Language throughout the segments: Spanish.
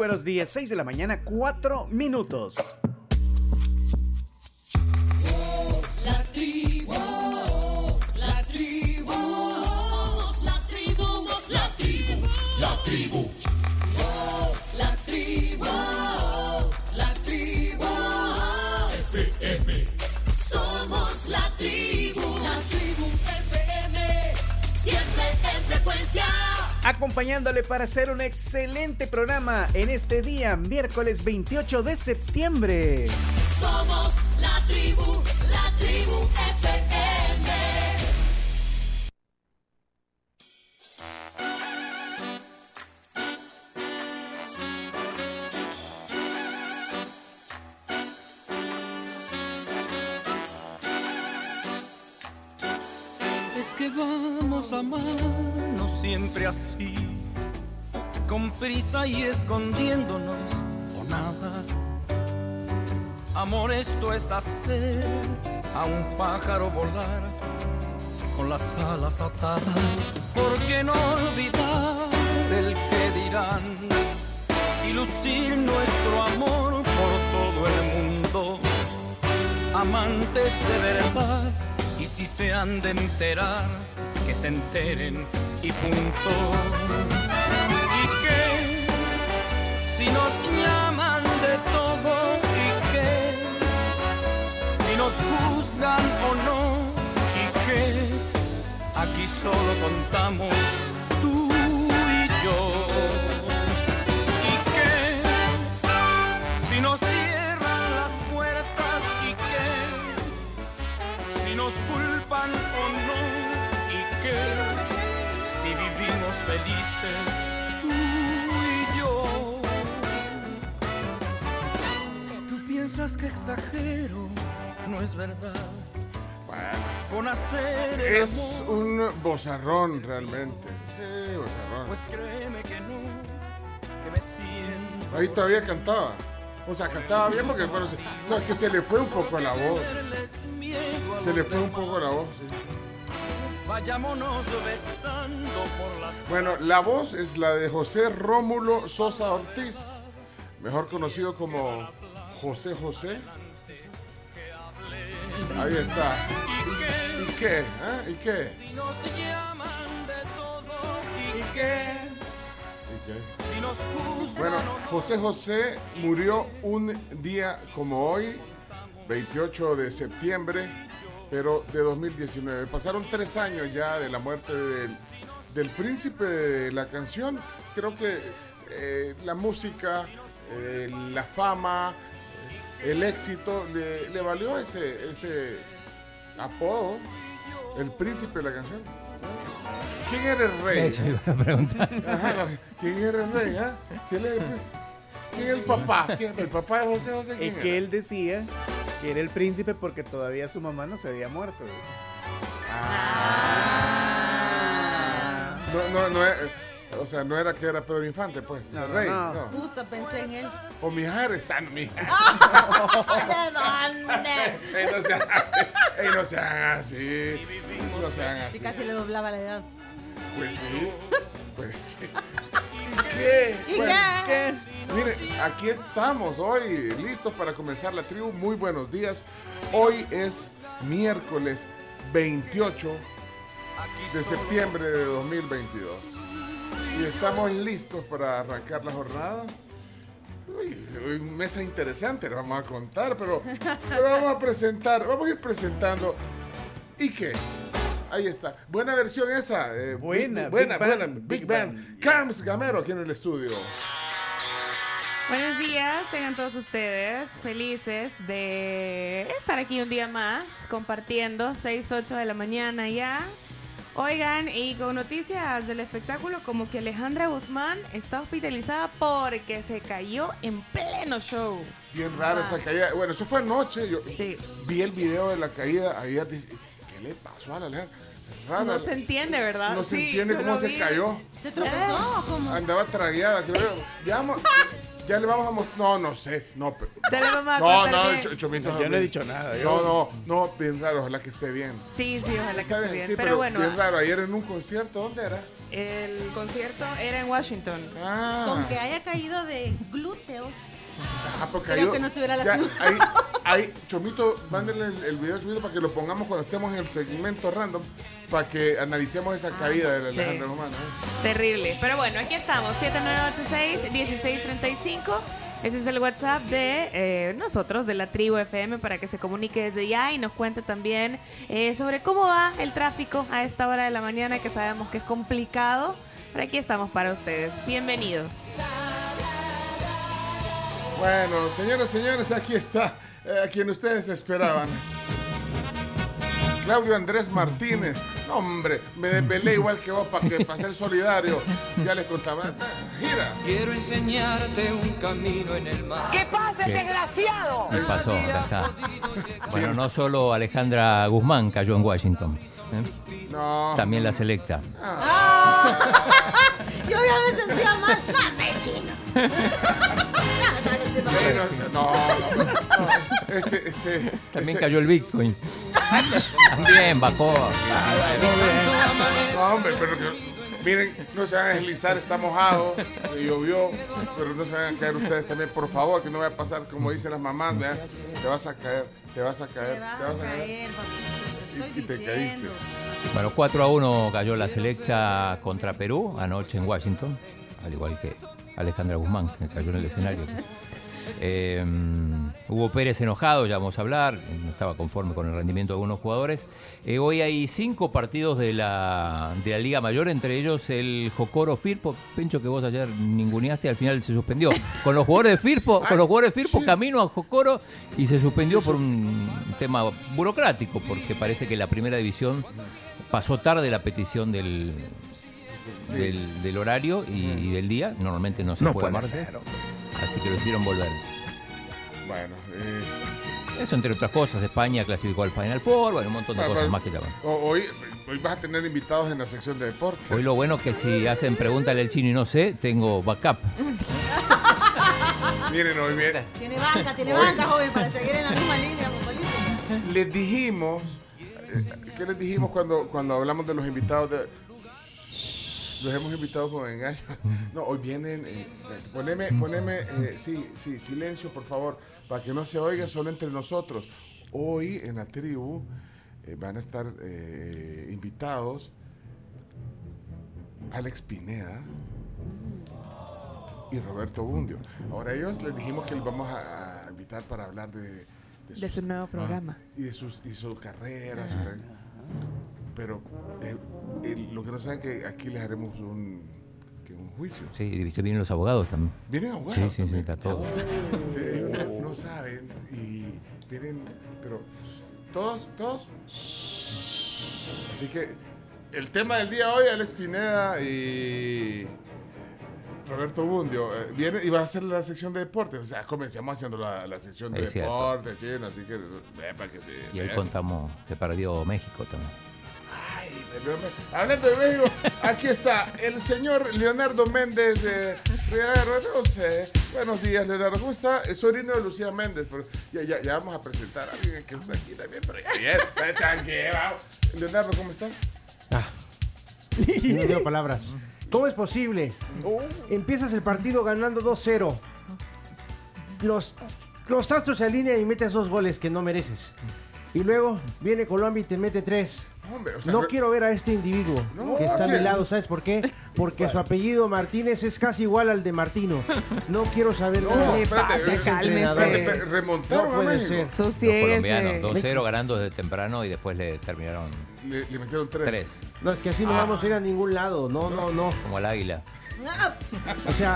buenos días, 6 de la mañana, 4 minutos. La tribu, la tribu, somos la tribu, somos la tribu, la tribu. Acompañándole para hacer un excelente programa en este día, miércoles 28 de septiembre. Somos la tribu, y escondiéndonos o nada. Amor, esto es hacer a un pájaro volar con las alas atadas. ¿Por qué no olvidar el que dirán y lucir nuestro amor por todo el mundo? Amantes de verdad y si se han de enterar, que se enteren y punto. Si nos llaman de todo y qué? Si nos juzgan o no y qué? Aquí solo contamos piensas que exagero, no es verdad. Con hacer el Es amor, un bozarrón realmente. Sí, bozarrón. pues créeme que no, que me siento. Ahí todavía cantaba. O sea, cantaba bien porque, bueno, se- no, es que se le fue un poco la voz. Se le fue un poco la voz. sí. Vayámonos besando por las Bueno, la voz es la de José Rómulo Sosa Ortiz, mejor conocido como José José. Ahí está. ¿Y, qué? ah? ¿Y qué? Si nos llaman de todo y qué, ¿Y qué? Bueno. José José murió un día como hoy, 28 de septiembre, pero de 2019. Pasaron tres años ya de la muerte del, del príncipe de la canción. Creo que eh, la música, eh, la fama, el éxito le, le valió ese, ese apodo, el príncipe de la canción. ¿Quién era el rey? Eso iba a preguntar. Ajá, ¿Quién era el rey? Si él era el rey. ¿Quién es el papá? ¿Quién- ¿El papá de José José? Y ¿Quién que era? él decía que era el príncipe porque todavía su mamá no se había muerto. No, no, no, eh, o sea, no era que era Pedro Infante, pues, No, el rey. no. no. Justo pensé en él. O Mijares, ah, no, Mijares. ¿De dónde? Ey, no sean así, ey, no sean así, no sean así. Sí, casi le doblaba la edad. Pues sí, pues sí. ¿Y qué? ¿Y Bueno, qué? Mire, aquí estamos hoy, listos para comenzar la tribu. Muy buenos días. Hoy es miércoles 28 de septiembre de 2022. Y estamos listos para arrancar la jornada. Uy, hoy mesa interesante, la vamos a contar, pero, pero vamos a presentar, vamos a ir presentando. ¿Y qué? Ahí está. Buena versión esa. eh, Buena, Big- buena, Big buena. Big Big Band. Band. Carms Gamero aquí en el estudio. Buenos días, tengan todos ustedes felices de estar aquí un día más compartiendo 6, 8 de la mañana ya. Oigan, y con noticias del espectáculo como que Alejandra Guzmán está hospitalizada porque se cayó en pleno show. Bien rara esa caída. Bueno, eso fue anoche. Yo Sí. vi el video de la caída ayer. dice, ¿Qué le pasó a la Alejandra? Rara. No se entiende, ¿verdad? No se Sí, entiende cómo se vi. cayó. ¿Se tropezó o cómo? Andaba tragueada, creo. Ya, vamos- ya le vamos a mostrar. No, no sé. No, pero- Ya le vamos a no, no, Cho- Chomito, Yo no he dicho nada. yo- No, no, no, bien raro, ojalá que esté bien. Sí, sí, ojalá que esté bien, bien. sí, pero, pero bueno, bien raro. Ayer en un concierto, ¿dónde era? El concierto era en Washington. Ah, Con que haya caído de glúteos. ah, porque creo que no se hubiera ya, lastimado. Ahí, Chomito, mándenle el, el video a Chomito para que lo pongamos cuando estemos en el segmento random, para que analicemos esa caída de sí. Alejandra Guzmán. ¿eh? Terrible. Pero bueno, aquí estamos. 7986-1635. Ese es el WhatsApp de eh, nosotros, de la tribu FM, para que se comunique desde ya y nos cuente también eh, sobre cómo va el tráfico a esta hora de la mañana, que sabemos que es complicado. Pero aquí estamos para ustedes. Bienvenidos. Bueno, señoras y señores, aquí está eh, a quien ustedes esperaban. Claudio Andrés Martínez. No, hombre, me desvelé igual que vos para, que, para ser solidario. Ya les contaba. Ah, Gira. Quiero enseñarte un camino en el mar. ¿Qué pasa, desgraciado? ¿Qué pasó? Acá está. Bueno, no solo Alejandra Guzmán cayó en Washington, ¿eh? No. también la selecta. Yo ya me sentía mal. Dame, chino. no, no, no, no. Este, este, También ese- cayó el Bitcoin. También bajó. No, hombre, pero miren, no se van a deslizar, está mojado, llovió, pero no se van a caer ustedes también, por favor, que no vaya a pasar como dicen las mamás, te vas a caer, te vas a caer, Te vas te vas a caer. caer. Y- y te caíste. Bueno, 4 a 1 cayó la selecta contra Perú anoche en Washington, al igual que Alejandra Guzmán, que cayó en el escenario. Eh, Hugo Pérez enojado, ya vamos a hablar, no estaba conforme con el rendimiento de algunos jugadores. Eh, hoy hay cinco partidos de la, de la Liga Mayor, entre ellos el Jocoro Firpo, Pencho que vos ayer ninguneaste, al final se suspendió. Con los jugadores de Firpo, con los jugadores de Firpo sí. camino a Jocoro y se suspendió por un tema burocrático, porque parece que la primera división pasó tarde la petición del, del, del horario y, y del día. Normalmente no se No puede puede martes. ser. Así que lo hicieron volver. Bueno, eh, Eso entre otras cosas, España clasificó al Final Four, bueno, un montón de Ah, cosas bueno. más que llaman. ho- hoy, hoy vas a tener invitados en la sección de deportes. Hoy lo bueno es que si hacen pregúntale al chino y no sé, tengo backup. Miren, hoy bien, Tiene banca, tiene Oye. banca, joven, para seguir en la misma línea futbolística. les dijimos, eh, ¿qué les dijimos cuando, cuando hablamos de los invitados de... Los hemos invitado con engaño. No, hoy vienen. eh, poneme, poneme, eh, sí, sí, silencio, por favor, para que no se oiga solo entre nosotros. Hoy en la tribu eh, van a estar eh, invitados Alex Pineda y Roberto Bundio. Ahora ellos les dijimos que les vamos a, a invitar para hablar de, de De sus- su nuevo programa. y de sus y su carrera, su tra- pero eh, eh, lo que no saben es que aquí les haremos un, que un juicio. Sí, y vienen los abogados también. Vienen abogados. Sí, sí, sí, está todo. Ellos no, no saben y vienen, pero todos, todos. Así que el tema del día hoy, Alex Pineda y Roberto Bundio, eh, viene y va a hacer la sección de deportes. O sea, comencemos haciendo la, la sección de deportes, así que eh, para que se Y hoy vean. contamos que perdió México también. Hablando de México, aquí está el señor Leonardo Méndez no sé. Buenos días, Leonardo. ¿Cómo está? Es sobrino de Lucía Méndez, pero ya, ya, ya vamos a presentar a alguien que está aquí también, pero ya, tranquilo. Leonardo, ¿cómo estás? No digo palabras. ¿Cómo es posible? Empiezas el partido ganando 2-0. Los, los Astros se alinean y metes dos goles que no mereces. Y luego viene Colombia y te mete tres. Hombre, o sea, No re- quiero ver a este individuo No, que está a ¿a mi lado, ¿sabes por qué? Porque su apellido Martínez es casi igual al de Martino. No quiero saber No, nada espérate, espérate, remontaron No a México. ser. Los colombianos, 2-0 ganando desde temprano y después le terminaron Le, le metieron tres. 3, No, es que así no vamos a ir a ningún lado. No, no, no. como el águila. O sea,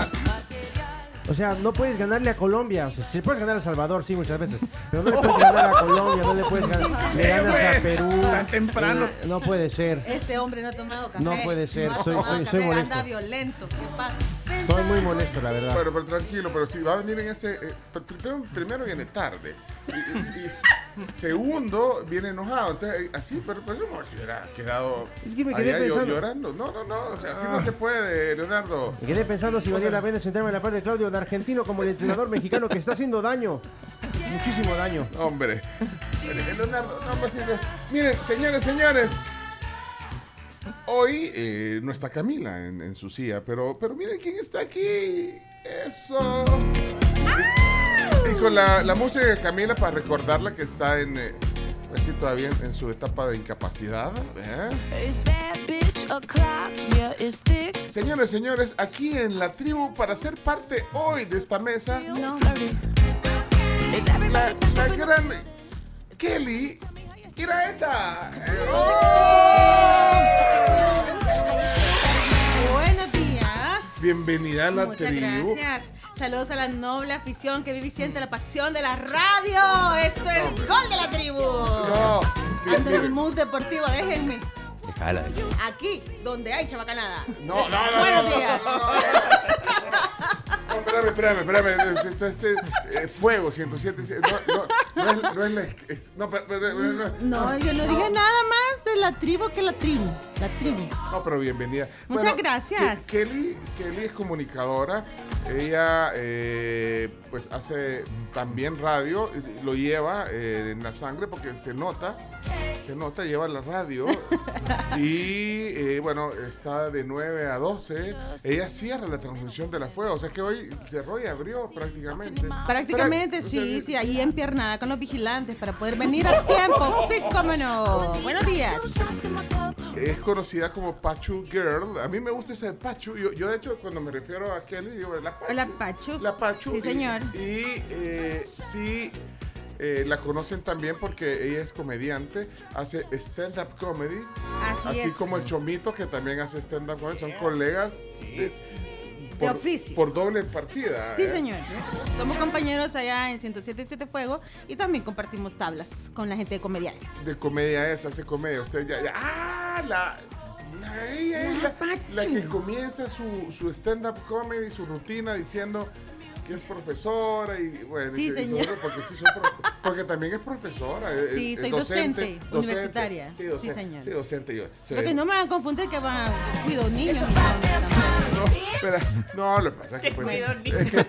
o sea, no puedes ganarle a Colombia. O sea, si le puedes ganar a Salvador, sí, muchas veces. Pero no le puedes ganar a Colombia, no le puedes ganar. Le ganas a Perú. Tan temprano. Eh, No puede ser. Este hombre no ha tomado café. No puede ser, No soy- soy- soy molesto. Anda violento. ¿Qué pasa? Soy muy molesto, la verdad. Bueno, pero tranquilo, pero si va a venir en ese. eh, pr- primero, primero viene tarde. Y- y- y segundo, viene enojado. Entonces, eh, así, pero, pero eso no se hubiera quedado Es que me quedé allá yo- pensando- llorando. No, no, no. O sea, así Ah. no se puede, Leonardo. Me quedé pensando si O valía sea- la pena sentarme en la parte de Claudio de Argentino como el entrenador mexicano que está haciendo daño. Muchísimo daño. Hombre. Eh, Leonardo, no, no. Miren, señores, señores. hoy eh, no está Camila en, en su silla, pero, pero miren quién está aquí. Eso. Y, y con la, la música de Camila para recordarla que está en, eh, pues sí, todavía en, en su etapa de incapacidad. ¿eh? Señores, señores, aquí en la tribu, para ser parte hoy de esta mesa, No. la, la gran Kelly Iraeta. Buenos Bienvenida a la Muchas tribu. gracias. Saludos a la noble afición que vive y siente la pasión de la radio. Esto es Gol de la Tribu. No, Ando en el mood deportivo, déjenme. Dejala. Aquí, donde hay chabacanada. No, no, no. Buenos no, no, días. Espérame, espérame, espérame. Esto es eh, fuego, 107. No, no, no es, no es la. es- no, no, yo no dije nada más de la tribu que la tribu. La tribu. No, pero bienvenida. Muchas gracias. Ke- Kelly, Kelly es comunicadora. Ella, eh, pues, hace también radio. Lo lleva eh, en la sangre porque se nota. Se nota, lleva la radio. y, eh, bueno, está de 9 a 12. Ella cierra la transmisión de la fuego. O sea que hoy cerró y abrió prácticamente. Prácticamente Pra- sí, usted- sí, ahí empiernada con los vigilantes para poder venir a tiempo. Sí, cómo no. Buenos días. Es conocida como Pachu Girl. A mí me gusta ese Pachu. Yo, yo, de hecho, cuando me refiero a Kelly, digo, la Pachu. Hola, Pachu. La Pachu. Sí, y- señor. Y, eh, sí, eh, la conocen también porque ella es comediante, hace stand-up comedy. Así, Así es. como el Chomito, que también hace stand-up comedy. Son colegas de, De oficio. Por doble partida. Sí, ¿eh? señor. Somos compañeros allá en 107.7 Fuego y también compartimos tablas con la gente de comediales. De comedia es, hace comedia. Usted ya. ya- ¡Ah! La. la- ella la, la que comienza su, su stand-up comedy, su rutina diciendo que es profesora y bueno, Sí, y que- y señor. seguro porque sí son pro- porque también es profesora. es- Sí, es soy docente universitaria. Sí, docente, Sí, señor. Sí, docente yo. soy- Lo que no me van a confundir que van cuido niños no, no, no, espera, no, lo que pasa es que pues, es que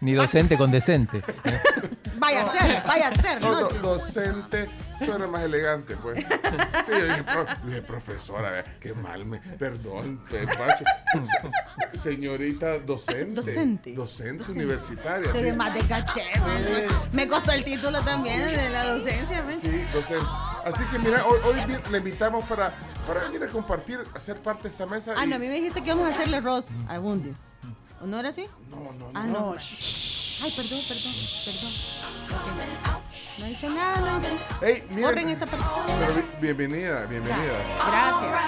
Ni docente con decente. Vaya a ser, vaya a ser, no, noche. docente suena más elegante, pues. Sí, yo dije, pro- dije, profesora, vea, qué mal me. Perdón, te Pacho. Se- Señorita docente. Docente. Docente universitaria. Se sí. ve más de caché. Me costó el título también de la docencia, ¿ves? Sí, docencia. Así que mira, hoy, le invitamos para, para venir a compartir, a ser parte de esta mesa. Ah, y- no, a mí me dijiste que íbamos a hacerle roast a Bundy. ¿O no era así? no, no, no. Ah, no. Ay, perdón, perdón, perdón. No he dicho nada, no he dicho- Hey, miren, Borren esa parte. pero bi- bienvenida, bienvenida. Gracias.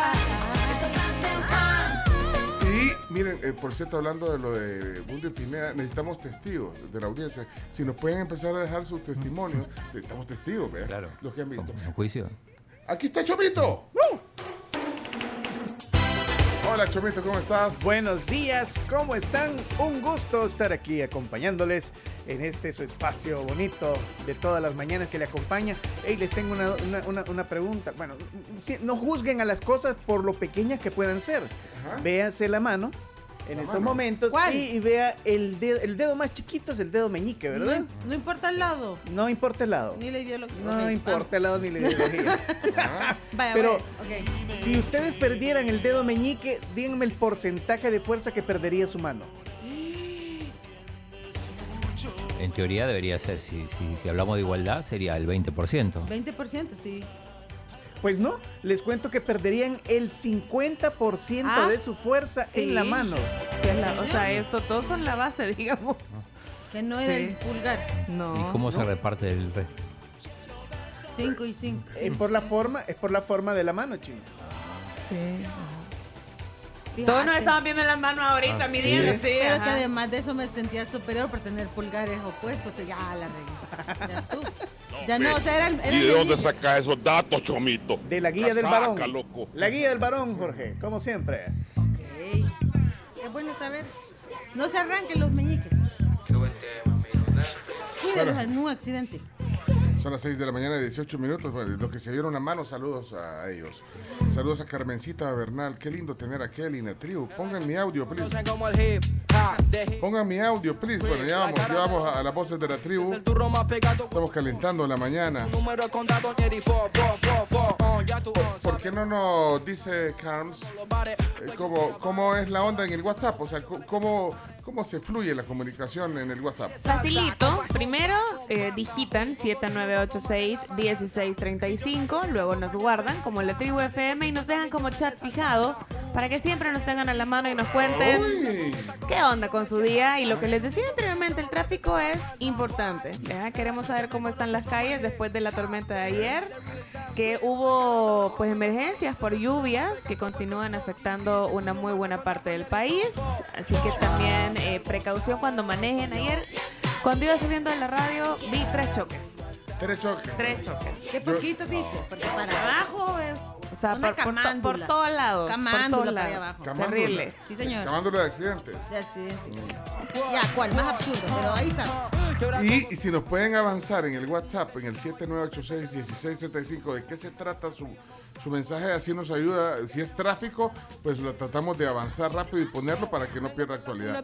Y miren, eh, por cierto, hablando de lo de Bundy Pineda, necesitamos testigos de la audiencia. Si nos pueden empezar a dejar sus testimonios, necesitamos testigos, ¿verdad? Claro. Los que han visto. En juicio. Aquí está Chomito. Hola Chomito, ¿cómo estás? Buenos días, ¿cómo están? Un gusto estar aquí acompañándoles en este su espacio bonito de todas las mañanas que le acompaña. Hey, les tengo una, una- una- una pregunta. Bueno, no juzguen a las cosas por lo pequeñas que puedan ser. Ajá. Véanse la mano en La estos mano. momentos ¿Cuál? y, y vea el dedo, el dedo más chiquito es el dedo meñique, ¿verdad? No, no importa el lado, No importa el lado. ni la ideología. No importa el lado ni la ideología. Ah, Vaya, Pero- vaya, ok. si ustedes perdieran el dedo meñique, díganme el porcentaje de fuerza que perdería su mano. En teoría debería ser, si, si, si hablamos de igualdad, sería el 20%. 20%, sí. Pues no, les cuento que perderían el 50% Ah. de su fuerza Sí. en la mano. Sí, la- o sea, esto todos son la base, digamos. Que no era Sí. el pulgar. No. ¿Y cómo se reparte el resto? 5 y 5. Es por la forma, es por la forma de la mano, chino. Todos nos estamos viendo en las manos ahorita, Ah, midiendo, sí. sí, Pero ajá. que además de eso me sentía superior por tener pulgares opuestos. Ya la regué. Ya. Ya no, o sea, era el. era ¿Y de dónde saca esos datos, Chomito? De la guía del varón. loco. La guía del varón, Jorge, como siempre. Ok. Es bueno saber. No se arranquen los meñiques. Cuídenlos en un accidente. Son las 6 de la mañana, 18 minutos. Bueno, los que se vieron a mano, saludos a ellos. Saludos a Carmencita Bernal. Qué lindo tener a Kelly en la tribu. Pongan mi audio, please. Pongan mi audio, please. Bueno, ya vamos, ya vamos a, a las voces de la tribu. Estamos calentando la mañana. ¿Por qué no nos dice Carms eh, cómo, cómo es la onda en el WhatsApp? O sea, cómo, cómo se fluye la comunicación en el WhatsApp. Facilito. Primero eh, digitan 7986-1635. Luego nos guardan como la tribu FM y nos dejan como chat fijado para que siempre nos tengan a la mano y nos cuenten Uy, qué onda con su día. Y lo que les decía anteriormente, el tráfico es importante. Queremos saber cómo están las calles después de la tormenta de ayer. Que hubo pues emergencias por lluvias que continúan afectando una muy buena parte del país. Así que también eh, precaución cuando manejen. Ayer, cuando iba subiendo de la radio, vi tres choques. tres choques. Tres choques. Qué poquito, viste. Porque para abajo es O sea, una por, por to- camándula. por todos lados. por Camándula todos para allá lados. abajo. Camándula. Terrible. Sí, señor. Llamándolo de accidente. De accidente. Ya, ¿cuál? Más absurdo, pero ahí está. Y, y si nos pueden avanzar en el WhatsApp, en el 7986-1635, de qué se trata su, su mensaje, así nos ayuda. Si es tráfico, pues lo tratamos de avanzar rápido y ponerlo para que no pierda actualidad.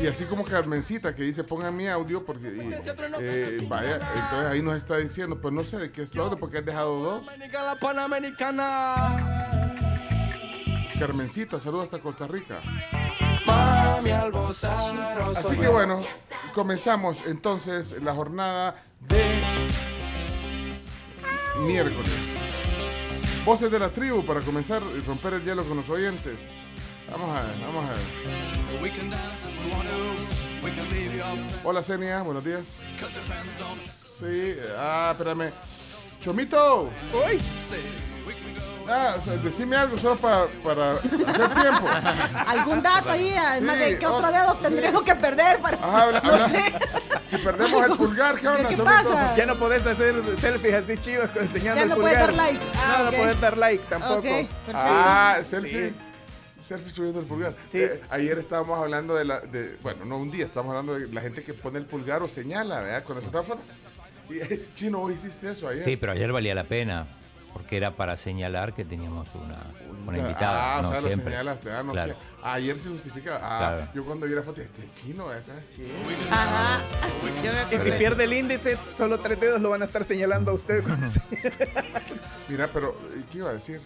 Y así como Carmencita que dice pongan mi audio porque y, eh, vaya, entonces ahí nos está diciendo, pues no sé de qué es tu audio porque has dejado dos. Carmencita, saludos hasta Costa Rica. Así que bueno, comenzamos entonces la jornada de miércoles. Voces de la tribu para comenzar y romper el hielo con los oyentes. Vamos a ver, vamos a ver. Hola Zenia, buenos días. Sí, ah, espérame. Chomito. Uy, Ah, o sea, decime algo solo pa- para hacer tiempo. ¿Algún dato ahí? Además Sí, de qué otro dedo tendremos que perder para. Ajá, habla- no habla- sé. Si perdemos el pulgar, ¿qué onda, ¿Qué pasa? ya no podés hacer selfies así chivas enseñando Ya el no pulgar. puedes dar like. Ah, no, no puedes dar like tampoco. Ah, selfie. Sí. Selfie subiendo el pulgar. Sí. Eh, ayer estábamos hablando de la. De, bueno, no un día, estábamos hablando de la gente que pone el pulgar o señala, ¿verdad? Cuando se toma foto. Y, Chino, vos hiciste eso ayer. Sí, pero ayer valía la pena, porque era para señalar que teníamos una, una invitada. Ah, no o sea, lo señalaste. Ah, no Claro. sé. Ayer se justifica. Ah, Claro. yo cuando vi la foto, este chino, esa. Ajá. Yo me Y si pierde el índice, solo tres dedos lo van a estar señalando a usted. Mira, pero, ¿y ¿qué iba a decir?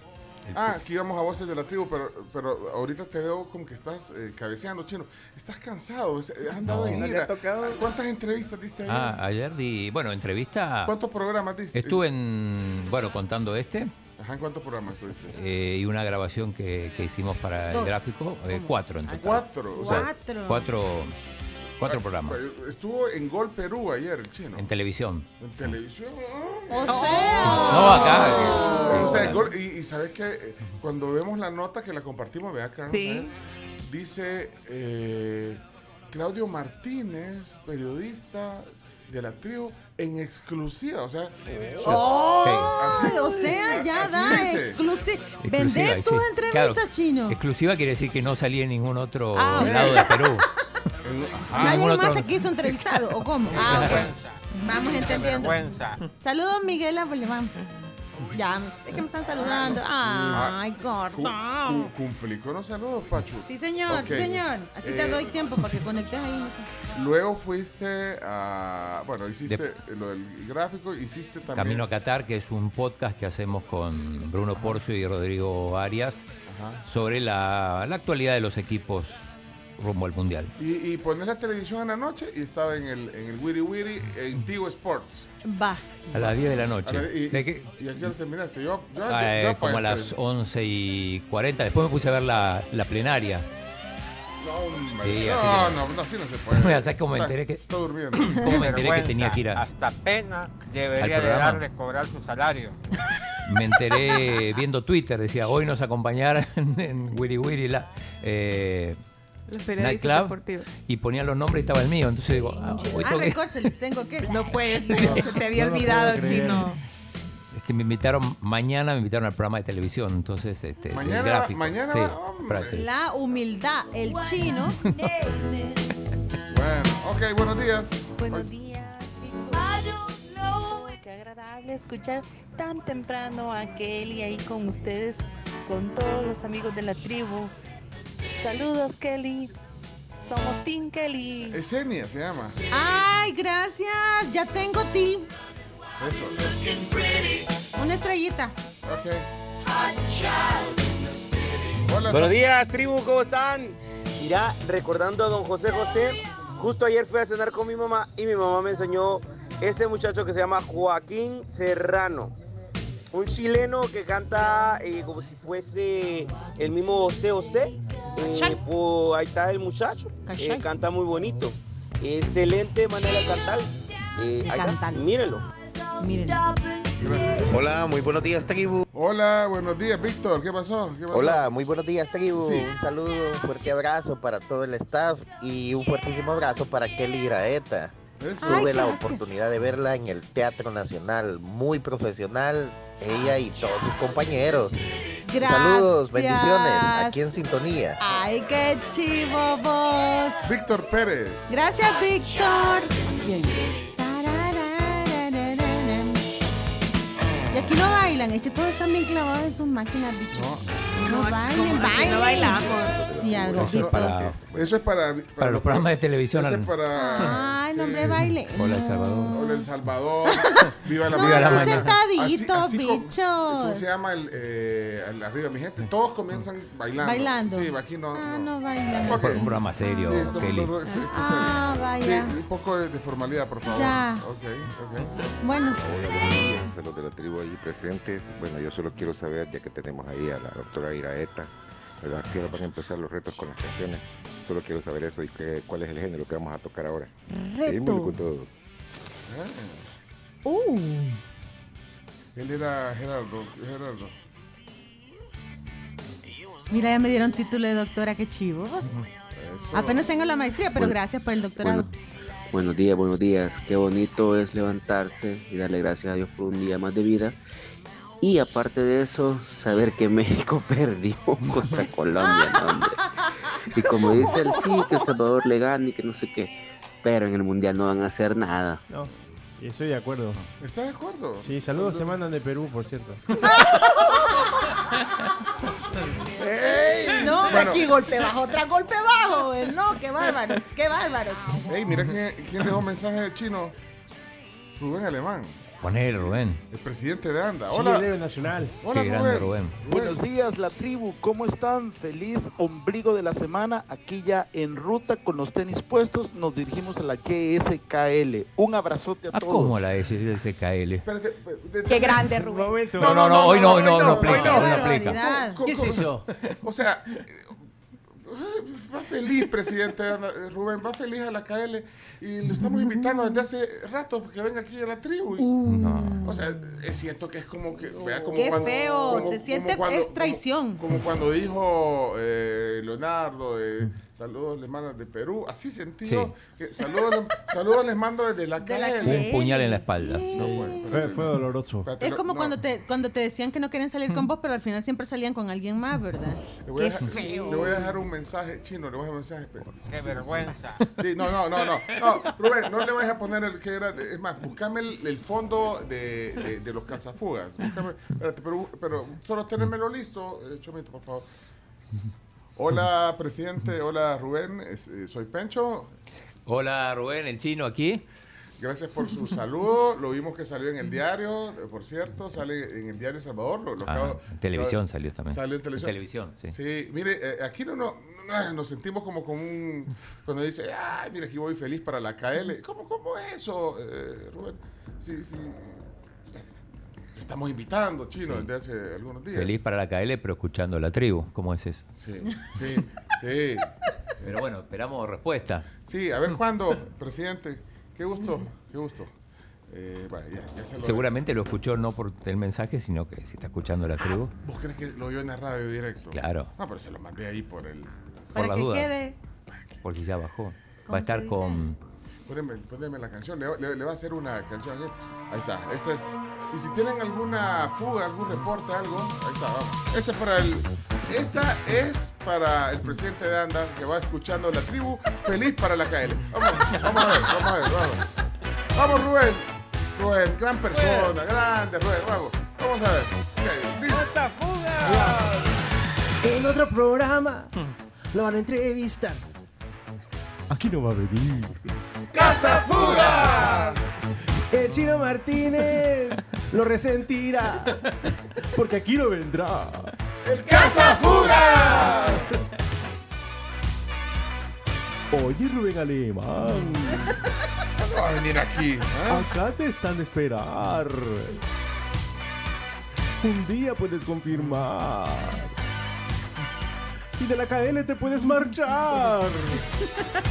Ah, aquí íbamos a voces de la tribu, pero, pero ahorita te veo como que estás eh, cabeceando, chino. Estás cansado, es- has andado No, en no tocado. ¿Cuántas entrevistas diste ayer? Ah, ayer di, bueno, entrevista. ¿Cuántos programas diste? Estuve en, bueno, contando este Ajá, ¿en cuántos programas estuviste? eh, y una grabación que, que hicimos para el gráfico, eh, cuatro en total. Cuatro. O sea, Cuatro. Cuatro, cuatro programas Estuvo en Gol Perú ayer el chino. en televisión. En televisión. O sea. No, acá. O sea, gol- y, y sabes que cuando vemos la nota que la compartimos, vea, Carlos, Sí. dice eh, Claudio Martínez, periodista de la tribu, en exclusiva. O sea, Así- o sea, ya así da exclusiva. ¿Vendés tu sí. entrevista, Claro, chino? Exclusiva quiere decir que no salía en ningún otro Ah, lado de Perú. ah, Nadie más otro- se quiso entrevistar, ¿o cómo? Ah, ok. Vamos entendiendo. Saludos, Miguel Abueleván. Ya, es que me están saludando. Ay, cu- gordo. cu- cumplí con los saludos, Pachu. Sí, señor, sí, señor. Así te Eh, doy tiempo para que conectes ahí. Luego fuiste a. Bueno, hiciste lo del gráfico, hiciste también. Camino a Qatar, que es un podcast que hacemos con Bruno Porcio y Rodrigo Arias Ajá. sobre la, la actualidad de los equipos rumbo al Mundial. Y, y pones la televisión en la noche y estaba en el, en el Wiri Wiri en Tigo Sports. Va. A las 10 de la noche. ver, y, ¿De qué? ¿Y a qué hora terminaste? Yo, yo, Ah, yo eh, como a las el 11 y 40. Después me puse a ver la, la plenaria. No, hombre. Sí, no, así no, no, así no se puede. ¿Sabes cómo me enteré que- Está durmiendo. ¿Cómo me enteré que tenía que ir a.? Hasta pena debería de dar de cobrar su salario. Me enteré viendo Twitter. Decía, hoy nos acompañaron en Wiri Wiri la, eh, Los periodistas Nightclub. deportivos. Y ponía los nombres y estaba el mío. Entonces digo, ah, hoy Ah, que- les tengo que. No puede ser, se te había olvidado, chino. Es que me invitaron, mañana me invitaron al programa de televisión, entonces, este, Mañana- gráfico. mañana sí, La humildad, el chino. Bueno, ok, buenos días. Buenos Pues, días, chicos. Qué agradable escuchar tan temprano a Kelly ahí con ustedes, con todos los amigos de la tribu. Saludos, Kelly. Somos Team Kelly. Esenia se llama. Ay, gracias. Ya tengo ti. Eso. Una estrellita. Ok. Hola, Buenos días, tribu, ¿cómo están? Mira, recordando a don José José, justo ayer fui a cenar con mi mamá y mi mamá me enseñó este muchacho que se llama Joaquín Serrano. Un chileno que canta eh, como si fuese el mismo COC. Eh, pues, ahí está el muchacho. eh, ¿Cachai? canta muy bonito. Excelente manera de cantar. Eh, ahí está. Miren. Hola, muy buenos días, tribu. Hola, buenos días, Víctor. ¿Qué pasó? ¿Qué pasó? Hola, muy buenos días, tribu. Sí. Un saludo, un fuerte abrazo para todo el staff y un fuertísimo abrazo para Kelly Graeta. Eso. Tuve Ay, la gracias. oportunidad de verla en el Teatro Nacional, muy profesional, ella y todos sus compañeros. Gracias. Saludos, bendiciones, aquí en sintonía. Ay, qué chivo vos. Víctor Pérez. Gracias, Víctor. Y aquí no bailan, es que todos están bien clavados en sus máquinas, bicho. No, bailen, aquí bailen. no bailamos. Sí, algo Eso es para, Eso es para. para los programas de televisión. Eso es para. Ay, no, sí. hombre, baile. Hola, El Salvador. Hola, El Salvador. Viva la No, Viva la mañana. sentaditos, Así- así bichos. ¿Cómo se llama el, eh, el arriba, mi gente? Todos comienzan bailando. Bailando. Sí, aquí no. Ah, no. no bailan. Ok. Un programa serio, Sí, Kelly. solo- sí, está Ah, serio. vaya. Sí, un poco de, de formalidad, por favor. Ya. Ok, ok. Bueno, Hola, buenos días a los de la tribu ahí presentes. Bueno, yo solo quiero saber, ya que tenemos ahí a la doctora Iraeta, ¿verdad? Que van a empezar los retos con las canciones. Solo quiero saber eso y qué, cuál es el género que vamos a tocar ahora. Reto. con todo. Uh. Él era Gerardo. Gerardo. Mira, ya me dieron título de doctora, qué chivo. Eso. Apenas tengo la maestría, pero Bueno, gracias por el doctorado. Bueno, buenos días, buenos días. Qué bonito es levantarse y darle gracias a Dios por un día más de vida. Y aparte de eso, saber que México perdió contra Colombia, no, hombre. Y como dice el sí, que El Salvador le gane y que no sé qué. Pero en el Mundial no van a hacer nada. No, y estoy de acuerdo. ¿Está de acuerdo? Sí, saludos te mandan de Perú, por cierto. No, hombre, Bueno. aquí golpe bajo, otra golpe bajo. güey. No, qué bárbaros, qué bárbaros. Ey, mira quién, quién dejó mensaje de chino. Rubén Alemán, Poner, Rubén. el presidente de ANDA. Sí, Hola. el héroe nacional. Hola, Qué grande, Rubén. Buenos días, la tribu. ¿Cómo están? Feliz ombligo de la semana. Aquí ya en ruta con los tenis puestos, nos dirigimos a la YSKL. Un abrazote a Ah, todos. ¿cómo la SKL? Espérate, de- Qué grande, Rubén. No, no, no, hoy no, hoy no, hoy no no, no. no aplica. Barbaridad. Co- ¿Qué es co- eso? O sea, eh, va feliz, presidente eh, Rubén, va feliz a la KL y lo estamos invitando desde hace rato que venga aquí a la tribu. O sea, es cierto que es como que. Vea, como Qué cuando- feo, como- se siente cuando- es traición. Como, como cuando dijo eh, Leonardo de saludos les mandan de Perú, así sentido que saludos, le- saludos les mando desde la De la. Un puñal en la espalda. No, bueno, Fue, doloroso. espérate, Es como no. cuando te cuando te decían que no querían salir con vos, pero al final siempre salían con alguien más, ¿verdad? Le voy, a Qué dejar, feo. le voy a dejar un mensaje chino, le voy a dejar un mensaje. sí, Qué sí, vergüenza. no, no, no, no, no. Rubén, no le vayas a poner el que era. es más, buscame el, el fondo de, de- de los cazafugas. Búscame, espérate, pero, pero solo tenérmelo listo, eh, Chomito, por favor. Hola, presidente. Hola, Rubén. Eh, soy Pencho. Hola, Rubén, el chino aquí. Gracias por su saludo. Lo vimos que salió en el diario, eh, por cierto, sale en el diario Salvador. Lo, lo Ah, en televisión salió también. Salió en televisión. televisión, sí. Sí, mire, eh, aquí no, no, no, nos sentimos como con un... Cuando dice, ay, mira, aquí voy feliz para la KL. ¿Cómo, cómo es eso, eh, Rubén? Sí, sí. Estamos invitando, Chino, Sí. desde hace algunos días. Feliz para la KL, pero escuchando la tribu. ¿Cómo es eso? Sí, sí, sí. Pero bueno, esperamos respuesta. Sí, a ver cuándo, presidente. Qué gusto, qué gusto. Eh, bueno, ya, ya se lo- Seguramente lo escuchó no por el mensaje, sino que si está escuchando la tribu. ¿Vos crees que lo oyó en la radio directo? Claro. No, pero se lo mandé ahí por el... Por Para la que duda. quede. Por si ya bajó. ¿Cómo Va a estar con. Poneme, poneme la canción, le, le- le va a hacer una canción. ¿eh? Ahí está, esta es. Y si tienen alguna fuga, algún reporte, algo, ahí está, vamos. Este es para el. Esta es para el presidente de ANDA que va escuchando la tribu. Feliz para la KL. Vamos, vamos a ver, vamos a ver, vamos. Vamos, Rubén. Rubén, gran persona, grande, Rubén, vamos. Vamos a ver. Ok, dice- En otro programa lo van a entrevistar. Aquí no va a venir. ¡Casa Fuga! El chino Martínez lo resentirá, porque aquí no vendrá. ¡El Casa Fuga! Oye, Rubén Alemán, No va a venir aquí. ¿eh? acá te están de esperar. Un día puedes confirmar. Y de la KL te puedes marchar.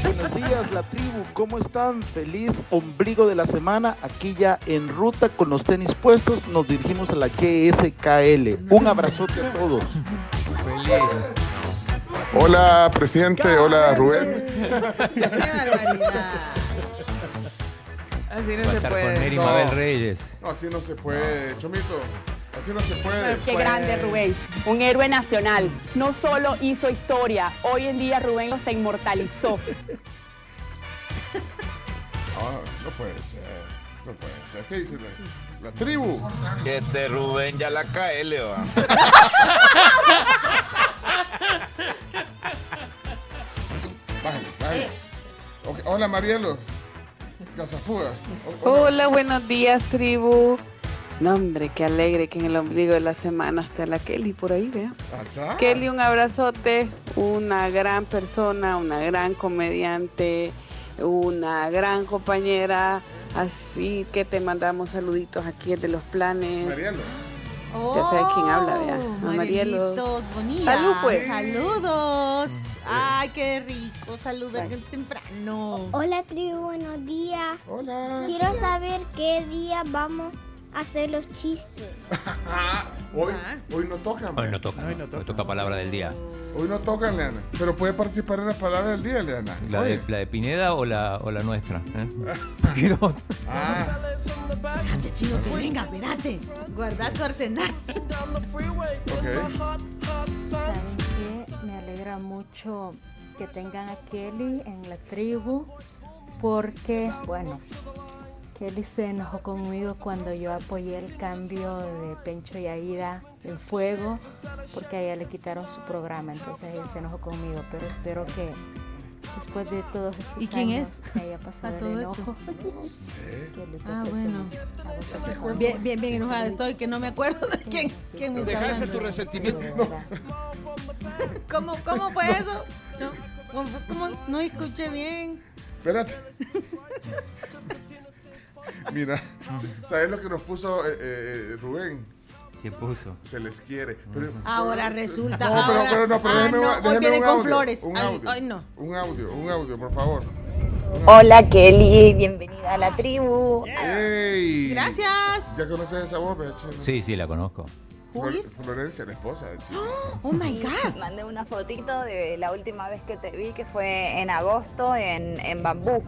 Buenos días, la tribu. ¿Cómo están? Feliz ombligo de la semana. Aquí ya en ruta con los tenis puestos. Nos dirigimos a la GSKL. Un abrazote a todos. Hola, presidente. Hola, Rubén. ¡Qué barbaridad! Así no Va a se estar con puede. Neri No. Mabel Reyes. No, así no se puede, Chomito. Así no se puede. Qué grande Rubén, un héroe nacional. No solo hizo historia, hoy en día Rubén se inmortalizó. Ah, no puede ser. No puede ser. ¿Qué dice la, la tribu? Este Rubén ya la KL, va. Bájale, bájale. Ok, Hola, Marielos. Casafugas. Hola. Hola, buenos días, tribu. No, hombre, qué alegre que en el ombligo de la semana está la Kelly por ahí, vea. Kelly, un abrazote, una gran persona, una gran comediante, una gran compañera. Así que te mandamos saluditos aquí de los planes. Marielos. Ya sabes quién habla, vea. A Marielos. Bonitas. Salud, pues. Saludos. Ay, qué rico. Saludos temprano. Hola tribu, buenos días. Hola. Quiero saber qué día vamos a hacer los chistes. Ah, hoy, hoy no tocan. Hoy no toca. Hoy toca palabra del día. Hoy no tocan, Leana. Pero puede participar en las palabras del día, Leana. ¿La de, la de Pineda o la, o la nuestra? ¿eh? Ah, Espérate, chico, que venga, espérate. Guarda tu arsenal. ¿Saben qué? Me alegra mucho que tengan a Kelly en la tribu porque, bueno, Kelly se enojó conmigo cuando yo apoyé el cambio de Pencho y Aida en fuego porque a ella le quitaron su programa, entonces ella se enojó conmigo, pero espero que después de todos estos ¿Y quién años es? que haya pasado el enojo. No sé. Ah, bueno. Bien, bien, bien enojada estoy, que no me acuerdo de quién, quién me está Deja ese hablando. tu resentimiento. No. ¿Cómo, ¿Cómo fue eso? ¿cómo, pues, cómo? no escuché bien. espérate. Mira, ¿sabes lo que nos puso eh, eh, Rubén? ¿Qué puso? Se les quiere. Pero, Ahora resulta. No, pero, ahora- pero no, pero Ah, déjeme, no, un- hoy déjeme viene un con audio. flores. Un audio. ay, no. Un audio, un audio, por favor. Hola Kelly, bienvenida a la tribu. ¡Ey! Gracias. ¿Ya conoces esa voz, Beche? Sí, sí, la conozco. Flor- Florencia, la esposa de Chino. Oh my God. Mandé una fotito de la última vez que te vi, que fue en agosto en, en Bambú.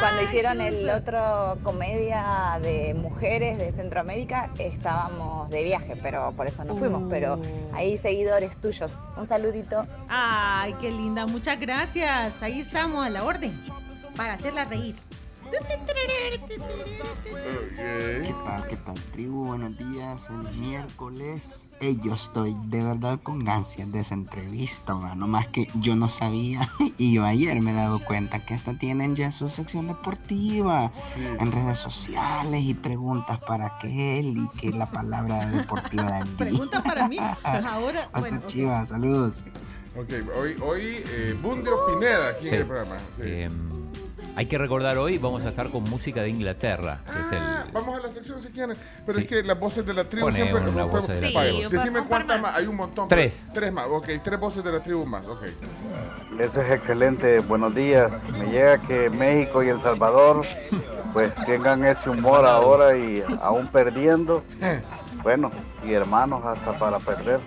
Cuando hicieron el otro comedia de mujeres de Centroamérica, estábamos de viaje, pero por eso no fuimos. Pero ahí seguidores tuyos. Un saludito. Ay, qué linda. Muchas gracias. Ahí estamos a la orden. Para hacerla reír. ¿Qué tal, qué tal, tribu? Buenos días, el miércoles. Ey, yo estoy de verdad con ansias de esa entrevista, mano. Más que yo no sabía y yo ayer me he dado cuenta que hasta tienen ya su sección deportiva en redes sociales y preguntas para que él y que la palabra deportiva del día. Pregunta para mí. Ahora, Hasta bueno. chivas, saludos. Ok, hoy, hoy eh, Bundio Pineda aquí Sí. en el programa. Sí. Eh, hay que recordar hoy, vamos a estar con música de Inglaterra. que es el- Ah, vamos a la sección si quieren. Pero es que las voces de la tribu Pone siempre. una no voz de la tribu. Sí, Decime cuántas más. Hay un montón. Tres. pero- Tres más. Ok, tres voces de la tribu más. Ok. Eso es excelente, buenos días. Me llega que México y El Salvador pues tengan ese humor ahora y aún perdiendo. Bueno, y hermanos hasta para perder.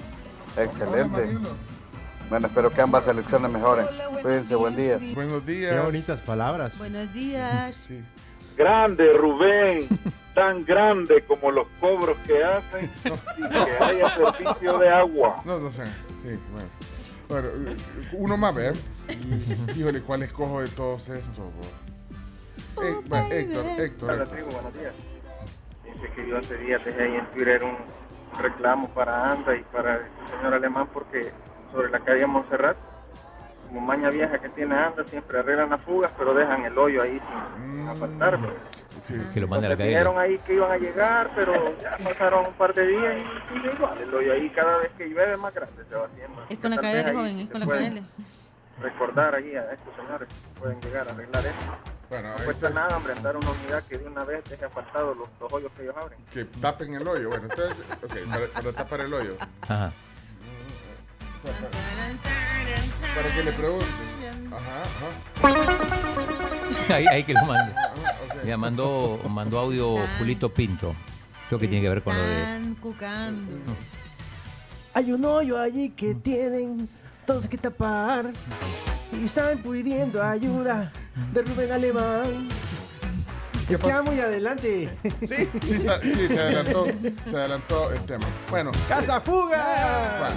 Excelente. Bueno, espero que ambas selecciones mejoren. Cuídense, buen día. Buenos Qué bonitas palabras. Buenos días. Sí. Grande Rubén, tan grande como los cobros que hacen y que haya servicio de agua. No, no sé. Sí, bueno. Bueno, eh, uno más, ¿ver? Híjole, ¿cuál escojo de todos estos? bo? Eh, va, Héctor, Héctor. Hola, Héctor. tribu, buenos días. Dice que yo hace días dejé ahí en Twitter un reclamo para ANDA y para el señor Alemán porque sobre la calle Montserrat, como maña vieja que tiene anda, siempre arreglan las fugas, pero dejan el hoyo ahí sin, sin apartar. pues. Sí, si lo manda a la calle. dijeron ahí que iban a llegar, pero ya pasaron un par de días y sigue igual. El hoyo ahí cada vez que llueve más grande se va haciendo. Es con la ahí joven, es con la KL. Recordar ahí a estos señores que pueden llegar a arreglar eso. Bueno, no cuesta nada, hombre, andar una unidad que de una vez deje apartados los, los hoyos que ellos abren. Que tapen el hoyo. Bueno, entonces, ok, para, para tapar el hoyo. Ajá. Para que le pregunten. Ajá, ajá. Ahí, ahí que lo mande. Ya mandó, mandó audio Julito Pinto. Creo que tiene que ver con lo de. Hay un hoyo allí que tienen todos que tapar y están pidiendo ayuda de Rubén Alemán. Es que muy adelante. Sí, sí, está- sí, se adelantó, se adelantó el tema. Bueno. ¡Casa eh, fuga!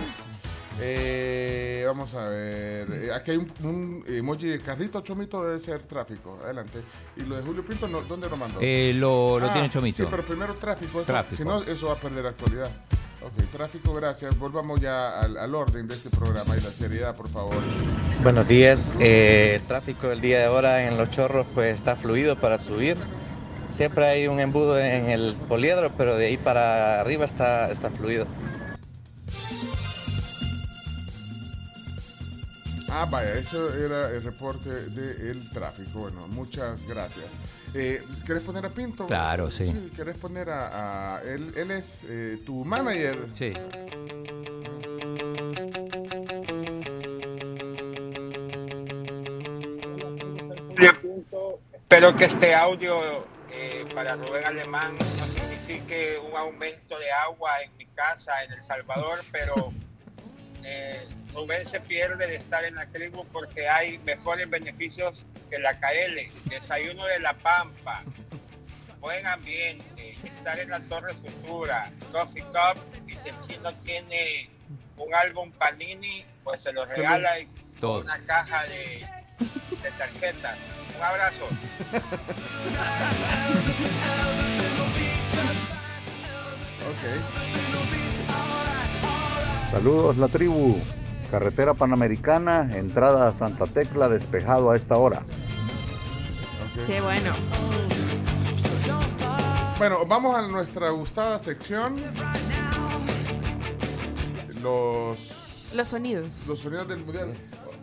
Eh, vamos a ver. eh, aquí hay un, un emoji de carrito chomito, debe ser tráfico. Adelante. Y lo de Julio Pinto, no, ¿dónde lo mandó? Eh, lo, lo Ah, tiene Chomito. Sí, pero primero tráfico. eso- Tráfico. Si no, eso va a perder actualidad. Ok, tráfico, gracias. Volvamos ya al, al orden de este programa y la seriedad, por favor. Buenos días. Eh, el tráfico del día de ahora en Los Chorros pues está fluido para subir. Siempre hay un embudo en el poliedro, pero de ahí para arriba está, está fluido. Ah, vaya, eso era el reporte del tráfico. Bueno, muchas gracias. Eh, ¿Querés poner a Pinto? Claro, sí. ¿Querés poner a, a- él? Él es eh, tu manager. Sí. Espero que este audio eh, para Rubén Alemán no signifique un aumento de agua en mi casa en El Salvador, pero eh, Rubén se pierde de estar en la tribu porque hay mejores beneficios que la KL. Desayuno de la Pampa, buen ambiente, estar en la Torre Futura, Coffee Cup y si el chino tiene un álbum Panini, pues se lo regala y Todo. una caja de, de tarjetas. Un abrazo. Saludos la tribu. Carretera Panamericana, entrada a Santa Tecla, despejado a esta hora. Qué bueno. Bueno, vamos a nuestra gustada sección. Los, Los sonidos. los sonidos del mundial.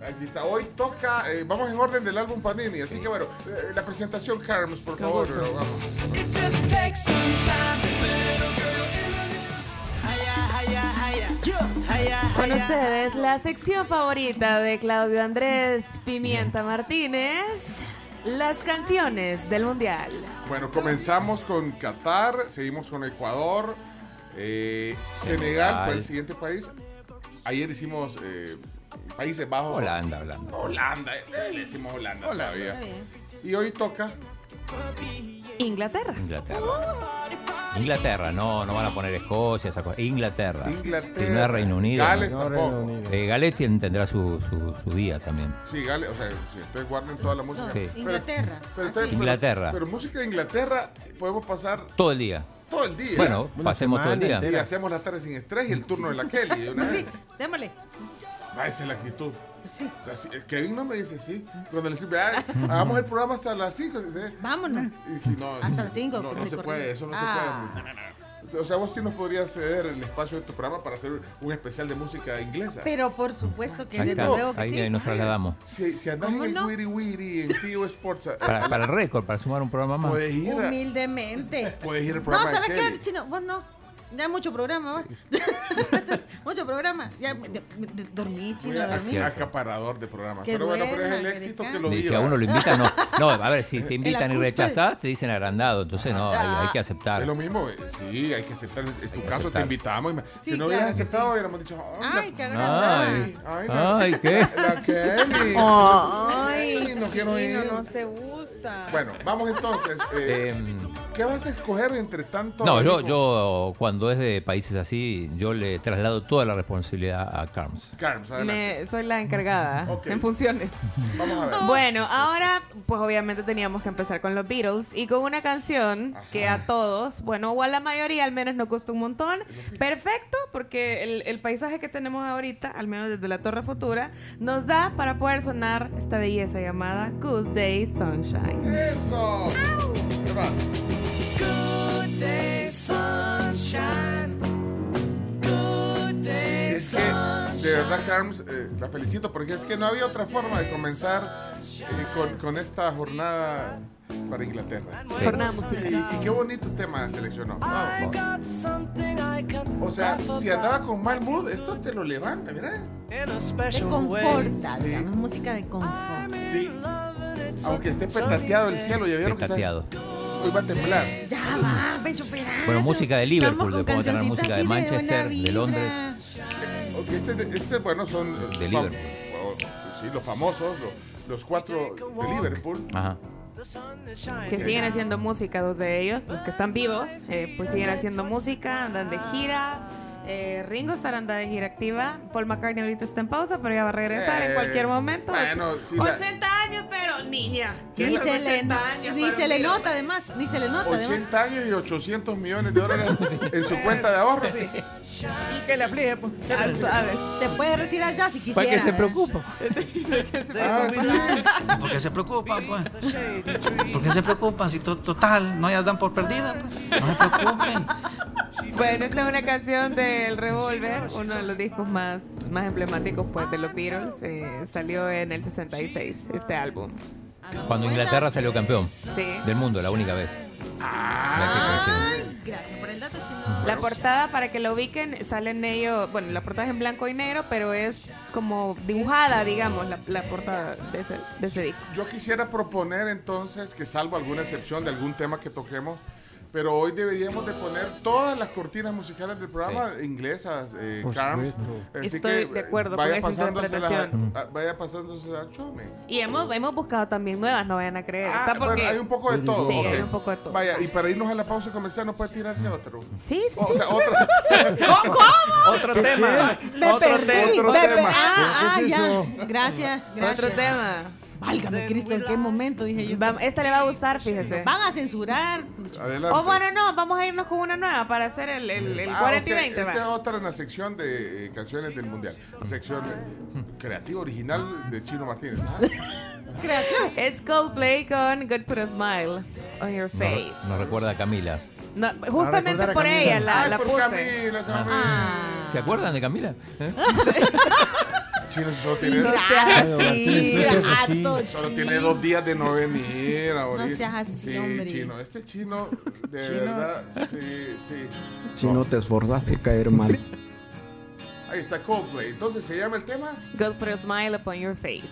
Aquí está. Hoy toca. eh, vamos en orden del álbum Panini. Así que bueno, eh, la presentación, Carms, por favor. vamos. Con ustedes, la sección favorita de Claudio Andrés Pimienta Martínez, las canciones del Mundial. Bueno, comenzamos con Qatar, seguimos con Ecuador, eh, Senegal fue el siguiente país. Ayer hicimos eh, Países Bajos. Holanda, Holanda. Holanda, eh, le decimos Holanda todavía. Y hoy toca Inglaterra. Inglaterra. Inglaterra, no, no van a poner Escocia, esa cosa. Inglaterra. Inglaterra. Si no es Reino Unido. Gales ¿no? tampoco. Eh, Gales tien- tendrá su, su, su día también. Sí, Gales, o sea, si ustedes guarden toda la música. Sí. Pero- Inglaterra. pero- Ah, pero-. Inglaterra. Pero, música de Inglaterra podemos pasar Todo el día. todo el día. Bueno, pasemos todo el día. Y hacemos la tarde sin estrés y el turno de la Kelly. de una Sí, vez. démosle. Ah, esa es la actitud. Sí. Así- eh, Kevin no me dice sí. Cuando le dice, "Ay, hagamos el programa hasta las 5. Vámonos. no, Hasta las cinco, No, no se puede, eso no Ah. se puede. O sea, vos sí nos podrías ceder el espacio de tu programa para hacer un especial de música inglesa. Pero por supuesto que Ahí desde está, luego que ahí, sí. ahí nos trasladamos. Si, si andás en ¿Cómo el no? Wiri Wiri, en Tío Sports, a- Para, para el récord, para sumar un programa más. puedes ir, a- Humildemente. puedes ir al No, programa de ¿sabes qué, chino? Vos no. Ya mucho programa, mucho programa. Ya de- de- dormí, chino, Muy dormí. ac- acaparador de programas. Pero bueno, pero es el éxito que lo Sí, viva. si a uno lo invitan, no. No, a ver, si te invitan y rechazás, te dicen agrandado. Entonces, no, hay, hay que aceptar. Es lo mismo, eh, sí, hay que aceptar. Es tu caso, te invitamos. y me- Sí, si no claro hubieras aceptado, hubiéramos dicho, "Ay, Ay, la- qué agradable. Ay, ay, la- ay, ¿qué? La Kelly. Ay. Ay, no quiero Chino, ir. no se usa. Bueno, vamos entonces. eh, Em, ¿Qué vas a escoger entre tanto? no, yo, yo cuando es de países así, yo le traslado toda la responsabilidad a Carms. Carms, adelante. Me, soy la encargada Ok. en funciones. Vamos a ver. Bueno, ahora pues obviamente teníamos que empezar con los Beatles y con una canción que a todos, bueno, o a la mayoría al menos nos gustó un montón. Perfecto, porque el, el paisaje que tenemos ahorita, al menos desde la Torre Futura, nos da para poder sonar esta belleza llamada Good Day Sunshine. ¡Eso! ¿Qué va? Good day, sunshine. Good day, Es que, de verdad, Carms, eh, la felicito porque es que no había otra forma de comenzar eh, con, con esta jornada para Inglaterra. Jornada Sí, musical. y qué bonito tema seleccionó. O sea, si andaba con mal mood, esto te lo levanta, mira. Te conforta, Sí. digamos, música de confort. Sí. Aunque esté petateado el cielo, ya vieron que está, Hoy va a temblar. Ya va, pecho pedado. Bueno, música de Liverpool, le podemos tener música de Manchester, de vibra. Londres. Ok, este, este, bueno, son eh, De fam- Liverpool. o- sí, los famosos, lo- los cuatro de Liverpool. Ajá. Que siguen haciendo música, dos de ellos, los que están vivos, eh, pues siguen haciendo música, andan de gira. Eh, Ringo anda de gira activa. Paul McCartney ahorita está en pausa, pero ya va a regresar en Eh, cualquier momento. bueno, sí, la- 80 años, pero niña. Ni ¿Qué se, le, 80 años ni para se un le Beatle? nota, además. Ni se le nota, además. 80 años y 800 millones de dólares en su cuenta de ahorro. Y que le aflige, pues. Se puede retirar ya si quisiera. ¿Para qué se ¿verdad? preocupa? Ah, sí. ¿Por qué se preocupan, pues? ¿Por qué se preocupan? Si to- total, no ya dan por perdida, pues. No se preocupen. Bueno, esta es una canción del Revolver, uno de los discos más, más emblemáticos pues, de los Beatles. Eh, salió en el 66, este álbum. Cuando Inglaterra salió campeón Sí. del mundo, la única vez. Ay, gracias por el dato, chino. La portada, para que lo ubiquen, sale en ello, bueno, la portada es en blanco y negro, pero es como dibujada, digamos, la, la portada de ese, de ese disco. Yo quisiera proponer entonces que salvo alguna excepción de algún tema que toquemos, pero hoy deberíamos de poner todas las cortinas musicales del programa inglesas, eh, Carms. Así Estoy que de acuerdo con vaya esa pasándoselas a- interpretación. a- vaya pasándose a Chomex. Y hemos, hemos buscado también nuevas, no vayan a creer. Ah, Está porque... bueno, hay un poco de todo. Sí, ok. hay un poco de todo. Vaya, y para irnos a la pausa comercial, ¿no puede tirarse otro? Sí, sí, O sí. sea, otra. ¿Cómo? Otro tema. Me Otro perdí. tema. Otro me tema. per- Ah, ah, ¿Qué es ya. Gracias, gracias. Otro tema. Válgame Cristo, ¿en qué momento dije yo? Esta le va a gustar, fíjese. Van a censurar. Adelante. O bueno, no, vamos a irnos con una nueva para hacer el, el, el Ah, 40 y ok. 20. Esta es va. otra en la sección de eh, canciones del mundial. Sección eh, creativa original de Chino Martínez. Ah, Creación. Es Coldplay con Good Put a Smile on Your Face. Nos, nos recuerda a Camila. No, justamente recordar a por Camila. ella la, Ay, la por puse. Camila, Camila. ¿Se acuerdan de Camila? ¿Eh? Chino solo tiene, No no solo chino. tiene dos días de no venir ahorita. seas así, sí, hombre. Chino. Este chino, de verdad, sí, sí. Si no te esforzas de caer mal. Ahí está Coldplay. Entonces, ¿se llama el tema? Good Put a Smile upon Your Face.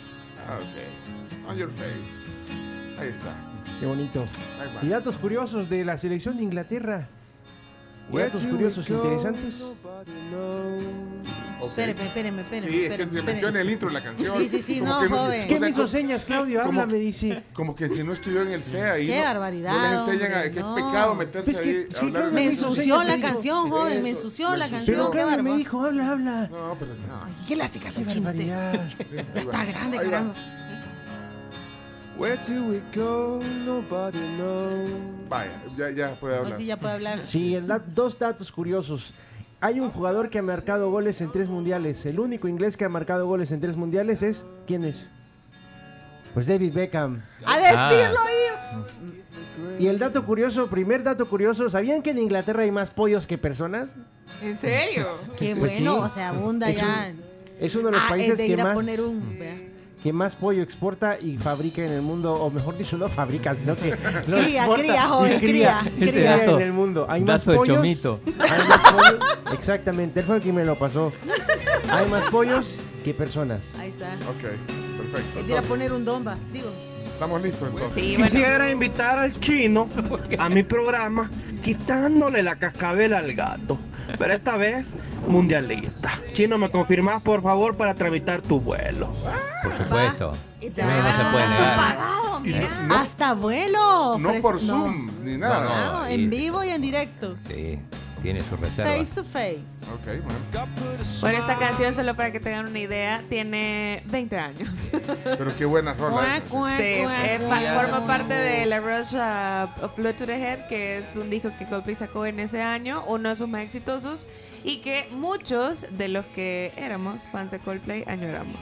Ah, ok. On your face. Ahí está. Qué bonito. Y datos curiosos de la selección de Inglaterra. Y datos curiosos interesantes. Espéreme, espéreme, espéreme. Sí, es que espéreme, se metió en espéreme. el intro de la canción. Sí, sí, sí, Como no, que joven. Es que o sea, me hizo señas, Claudio, como habla, me dice. Como que si no estudió en el CEA ahí. Qué no, barbaridad, No les enseñan a, hombre, que no. es pecado meterse Pues que- ahí es a que hablar de Claudio Me ensució la dijo. canción, joven, me ensució la canción. Pero Qué Claudio me dijo, habla, habla. No, pero no. Ay, ¿Qué usted? barbaridad. Sí, Ya está grande, caramba. Where do we go? Nobody knows. Vaya, ya, ya puede Hoy hablar. sí ya puede hablar. Sí, el da- dos datos curiosos. Hay un jugador que ha marcado goles en tres mundiales. El único inglés que ha marcado goles en tres mundiales es. ¿Quién es? Pues David Beckham. A decirlo, iba. Y el dato curioso, primer dato curioso, ¿sabían que en Inglaterra hay más pollos que personas? ¿En serio? Qué Pues bueno, sí. o sea, abunda Es ya. un- Es uno de los Ah, es países de que a más, poner un. Que más pollo exporta y fabrica en el mundo, o mejor dicho, no fabrica, sino que lo Cría, exporta cría, y joven, cría. Ese cría dato- en el mundo. Hay más dato de pollos. chomito. Hay más pollos. Exactamente, él fue el que me lo pasó. Hay más pollos que personas. Ahí está. Ok, perfecto. Es de ir a Entonces, poner un domba. Digo. estamos listos entonces. Sí, bueno. Quisiera invitar al chino a mi programa quitándole la cascabel al gato. Pero esta vez mundialista. Chino, ¿me confirmas por favor para tramitar tu vuelo? Por supuesto. Y No, no se puede negar. Pagado, no- Hasta vuelo. No por no. Zoom ni nada. No, No, y- en vivo y en directo. Sí, tiene su reserva. Face to face. Ok, bueno. Bueno, esta canción, solo para que tengan una idea, tiene 20 años. Pero qué buena rola esa. Sí, pa- forma parte de la Rush uh, of Blood to the Head, que es un disco que Coldplay sacó en ese año, uno de sus más exitosos, y que muchos de los que éramos fans de Coldplay añoramos.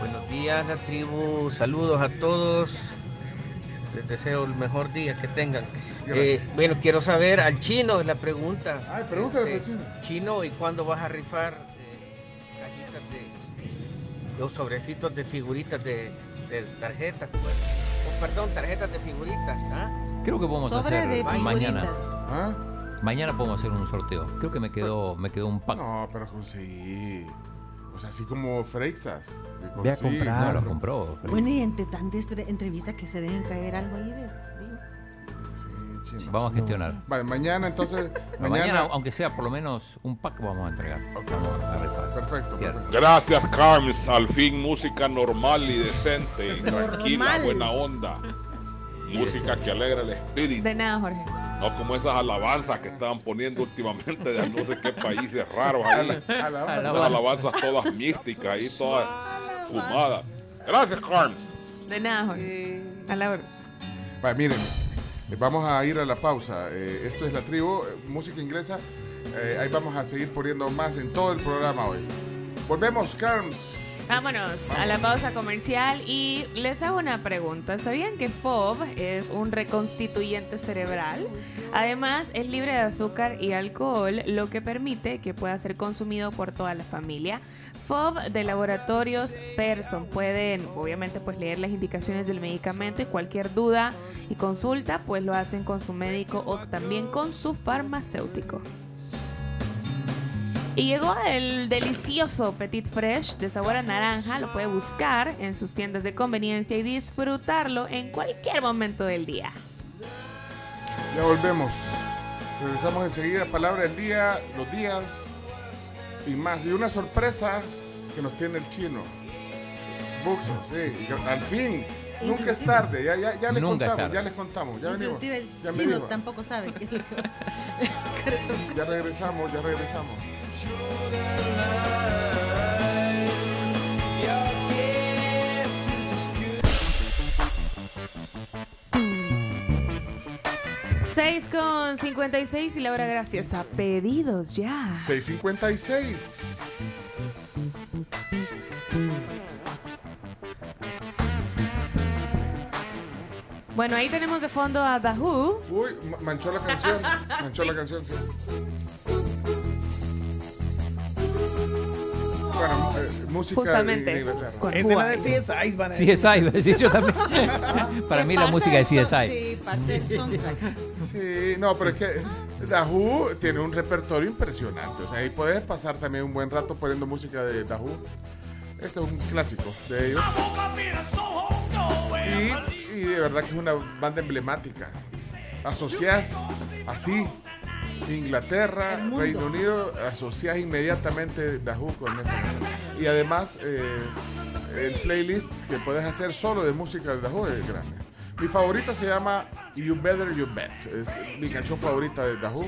Buenos días, la tribu. Saludos a todos. Les deseo el mejor día que tengan. Eh, bueno, quiero saber al chino la pregunta. Ay, pregúntale Este, al chino. Chino, ¿y cuándo vas a rifar eh, cajitas de los sobrecitos de figuritas de, de tarjetas? pues? Oh, perdón, tarjetas de figuritas. ¿ah? Creo que podemos Sobre hacer de mañana. ¿Ah? Mañana podemos hacer un sorteo. Creo que me quedó, me quedó un pack. No, pero conseguí. O sea, así como Freixas. Ve a comprar. No, lo compró. Bueno, y entre tantas entre- entrevistas que se deben caer algo ahí de. Sí. Vamos a gestionar. Vale, mañana entonces. Mañana. mañana, aunque sea por lo menos un pack, vamos a entregar. Vamos a rifar. Perfecto. Gracias, Carms. Al fin música normal y decente, tranquila, Normal. buena onda. Música que alegra el espíritu. De nada, Jorge. No como esas alabanzas que estaban poniendo últimamente de no sé qué países raros ahí. Alabanza. Esas alabanzas todas místicas ahí, todas fumadas. Gracias, Carms. De nada, Jorge. A la hora. Vale, miren, vamos a ir a la pausa. Eh, esto es la tribu, música inglesa. Eh, ahí vamos a seguir poniendo más en todo el programa hoy. Volvemos, Carms. Vámonos a la pausa comercial y les hago una pregunta. ¿Sabían que FOB es un reconstituyente cerebral? Además, es libre de azúcar y alcohol, lo que permite que pueda ser consumido por toda la familia. FOB de laboratorios Ferson. Pueden, obviamente, pues leer las indicaciones del medicamento y cualquier duda y consulta, pues lo hacen con su médico o también con su farmacéutico. Y llegó el delicioso Petit Fresh de sabor a naranja. Lo puede buscar en sus tiendas de conveniencia y disfrutarlo en cualquier momento del día. Ya volvemos. Regresamos enseguida. Palabra del día, los días y más. Y una sorpresa que nos tiene el chino. Buxo, sí. Al fin. Nunca es tarde. Ya, ya, ya les Nunca contamos. Ya les contamos. Ya venimos. Inclusive el Ya me chino tampoco sabe qué es lo que va a hacer. Ya regresamos, ya regresamos. Seis con 56 y la hora gracias a pedidos ya. 656. Bueno, ahí tenemos de fondo a Who. Uy, ma- manchó la canción. Manchó la canción, sí. Bueno, eh, música de- Justamente. de Inglaterra. Con Esa es la de. CSI, van a CSI, iba a decir yo también. Para mí la música de CSI. Sí, parte del soundtrack. Sí, no, pero es que The Who tiene un repertorio impresionante. O sea, ahí puedes pasar también un buen rato poniendo música de Who. Este es un clásico de ellos. Y, y de verdad que es una banda emblemática. Asocias así Inglaterra. Reino Unido, asocias inmediatamente Who con esta canción. Y además, eh, el playlist que puedes hacer solo de música de Who es grande. Mi favorita se llama You Better You Bet. Es mi canción favorita de Who.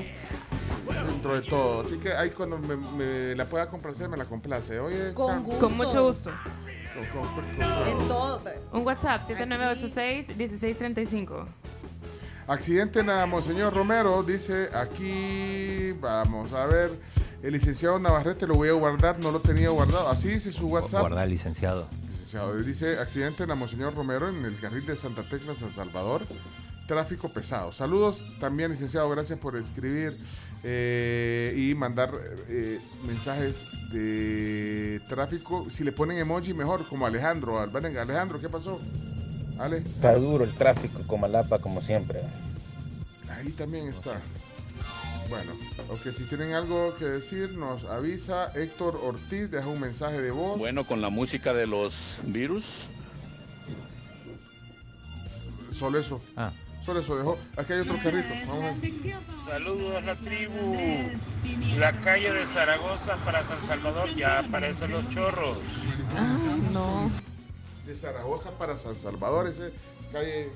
Dentro de todo. Así que ahí cuando me, me la pueda complacer, me la complace. Oye, Con gusto. Con mucho gusto. con- con- con- En todo. Un WhatsApp 7986-1635. Accidente en a Monseñor Romero, dice aquí, vamos a ver, el licenciado Navarrete lo voy a guardar, no lo tenía guardado, así dice su WhatsApp. Guardar licenciado. Licenciado, dice accidente en a Monseñor Romero en el carril de Santa Tecla, San Salvador, tráfico pesado. Saludos también, licenciado, gracias por escribir eh, y mandar eh, mensajes de tráfico. Si le ponen emoji, mejor, como Alejandro. Alejandro, ¿qué pasó? Ale, Está duro el tráfico con Malapa como siempre. ahí también está. Bueno, ok, si tienen algo que decir, nos avisa. Héctor Ortiz deja un mensaje de voz. Bueno, con la música de los virus. Solo eso. Ah. Por eso dejó. Aquí hay otro carrito. Vamos a ver. Saludos a la tribu. La calle de Zaragoza para San Salvador ya aparecen los chorros. Ah, no. De Zaragoza para San Salvador, ese calle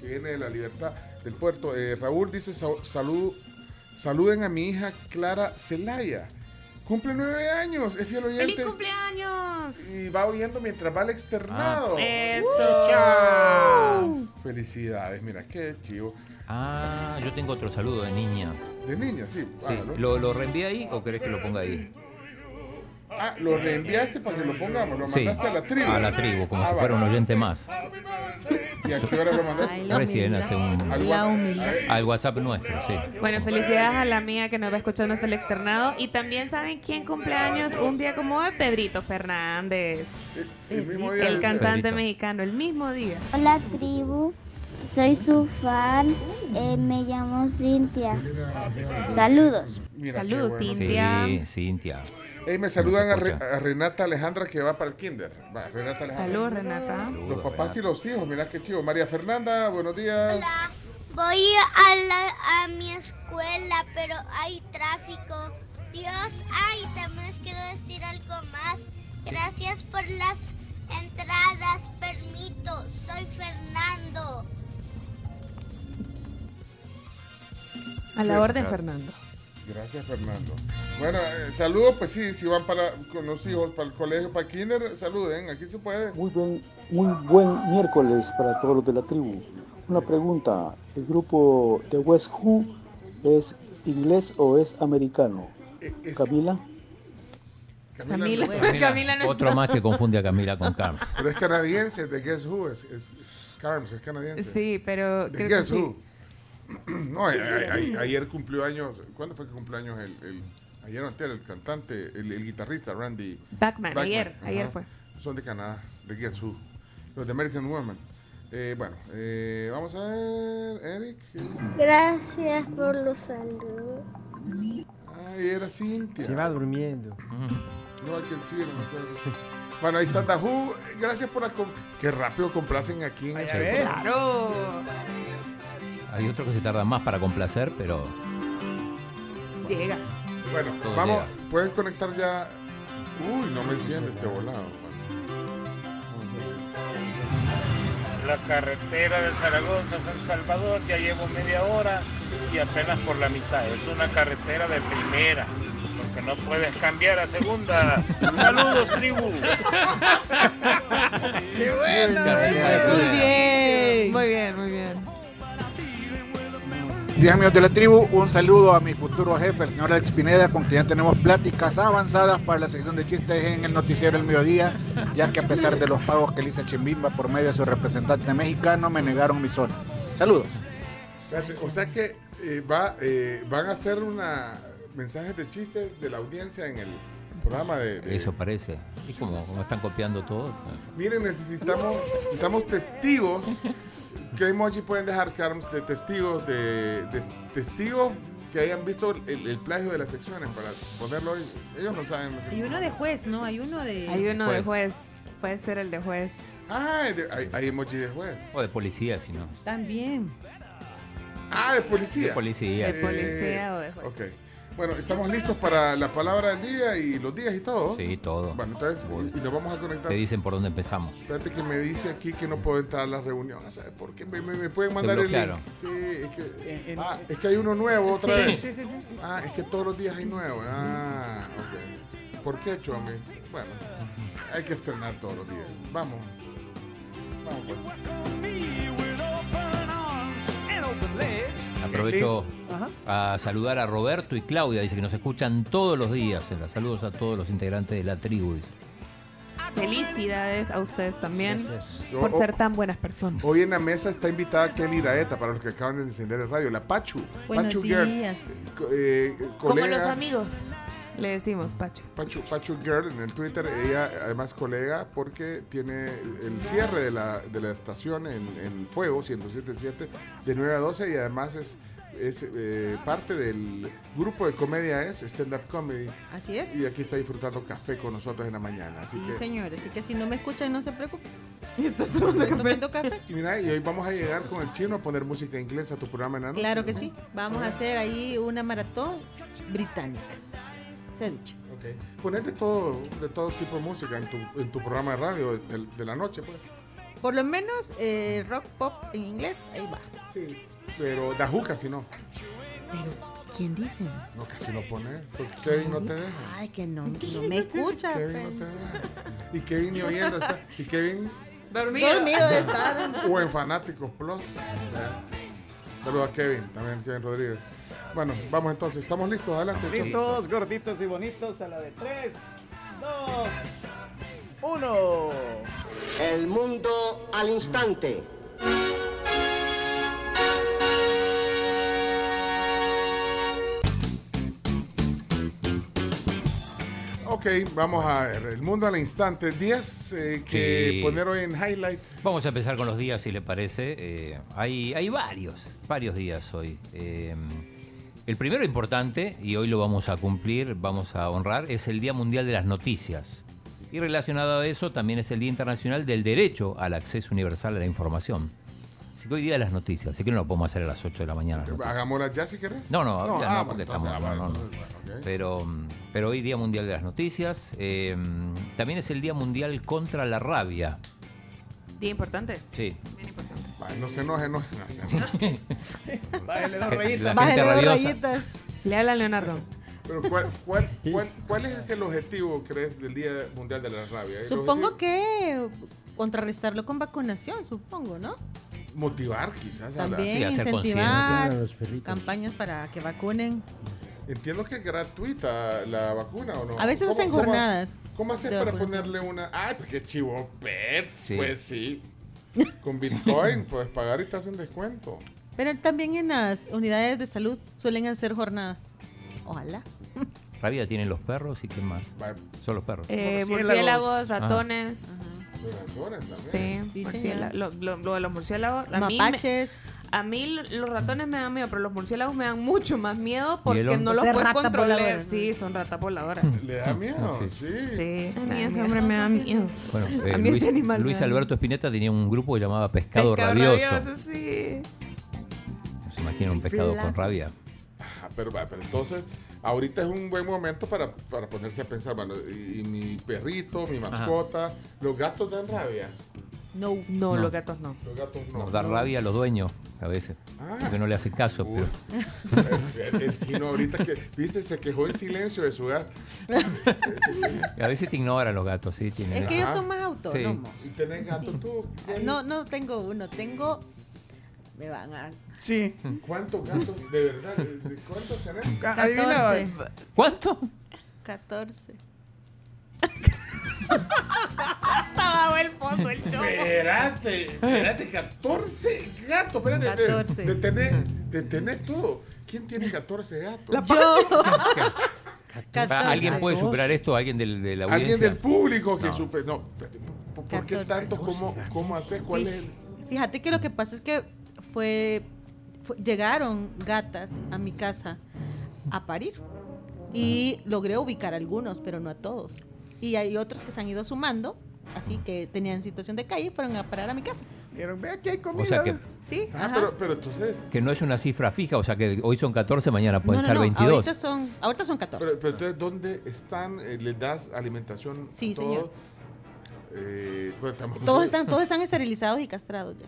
que viene de la libertad del puerto. Eh, Raúl dice: "Sa- salud, saluden a mi hija Clara Celaya. Cumple nueve años, es fiel ¡Feliz oyente. cumpleaños! Y va oyendo mientras va al externado. ¡Eso! Felicidades, mira, qué chivo. Ah, yo tengo otro saludo de niña. De niña, sí. Sí. hágalo. ¿Lo, ¿Lo reenvié ahí o querés que lo ponga ahí? Ah, lo reenviaste para que lo pongamos, lo Sí, mandaste a la tribu. a la tribu, como Ah, si fuera un oyente más. ¿Y a qué hora lo mandaste? Recién hace un... Al La WhatsApp. humildad. Al WhatsApp nuestro, sí. Bueno, felicidades a la mía que nos va escuchando hasta el externado. Y también saben quién cumpleaños un día como hoy, Pedrito Fernández. El mismo día El del- cantante Pedrito. mexicano, el mismo día. Hola tribu, soy su fan, eh, me llamo Cintia. Saludos. Mira, Saludos, bueno. Cintia. Sí, Cintia. Ey, me saludan a, Re- Renata Alejandra que va para el kinder. Va, Renata Alejandra. Saludos, Renata. Los papás y los hijos, mira qué chivo. María Fernanda, buenos días. Voy a, la, a mi escuela, pero hay tráfico. Dios, ay, también les quiero decir algo más. Gracias por las entradas, permito. Soy Fernando. A la orden. Fernando. Gracias, Fernando. Bueno, eh, saludos, pues sí, si van para con los hijos para el colegio, para kinder, saluden, aquí se puede. Muy buen, muy buen miércoles para todos los de la tribu. Una pregunta, ¿el grupo de West Who es inglés o es americano? Eh, es- Camila. Camila. no es- Camila no Otro más que confunde a Camila con Carms. Pero es canadiense, de Guess Who, es, es Carms, es canadiense. Sí, pero De creo que Guess sí. Who. No, a- a- a- ayer cumplió años, ¿cuándo fue que cumplió años el, el- ayer o antier, el cantante, el, el guitarrista Randy Bachman, ayer, ayer ajá. fue. Son de Canadá, de Guess Who. Los de American Woman. Eh, bueno, eh, vamos a ver, Eric. Gracias por los saludos. Ay, era Cintia. Se va durmiendo. No, hay que chino, no. Bueno, ahí está Dahu. Gracias por la... Qué rápido complacen aquí en este programa. ¡Claro! Hay otro que se tarda más para complacer, pero Llega. Bueno, Todo vamos, llega. pueden conectar ya. Uy, no me enciende este volado. Bueno, vamos a ver. La carretera de Zaragoza a San Salvador ya llevo media hora y apenas por la mitad. Es una carretera de primera, porque no puedes cambiar a segunda. Saludos, tribu. ¡Qué bueno! Muy bien. Muy bien, Días amigos de la tribu, un saludo a mi futuro jefe, el señor Alex Pineda, con quien ya tenemos pláticas avanzadas para la sección de chistes en el noticiero El Mediodía, ya que a pesar de los pagos que le hice a Chimbimba por medio de su representante mexicano, me negaron mi zona. Saludos. Espérate, o sea que eh, va, eh, van a hacer una mensajes de chistes de la audiencia en el programa de... de- eso parece. Y como, como están copiando todo. Miren, necesitamos, necesitamos testigos. ¿Qué emoji pueden dejar, Carms, de testigos, de, de testigos que hayan visto el, el plagio de las secciones para ponerlo hoy? Ellos no saben. Hay uno de juez, ¿no? Hay uno de. Hay uno de Juez. juez. Puede ser el de juez. Ah, de- hay, hay emoji de juez. O de policía, si no. También. Ah, de policía. De policía. De policía o de juez. Ok. Bueno, estamos listos para la palabra del día y los días y todo. Sí, todo. Bueno, entonces, y, y nos vamos a conectar. Te dicen por dónde empezamos. Espérate que me dice aquí que no puedo entrar a la reunión. ¿Sabes por qué? Me, me- me pueden mandar el link. Sí, es que, ah, es que hay uno nuevo otra Sí, vez. sí, sí, sí. Ah, es que todos los días hay nuevo. Ah, ok. ¿Por qué, Chomi? Bueno, hay que estrenar todos los días. Vamos. Vamos. pues. Aprovecho a saludar a Roberto y Claudia, dice que nos escuchan todos los días. Saludos a todos los integrantes de la tribu. dice. Felicidades a ustedes también Gracias. por ser tan buenas personas. Hoy en la mesa está invitada Kelly Raeta, para los que acaban de encender el radio. La Pachu. Buenos Pachu Girl, días. co- eh, Como los amigos, le decimos, Pacho. Pachu, Pachu Girl en el Twitter, ella además colega porque tiene el cierre de la, de la estación en, en Fuego 107.7 de 9 a 12 y además es es eh, parte del grupo de comedia es Stand Up Comedy. Así es. Y aquí está disfrutando café con nosotros en la mañana. Así Sí, que, señores. Así que si no me escuchan, no se preocupen. ¿Estás Estoy tomando café? y mira, y hoy vamos a llegar con el chino a poner música inglesa a tu programa en la noche. Claro que sí. Vamos a hacer ahí una maratón británica. Se ha dicho. Ok. Poner de todo, de todo tipo de música en tu, en tu programa de radio de, de la noche, pues. Por lo menos eh, rock pop en inglés, ahí va. Sí, pero Dajú casi no. Pero, ¿quién dice? No, casi no pones. Porque Kevin no te deja. Ay, que no, no me escucha. Kevin no te deja. Y Kevin ni oyendo está. Si Kevin. Dormido. Dormido de estar. O en Fanáticos Plus. Saludos a Kevin, también Kevin Rodríguez. Bueno, vamos entonces. ¿Estamos listos? Adelante. Listos, gorditos y bonitos a la de 3, 2, 1. El mundo al instante. Ok, vamos a ver. El mundo al instante. Días eh, que Sí. poner hoy en highlight. Vamos a empezar con los días, si le parece. Eh, hay, hay varios, varios días hoy. Eh, el primero importante, y hoy lo vamos a cumplir, vamos a honrar, es el Día Mundial de las Noticias. Y relacionado a eso, también es el Día Internacional del Derecho al Acceso Universal a la Información. Así que hoy Día de las Noticias, así que no lo podemos hacer a las 8 de la mañana. Hagámoslas ya si querés. No, no, ya no, ah, porque entonces, estamos. ah, no, bueno, no. Pero, pero hoy Día Mundial de las Noticias. eh, también es el Día Mundial contra la Rabia. Día importante. Sí. No se enoje, no, no se enoje. Bájale dos rayitas. Bájale dos rayitas. Le habla Leonardo. Pero ¿cuál, cuál, cuál, cuál es el objetivo, crees, del Día Mundial de la Rabia? ¿El Supongo que contrarrestarlo con vacunación, supongo, ¿no? Motivar quizás a la... También Sí, hacer incentivar conciencia. A los perritos. campañas para que vacunen. Entiendo que es gratuita la vacuna o no. A veces ¿Cómo- hacen cómo- jornadas ¿Cómo haces de para vacunación. ponerle una... Ay, pues qué chivo pets, Sí. pues sí. Con Bitcoin puedes pagar y te hacen descuento. Pero también en las unidades de salud suelen hacer jornadas. Ojalá. Rabia tienen los perros y qué más. Son los perros. Eh, Murciélagos. ratones. Los ratones también. Sí, Sí, murciéla- señor. lo, lo- lo de los murciélagos. A mí, me- Mapaches. A mí los ratones me dan miedo, pero los murciélagos me dan mucho más miedo porque no los rata controlar. voladora. Sí, son ratas voladoras. ¿Le da miedo? Sí. Sí. Sí, a mí ese hombre me da miedo. Bueno, eh, A mí Luis, ese animal me Luis Alberto Espineta tenía un grupo que llamaba Pescado, Pescado Rabioso. rabioso, sí. ¿Se imagina un pescado Flaco. con rabia? Pero, pero entonces, ahorita es un buen momento para, para ponerse a pensar, bueno, y, y mi perrito, mi mascota, los gatos dan rabia. No. No, No. los gatos no. Los gatos no. Nos da rabia a los dueños a veces. Ah. Porque no le hacen caso. Uy. pero- el, el chino ahorita que, viste, se quejó en silencio de su gato. a veces te ignoran los gatos, sí. Tienen Es que ellos son más autónomos. ¿Y tenés gato tú? Kelly? No, no tengo uno, tengo. Me van a. Sí. ¿Cuántos gatos? De verdad, ¿de- de ¿cuántos tenés? Ah, Adivina. 14. ¿Cuánto? 14. Estaba el fondo el choco. Espérate, espérate, 14 gatos. Espérate, de- 14. De, tener, de tener todo. ¿Quién tiene 14 gatos? Yo. Ah, ¿Alguien 14. puede superar esto? ¿Alguien del- de la audiencia? Alguien del público que No. No, ¿por, por qué 14. tantos? ¿Cómo, cómo haces? ¿Cuál es el.? Fíjate que lo que pasa es que fue, fue- llegaron gatas a mi casa a parir y logré ubicar algunos, pero no a todos. Y hay otros que se han ido sumando, así que tenían situación de calle y fueron a parar a mi casa. Vieron, ve aquí hay comida. O sea que, Sí, Ah, pero, pero entonces. que no es una cifra fija, o sea que hoy son 14, mañana pueden no, ser no, 22. Ahorita son, ahorita son 14. Pero, pero entonces, ¿dónde están? Eh, ¿Les das alimentación? a Sí, todos? señor. Eh, estamos- todos, están, todos están esterilizados y castrados ya.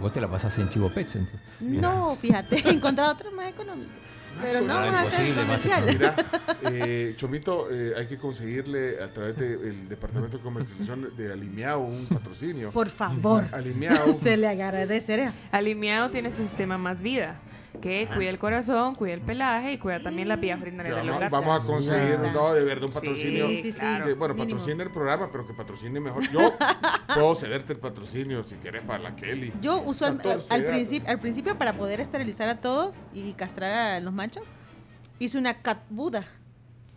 Vos te la pasas en Chivo Pets, entonces. No, fíjate, he encontrado otros más económicos. Pero no vamos a hacer comercial. Mira, eh, Chomito, eh, hay que conseguirle a través del Departamento de Comercialización de Alimiao un patrocinio. Por favor. Alimiao. Se le agradecerá. Alimiado tiene su sistema más vida, que cuida el corazón, cuida el pelaje y cuida también la vía Que urinaria de los vamos, a conseguir, no, de verdad, un patrocinio. sí, sí, que, bueno, mínimo. patrocine el programa, pero que patrocine mejor. Yo puedo cederte el patrocinio si quieres para la Kelly. Yo usual, al, 14 al gatos. principio, al principio para poder esterilizar a todos y castrar a los machos, hice una cat Buda.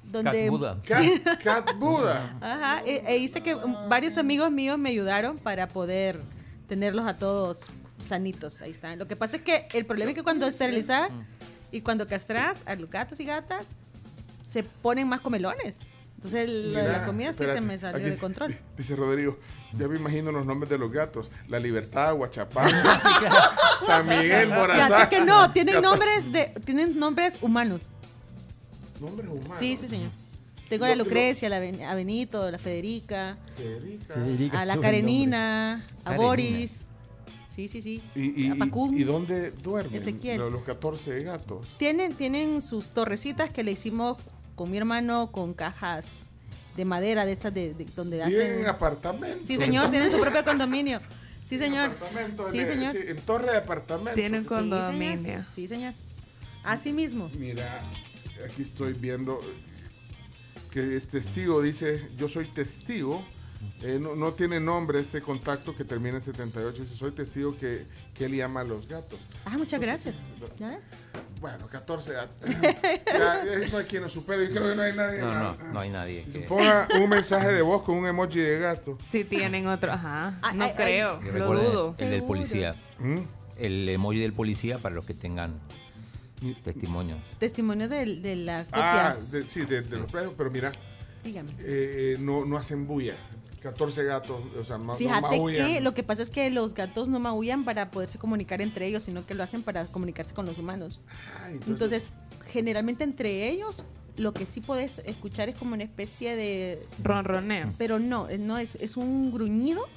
Donde, Cat Buda. Cat, Cat Buda. Ajá, e, e hice que varios amigos míos me ayudaron para poder tenerlos a todos sanitos, ahí están. Lo que pasa es que el problema es que cuando esterilizas y cuando castras a los gatos y gatas, se ponen más comelones. Entonces lo de la Mira, comida sí se me salió aquí de control. Dice Rodrigo, ya me imagino los nombres de los gatos. La Libertad, Guachapán, San Miguel, Morazán. Fíjate que no, tienen nombres de, tienen nombres humanos. Nombres humanos. Sí, sí, señor. Tengo a la Lucrecia, la Ben- a Benito, a la Federica, Federica. a la Karenina, a Karenina. Boris. Sí, sí, sí. ¿Y, dónde duermen Ezequiel. los, los 14 gatos? Tienen, tienen sus torrecitas que le hicimos con mi hermano con cajas de madera de estas de, de- donde hacen. en apartamentos. Sí, señor, tienen su propio condominio. Sí, señor. Apartamentos, Sí, en, señor. sí, en torre de apartamentos. Tienen condominio. Sí, señor. Así mismo. Mira, aquí estoy viendo que es testigo, dice, yo soy testigo. Eh, no, no tiene nombre este contacto que termina en 78. Dice, soy testigo que, que él llama a los gatos. Ah, muchas gracias. ¿Ya? Bueno, 14 gatos. ya, eso hay quien lo supera. Yo creo que no hay nadie. No, no, no hay nadie. que- Ponga un mensaje de voz con un emoji de gato. Si tienen otro, ajá. Ay, No ay, creo, que lo dudo. El del policía. ¿Mm? El emoji del policía para los que tengan testimonios. Testimonio de, de la copia. Ah, de- sí, de, de los precios, pero mira, Dígame. eh, no, no hacen bulla. 14 gatos, o sea, ma- no Fíjate que lo que pasa es que los gatos no maullan para poderse comunicar entre ellos, sino que lo hacen para comunicarse con los humanos. Ah, entonces, generalmente entre ellos, lo que sí puedes escuchar es como una especie de... Ronroneo. Pero no, no es, es un gruñido,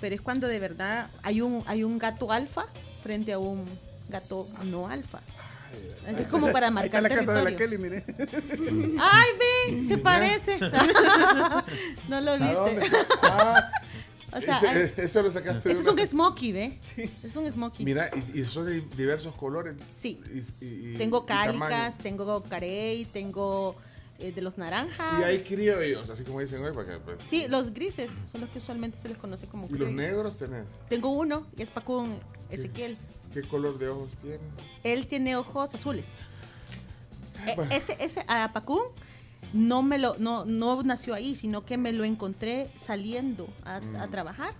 pero es cuando de verdad hay un, hay un gato alfa frente a un gato no alfa. Así es como para Ahí está marcar la casa de la territorio. Kelly, mire. ¡Ay, ven! Se parece. no lo ¿A dónde? viste. Ah, O sea, ese- hay- eso lo sacaste de Este es una- un smokey, ¿ve? Es un smokey. Mira, y, y son de diversos colores. Sí. Y- y- y- tengo cáricas, tengo carey, tengo eh, de los naranjas. Y hay criollos, así como dicen hoy, porque pues. Sí, los grises son los que usualmente se les conoce como ¿Y los criollos. negros tenés? Tengo uno, y es Pacún Ezequiel. ¿Qué color de ojos tiene? Él tiene ojos azules. E- Bueno. ese, ese a Pacún no me lo, no, no nació ahí, sino que me lo encontré saliendo a, a Mm. trabajar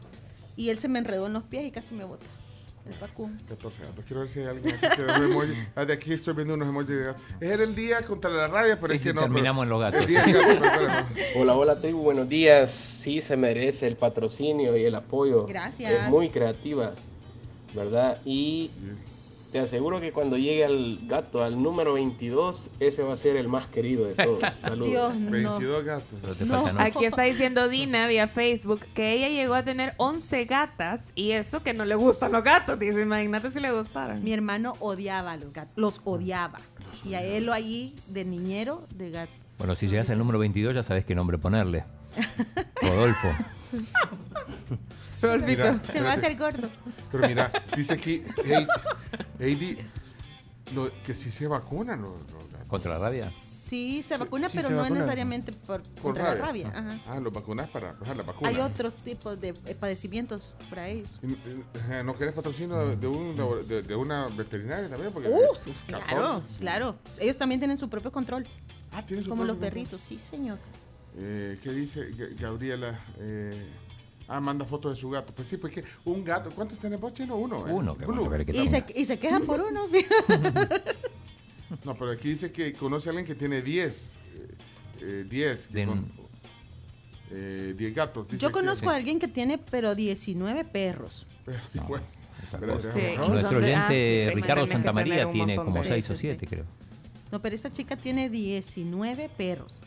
y él se me enredó en los pies y casi me bota. El Pacún. 14 gatos. Quiero ver si hay alguien aquí que da un emoji. Ah, de aquí estoy viendo unos emojis de gato. Era el día contra la rabia, pero Sí, es que sí, no. terminamos en los gatos. Día gato. Hola, hola tribu, buenos días. Sí se merece el patrocinio y el apoyo. Gracias. Es muy creativa, ¿verdad? Y te aseguro que cuando llegue al gato, al número 22, ese va a ser el más querido de todos. Saludos. Dios, no. 22 gatos. Aquí está diciendo Dina vía Facebook que ella llegó a tener 11 gatas y eso que no le gustan los gatos. Dice, imagínate si le gustaran. Mi hermano odiaba a los gatos, los odiaba. Y a él lo allí de niñero de gatos. Bueno, si llegas al número 22 ya sabes qué nombre ponerle. Rodolfo. Mira, Se me va a hacer gordo. Pero mira, dice aquí, Heidi, lo- que sí se vacunan los, los gatos. ¿Contra la rabia? Sí, se vacuna, sí pero se no vacunan. necesariamente por, Por contra la rabia. Ajá. Ah, los vacunas para la vacuna. Hay otros tipos de eh, padecimientos para ellos. Y- y- ajá, ¿No querés patrocinio de, de un labor- de- de una veterinaria también? Porque Uh, sí, 14. claro, claro. Ellos también tienen su propio control. Ah, tienen su Como los propio control. perritos, sí, señor. Eh, ¿Qué dice Ga- Gabriela? Eh, ah, manda fotos de su gato. Pues sí, pues que un gato. ¿Cuántos tenés vos, Chino? Uno. eh. Uno, que querés que Y se, y se quejan por uno. No, pero aquí dice que conoce a alguien que tiene 10. eh, eh, 10. que De- con- eh, 10 gatos. dice Yo que- conozco a alguien que tiene, pero 19 perros. Y bueno, Sí. Nuestro ¿Dónde? Ah, sí, oyente Ricardo que Santamaría tiene como de- 6 Sí, o sí, 7, creo. No, pero esta chica tiene 19 perros.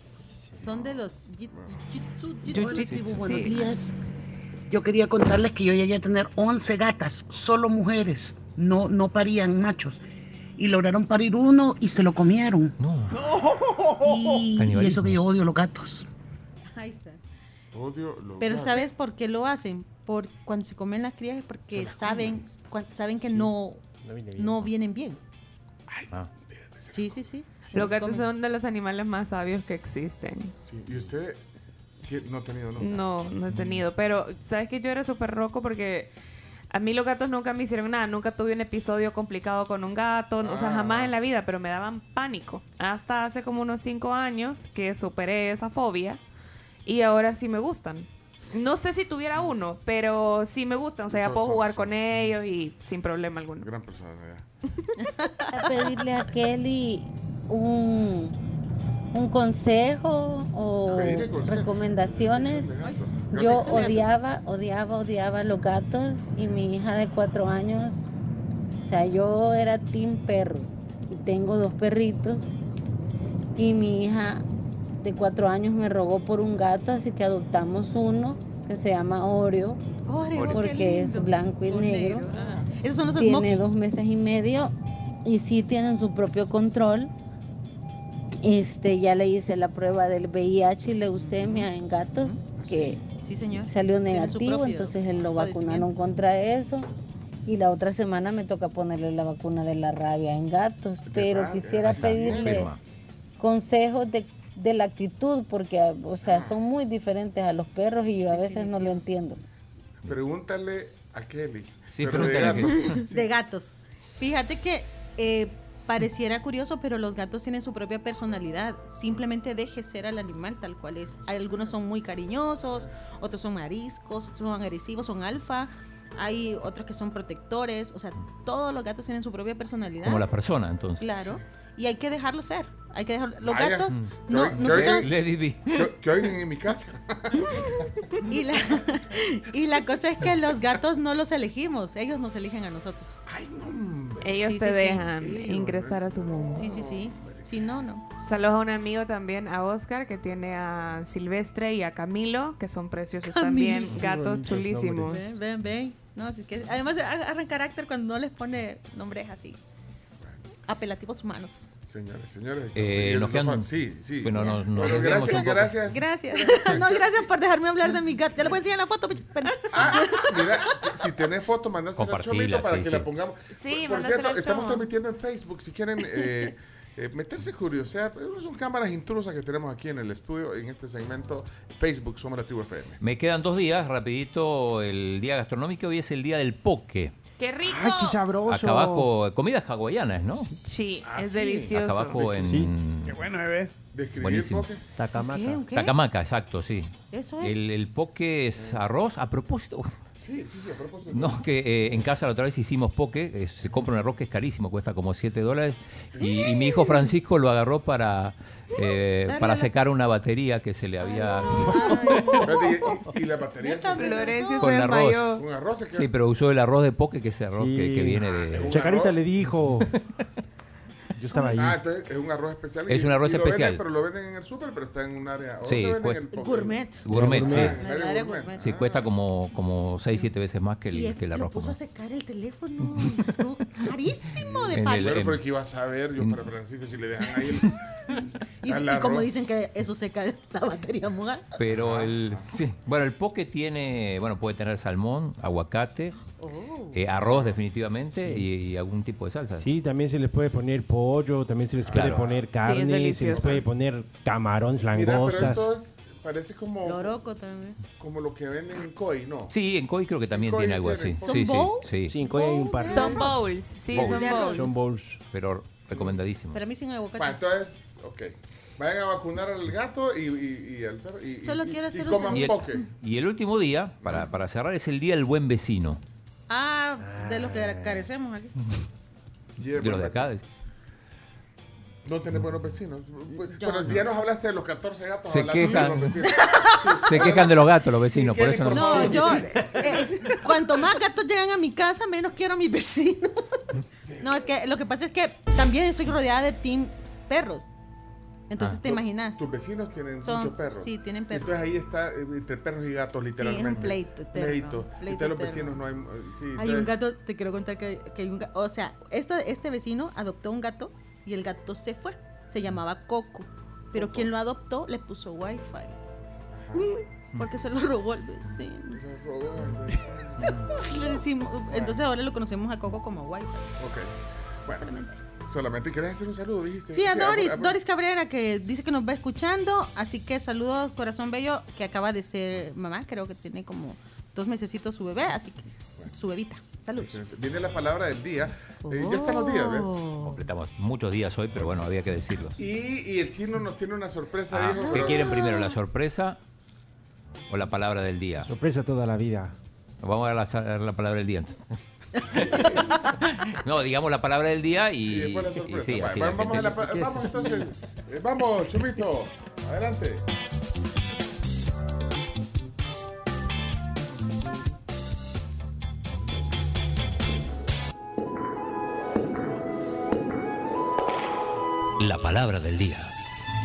Son de los jit- jitsu- jitsu- Hola, tribu, buenos Sí. días. Yo quería contarles que yo llegué a tener 11 gatas, solo mujeres, no, no parían machos. Y lograron parir uno y se lo comieron. Y, y Canibalismo. eso que yo odio los gatos. Ahí está. Odio los Pero gatos. ¿sabes por qué lo hacen? Por cuando se comen las crías es porque saben, saben que no, No viene bien. no vienen bien. Ah. Sí, sí, sí. Los gatos comen. son de los animales más sabios que existen. Sí, ¿Y usted qué- no ha tenido nunca? No, no he tenido. Pero, ¿sabes que Yo era súper roco porque a mí los gatos nunca me hicieron nada. Nunca tuve un episodio complicado con un gato. O sea, Ah. jamás en la vida, pero me daban pánico. Hasta hace como unos cinco años que superé esa fobia. Y ahora sí me gustan. No sé si tuviera uno, pero sí me gustan. O sea, ya puedo jugar con ellos y sin problema alguno. Gran personalidad. a pedirle a Kelly un, un consejo o consejo. recomendaciones. Yo odiaba, odiaba, odiaba los gatos y mi hija de cuatro años, o sea, yo era team perro y tengo dos perritos y mi hija de cuatro años me rogó por un gato, así que adoptamos uno que se llama Oreo, Oreo, porque es blanco y O negro. Ah, Esos son los Tiene dos meses y medio y sí tienen su propio control. Este, ya le hice la prueba del VIH y leucemia en gatos, que Sí, señor. salió negativo, entonces él lo vacunaron contra eso. Y la otra semana me toca ponerle la vacuna de la rabia en gatos, pero rabia, quisiera pedirle consejos de, de la actitud, porque, o sea, son muy diferentes a los perros y yo a veces no lo entiendo. Pregúntale a Kelly. Sí, pero de gato. Kelly. Sí. De gatos. Fíjate que eh, pareciera curioso, pero los gatos tienen su propia personalidad. Simplemente deje ser al animal tal cual es. Algunos son muy cariñosos, otros son mariscos, otros son agresivos, son alfa. Hay otros que son protectores. O sea, todos los gatos tienen su propia personalidad. Como la persona, entonces. Claro. Y hay que dejarlo ser. Hay que dejarlo. Los Vaya. gatos. Mm. No, Que oigan- nosotros. Que, oigan en mi casa. y, la, y la cosa es que los gatos no los elegimos. Ellos nos eligen a nosotros. Ay, no. Ellos Sí, te sí, dejan ingresar a su mundo. Sí, sí, sí. Si no, no. Saludos a un amigo también, a Oscar, que tiene a Silvestre y a Camilo, que son preciosos Camilo. también, gatos chulísimos. Ven, ven, ven. No, así que además agarran carácter cuando no les pone nombres así. Apelativos humanos. Señores, señores. Eh, no, nos quedan- Sí, sí. Bueno, nos- nos Bueno, gracias, gracias. Gracias. no, gracias por dejarme hablar de mi gato. Ya le voy a enseñar la foto. pero- Ah, mira, si tenés foto, mandásela al chomito para sí, que sí. la pongamos. Sí, por, por cierto, estamos transmitiendo en Facebook. Si quieren eh, eh, meterse curiosidad, son cámaras intrusas que tenemos aquí en el estudio, en este segmento. Facebook, somos la tribu FM. Me quedan dos días, rapidito, el día gastronómico. Hoy es el día del poke. ¡Qué rico! ¡Ay, qué sabroso! Acá abajo, comidas hawaianas, ¿no? Sí, Ah, es sí. delicioso. Acá abajo en Sí. Qué bueno, bebé. Describir Buenísimo. poke. Tacamaca. ¿Qué? ¿Un qué? Tacamaca, exacto, sí. Eso es. El, el poke es arroz. A propósito, Sí, sí, sí, a propósito. no, que eh, en casa la otra vez hicimos poke. eh, se compra un arroz que es carísimo, cuesta como 7 dólares. Y, y mi hijo Francisco lo agarró para, eh, para secar una batería que se le había. Y, y- y la batería se hace Florencia Con se arroz. con arroz. Se Sí, pero usó el arroz de poke, que es arroz Sí. que, que viene de. Un Chacarita arroz. le dijo. Yo estaba ahí. Ah, entonces es un arroz especial. Es un arroz y lo especial. venden, pero lo venden en el súper, pero está en un área. ¿o Sí, ¿Dónde venden pues- el? Gourmet. Gourmet, Gourmet. sí. Ah. Sí, Ah. cuesta como, como 6, 7 veces más que Y el, es que el que lo arroz puso a secar el teléfono. No, Carísimo de En el- palo. Pero en- porque iba a saber yo para Francisco si le dejan ahí el, Y, al y como arroz. dicen que eso seca la batería moja. Pero el. Sí. Bueno, el poke tiene. Bueno, puede tener salmón, aguacate, Oh. eh, arroz, definitivamente, y, y algún tipo de salsa. Sí, también se les puede poner pollo, también se les puede poner carne, se les puede poner camarón, Mira, pero langostas. esto es, parece como, Loroco también. como lo que venden en Koi, ¿no? Sí, en Koi creo que también Koi tiene algo tiene. así. ¿Son Sí, sí, bowls? sí. Sí, en Coya hay un par. Son bowls. Sí, Bowls. son bowls. Son bowls. Pero recomendadísimo. Para mí sin aguacate. Bueno, entonces, ok. Vayan a vacunar al gato y, y, y al perro. Y, Solo y- quiero y hacer un coman Y el, poke. y el último día, para, para cerrar, es el día del buen vecino. Ah, de los que carecemos aquí. Yeah, De los de bueno, acá. No tenés buenos vecinos. Yo Bueno, si ya nos hablaste de los 14 gatos, Se hablando de quejan. los vecinos. Se quejan de los gatos los vecinos, Sí, por eso no. No, yo, eh, cuanto más gatos llegan a mi casa, menos quiero a mis vecinos. No, es que lo que pasa es que también estoy rodeada de team perros. Entonces Ah, te imaginas. Tus vecinos tienen Son- muchos perros. sí, tienen perros. Entonces ahí está eh, entre perros y gatos, literalmente. pleito eterno, Pleito. pleito Entonces los vecinos no hay. eh, Sí, Hay entonces- un gato, te quiero contar que, que hay un gato. O sea, este, este vecino adoptó un gato y el gato se fue. Se llamaba Coco. Pero quien lo adoptó le puso wifi. Mm, Porque se lo robó el vecino. Se lo robó el vecino. Le decimos- entonces ahora lo conocemos a Coco como wifi. Ok. Bueno, Solamente. Solamente querés hacer un saludo, dijiste. Sí, a Doris, Doris Cabrera, que dice que nos va escuchando. Así que saludos, corazón bello, que acaba de ser mamá. Creo que tiene como dos mesecitos su bebé. Así que su bebita. Saludos. Excelente. Viene la palabra del día. Eh, ya están los días, ¿ves? Oh. Completamos muchos días hoy, pero bueno, había que decirlo. Y, y el chino nos tiene una sorpresa, Ah, dijo. ¿Qué pero- quieren primero? ¿La sorpresa o la palabra del día? Sorpresa toda la vida. Vamos a dar la, la palabra del día. no, digamos la palabra del día y, Y después la y sí, Va- así va- la vamos, a la- vamos entonces. Eh, vamos, Chumito. Adelante. La palabra del día.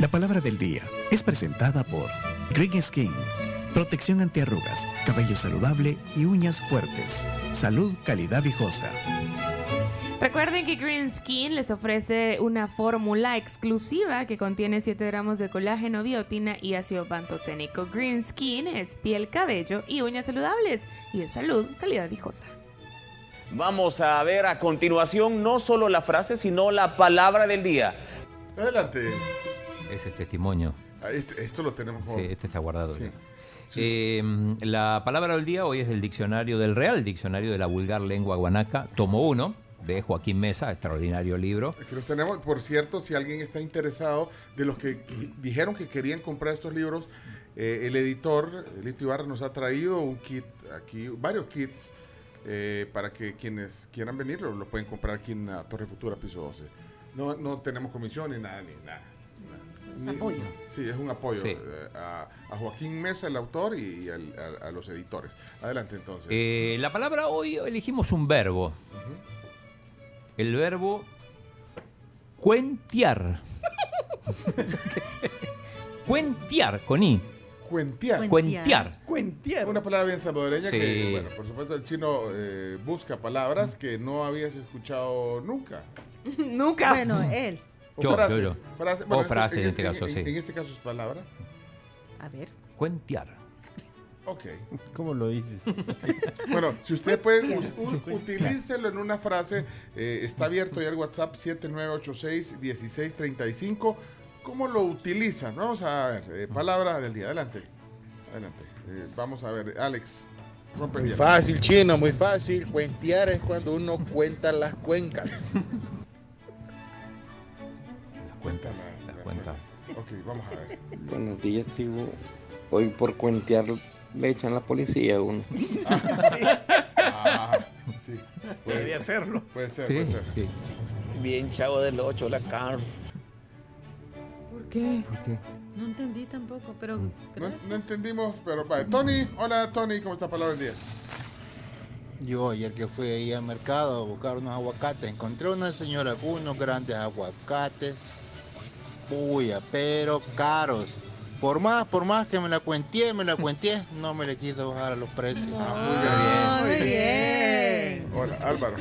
La palabra del día es presentada por Green Skin. Protección ante arrugas, cabello saludable y uñas fuertes. Salud, calidad viejosa. Recuerden que Green Skin les ofrece una fórmula exclusiva que contiene 7 gramos de colágeno, biotina y ácido pantoténico. Green Skin es piel, cabello y uñas saludables y de salud, calidad viejosa. Vamos a ver a continuación no solo la frase, sino la palabra del día. Adelante. Ese es testimonio. Ah, este- esto lo tenemos. Sí, este está guardado. Sí. ya. Eh, la palabra del día hoy es del diccionario del Real Diccionario de la Vulgar Lengua Guanaca, tomo 1, de Joaquín Mesa, extraordinario libro. Aquí los tenemos. Por cierto, si alguien está interesado de los que dijeron que querían comprar estos libros, eh, el editor, Lito Ibarra, nos ha traído un kit aquí, varios kits, eh, para que quienes quieran venir lo, lo pueden comprar aquí en la Torre Futura, piso 12. No, no tenemos comisión ni nada, ni nada. Es apoyo. Sí, es un apoyo Sí. eh, a, a Joaquín Mesa, el autor, y al- a, a los editores. Adelante entonces. Eh, la palabra hoy elegimos un verbo. El verbo cuentear. cuentear, con I. Cuentear. Cuentear. Cuentear. Una palabra bien salvadoreña Sí. que, bueno, por supuesto el chino eh, busca palabras que no habías escuchado nunca. Nunca. Bueno, él. O Yo, yo, frases. yo. frases. O Bueno, frases en este caso, en- sí. En este caso es palabra. A ver. Cuentear. Ok. ¿Cómo lo dices? Bueno, si usted puede, utilícelo en una frase. eh, está abierto ya el WhatsApp 7986-1635. ¿Cómo lo utilizan? Vamos a ver. eh, palabra del día. Adelante. Adelante. Eh, vamos a ver. Alex. rompe Muy fácil, chino, muy fácil. Cuentear es cuando uno cuenta las cuencas. Las cuentas. Las cuentas. Ok, vamos a ver. Buenos días, tribu. Hoy por cuentear le echan la policía a uno. Ah, sí. Puede hacerlo. Puede ser, Sí, puede ser. sí. Bien, chavo del 8, la car. ¿Por qué? ¿Por qué? No entendí tampoco, pero. No, gracias. no entendimos, pero vale. Tony, hola Tony, ¿cómo está palabra del día? Yo ayer que fui ahí al mercado a buscar unos aguacates, encontré una señora con unos grandes aguacates, puya, pero caros. Por más, por más que me la cuenteé, me la cuenteé, no me le quiso bajar a los precios. Ah, muy bien. Hola, Álvaro.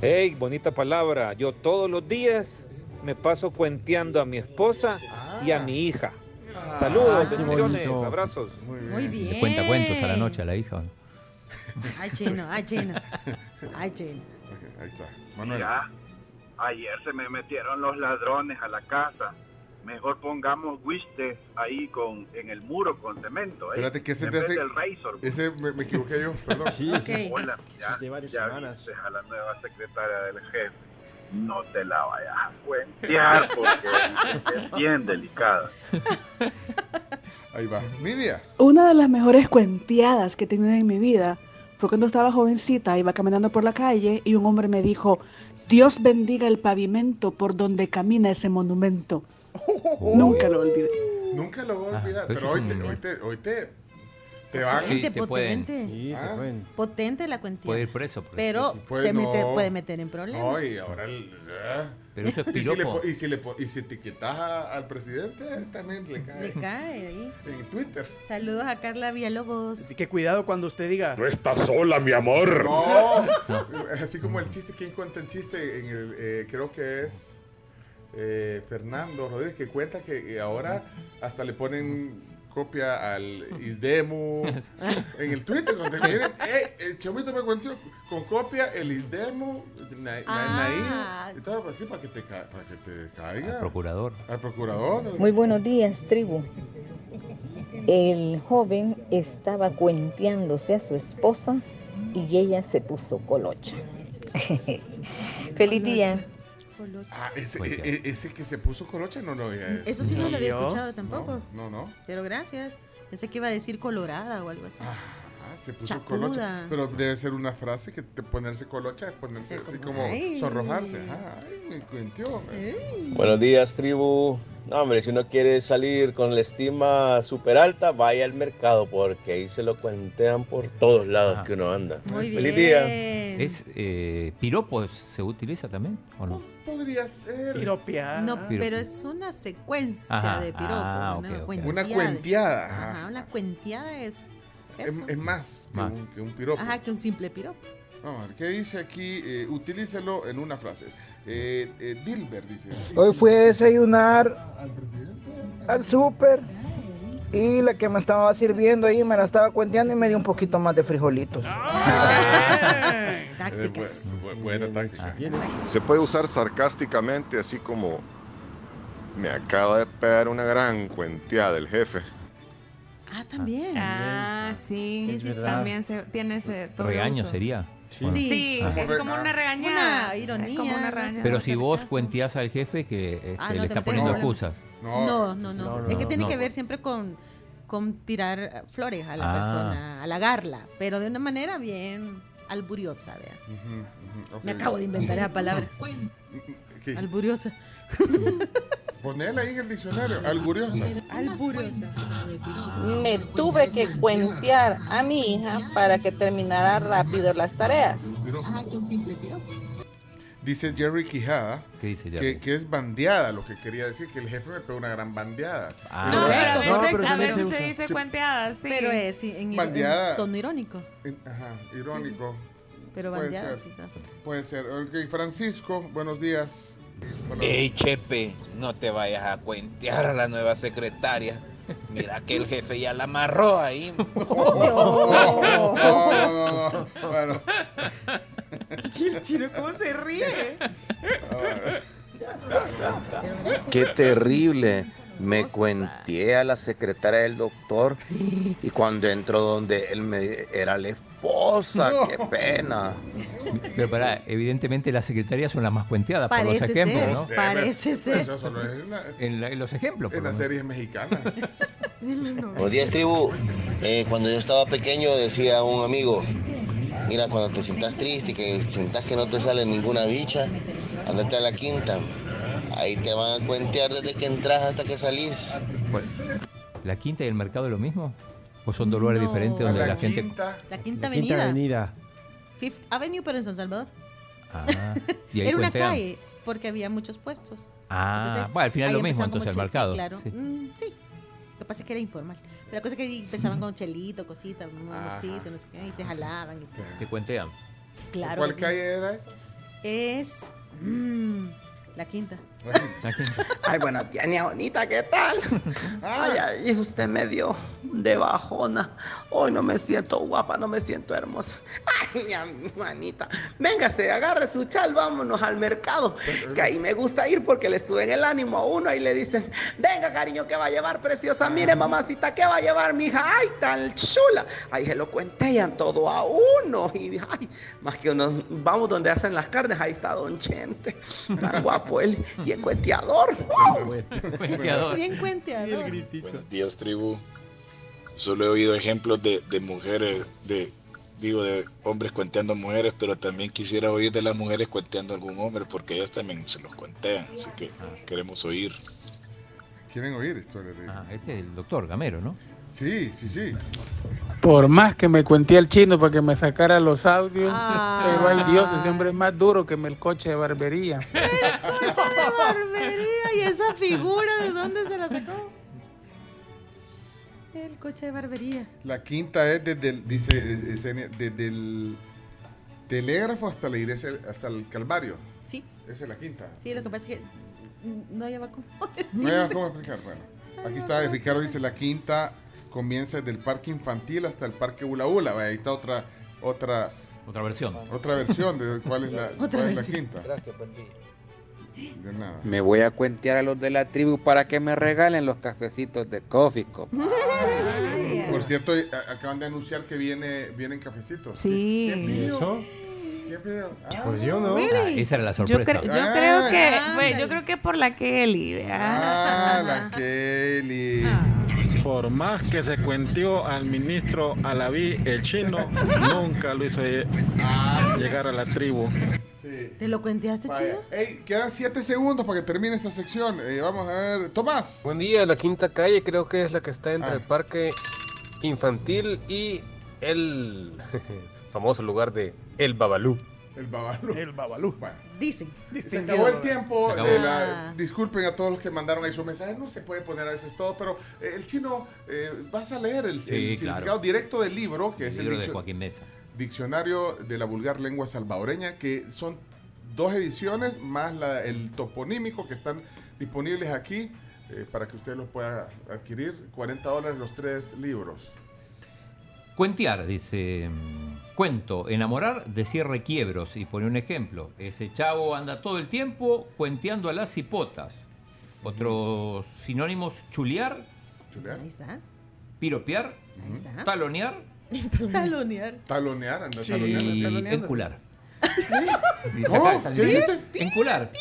Hey, bonita palabra. Yo todos los días me paso cuenteando a mi esposa y a mi hija. Saludos, qué bendiciones, bonito. abrazos. Muy bien. Le cuenta cuentos a la noche a la hija. Ay, chino, ay, chino. Ay, chino. Ahí está. Manuel. Ya, ayer se me metieron los ladrones a la casa. Mejor pongamos Wiste ahí con, en el muro con cemento. ¿eh? Espérate, que ese vez ese- del Razor. Ese me, me equivoqué yo, perdón. Sí, Ok. sí. Hola, ya, de varias ya semanas. viste a la nueva secretaria del jefe. No te la vayas a cuentear porque es bien delicada. Ahí va. Nidia. Una de las mejores cuenteadas que he tenido en mi vida fue cuando estaba jovencita, iba caminando por la calle y un hombre me dijo, Dios bendiga el pavimento por donde camina ese monumento. Nunca lo olvidé. Nunca lo voy a Ah, olvidar, pero pero hoy te, hoy te, hoy te, te van. Potente, te pueden. potente. Sí, Ah. te pueden. Potente la cuentía. Puede ir preso. porque- Pero Puede- se mete- no. puede meter en problemas. No, y ahora el. ah. Pero eso es Y si, le, y, si le, y si etiquetas a- al presidente, también le cae. Le cae ahí. En Twitter. Saludos a Carla Villalobos. Así que cuidado cuando usted diga. No estás sola, mi amor. No. Así como el chiste, ¿quién cuenta el chiste? En el, eh, creo que es eh, Fernando Rodríguez, que cuenta que eh, ahora hasta le ponen copia al Isdemu en el Twitter. Cuando te miren, eh, el chavito me contó con copia el Isdemu, Na- Na- Ah. Y todo así para que te, para que te caiga. Al procurador. Al procurador. Muy buenos días, tribu. El joven estaba cuenteándose a su esposa y ella se puso colocha. Feliz día. Ah, ese, Cuenta. e- e- ese que se puso colocha no lo había Eso sí no lo había escuchado tampoco. No, no. Pero gracias. Pensé que iba a decir colorada o algo así. Ah, se puso Chapuda. colocha. Pero debe ser una frase que te ponerse colocha es ponerse así como ay. sonrojarse. Ah, ay, me cuentió. Buenos días, tribu. No, hombre, si uno quiere salir con la estima súper alta, vaya al mercado porque ahí se lo cuentean por todos lados que uno anda. Muy Feliz bien. día. ¿Es eh, piropo se utiliza también o no? Podría ser. Piropear. No, Piropo. pero es una secuencia Ajá. de piropo. Ah, cuenteada. Una cuenteada. Ajá, Ajá. una cuenteada es. Es, eso. es más, que, Más. Un, que un piropo. Ajá, que un simple piropo. Vamos a ver, ¿qué dice aquí? Eh, utilícelo en una frase. Eh, eh, Dilber dice. Hoy fui a desayunar al presidente. al súper y la que me estaba sirviendo ahí me la estaba cuenteando y me dio un poquito más de frijolitos. Eh, bu- bu- buena táctica. Se puede usar sarcásticamente, así como me acaba de pegar una gran cuenteada el jefe. Ah, también. Ah, sí, Sí, sí, sí. también se, tiene ese todo Regaño uso. sería. Sí. Ah. es como una regañada. Una ironía. Es como una regañada. Pero si vos cuenteás al jefe que este, Ah, no, le te está poniendo excusas. No, no, no. es que tiene no. que ver siempre con, con tirar eh, flores a la Ah. persona, halagarla, pero de una manera bien alburiosa, vea. Me acabo de inventar esa palabra. ¿Qué? Alburiosa. Ponela ahí en el diccionario. Alburiosa. Alburiosa. Me tuve que cuentear a mi hija para que terminara rápido las tareas. Dice Jerry Quijada ¿Qué dice que, Jerry? que es bandeada, lo que quería decir, que el jefe me pegó una gran bandeada. Ah. No, Correcto, pero a veces, correcto. a veces se se dice cuenteada, sí. Pero es sí, en, en Bandeada. tono irónico. En- Ajá, irónico. Pero Puede bandeada, ser. sí, está. Puede ser. Ok, Francisco, buenos días. Ey, Chepe, no te vayas a cuentear a la nueva secretaria. Mira que el jefe ya la amarró ahí. No, no, no, no. Bueno, El chino, ¿cómo se ríe? Qué terrible. Me cuenteé a la secretaria del doctor y cuando entró donde él me era la esposa, qué pena. Pero para, evidentemente las secretarias son las más cuenteadas por los ejemplos, ser, ¿no? sé, Parece pero- ser. Eso solo es en, la- En, la- en los ejemplos. en las series mexicanas. Buenos días, tribu. Eh, cuando yo estaba pequeño decía un amigo, mira, cuando te sientas triste y que sientas que no te sale ninguna bicha, andate a la quinta. Ahí te van a cuentear desde que entras hasta que salís. ¿La quinta y el mercado es lo mismo? ¿O son dos lugares No. diferentes donde La la, gente... quinta. La Quinta La Quinta Avenida. Avenida. Fifth Avenue, pero en San Salvador. Ah, y ahí Era una cuentean. calle, porque había muchos puestos. Ah, Entonces, bueno, al final lo mismo, entonces, el mercado. Sí, claro. Sí. Mm, sí. Lo que pasa es que era informal. Pero la cosa es que ahí empezaban con chelito, cositas, un amorcito, no sé qué, y te jalaban. Y todo. Te cuentean. Claro. ¿Cuál calle era esa? Es mm, la quinta. Ay, buenos días, niña bonita, ¿qué tal? Ah. Ay, ay, usted me dio de bajona. Hoy no me siento guapa, no me siento hermosa. Ay, mi hermanita, véngase, agarre su chal, vámonos al mercado. Que ahí me gusta ir porque le estuve en el ánimo a uno y le dicen, venga, cariño, ¿qué va a llevar, preciosa? Mire, mamacita, ¿qué va a llevar, mi hija? Ay, tan chula. Ahí se lo cuentean todo a uno. Y, ay, más que uno, vamos donde hacen las carnes, ahí está Don Chente. Tan guapo él y cuenteador. Bien cuenteador. Buenos días, tribu. Solo he oído ejemplos de, de mujeres, de digo, de hombres cuenteando mujeres, pero también quisiera oír de las mujeres cuenteando a algún hombre, porque ellas también se los cuentean, así que queremos oír. ¿Quieren oír historias de.? Ah, este es el doctor Gamero, ¿no? Sí, sí, sí. Por más que me cuenté al chino para que me sacara los audios, Ah. pero ay Dios, ese hombre es más duro que el coche de barbería. ¡Coche de barbería! ¿Y esa figura de dónde se la sacó? El coche de barbería. La quinta es desde el, dice desde el telégrafo hasta la iglesia, hasta el Calvario. Sí, Esa es la quinta. sí, lo que pasa es que no lleva cómo No hay cómo explicar. Bueno, aquí está, Ricardo dice la quinta comienza desde el parque infantil hasta el parque Ula Ula. Ahí está otra, otra, Otra versión. otra versión de cuál es la, Otra cuál es la quinta. Gracias, buen día. De nada. Me voy a cuentear a los de la tribu para que me regalen los cafecitos de Coffee Cup. Por cierto, eh, acaban de anunciar que viene, vienen cafecitos. Sí. ¿Quién pidió? ¿Eso? ¿Quién pidió? Ah, Pues yo no. Ah, esa era la Yo, sorpresa. cre- yo Ah, creo que ah, fue, yo creo que por la Kelly, ¿verdad? Ah, la Kelly. Por más que se cuenteó al ministro Alaví, el chino, nunca lo hizo lle- llegar a la tribu. ¿Te lo cuenteaste, chino? Ey, quedan 7 segundos para que termine esta sección. Eh, vamos a ver. Tomás. Buen día, la quinta calle creo que es la que está entre Ah. el parque infantil y el famoso lugar de El Babalú. El Babalú. El Babalú. Dicen. Se acabó el tiempo. Se acabó. de la- Ah. disculpen a todos los que mandaron ahí sus mensajes. No se puede poner a veces todo, pero eh, el chino, eh, vas a leer el, Sí, el claro. significado directo del libro, que es el libro de diccio- Joaquín Meza. Diccionario de la vulgar lengua salvadoreña, que son dos ediciones más la- el toponímico que están disponibles aquí eh, para que usted los pueda adquirir. 40 dólares los tres libros. Cuentear, dice. mm, Cuento, enamorar de cierre quiebros. Y pone un ejemplo. Ese chavo anda todo el tiempo cuenteando a las hipotas. Otros sinónimos, chulear, Ahí está. piropear, Ahí está. talonear Talonear. Talonear, anda y taloneando. encular. Dice ¿Cómo? acá, está ¿Qué el- dijiste? Encular.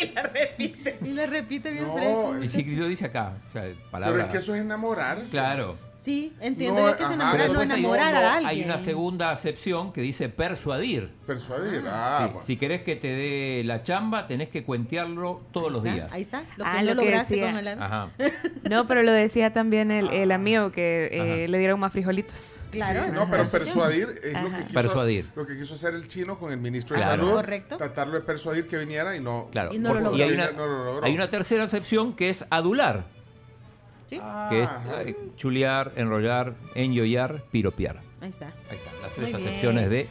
Y la repite. Y la repite bien No, fresco. Y sí, lo dice acá. O sea, Pero es que eso es enamorar. Claro. Sí, entiendo No, yo que ajá. enamorar, Pero no enamorar a alguien. Hay una segunda acepción que dice persuadir. Persuadir, ah, Sí, bueno. Si querés que te dé la chamba, tenés que cuentearlo todos los días. Ahí está. Lo que Ah, no lo que lograste decía. con el Ajá. No, pero lo decía también el, el amigo que eh, le dieron más frijolitos. Claro. Sí, no, pero persuadir es lo que, quiso, Persuadir. lo que quiso hacer el chino con el ministro de Claro. Salud. Correcto. Tratarlo de persuadir que viniera y no. Claro. Y no lo logró. hay, una, No lo logró. hay una tercera acepción que es adular, Sí. Ah, que es eh, chulear, enrollar, enjoyar, piropear. Ahí está. Ahí están las Muy tres bien. acepciones de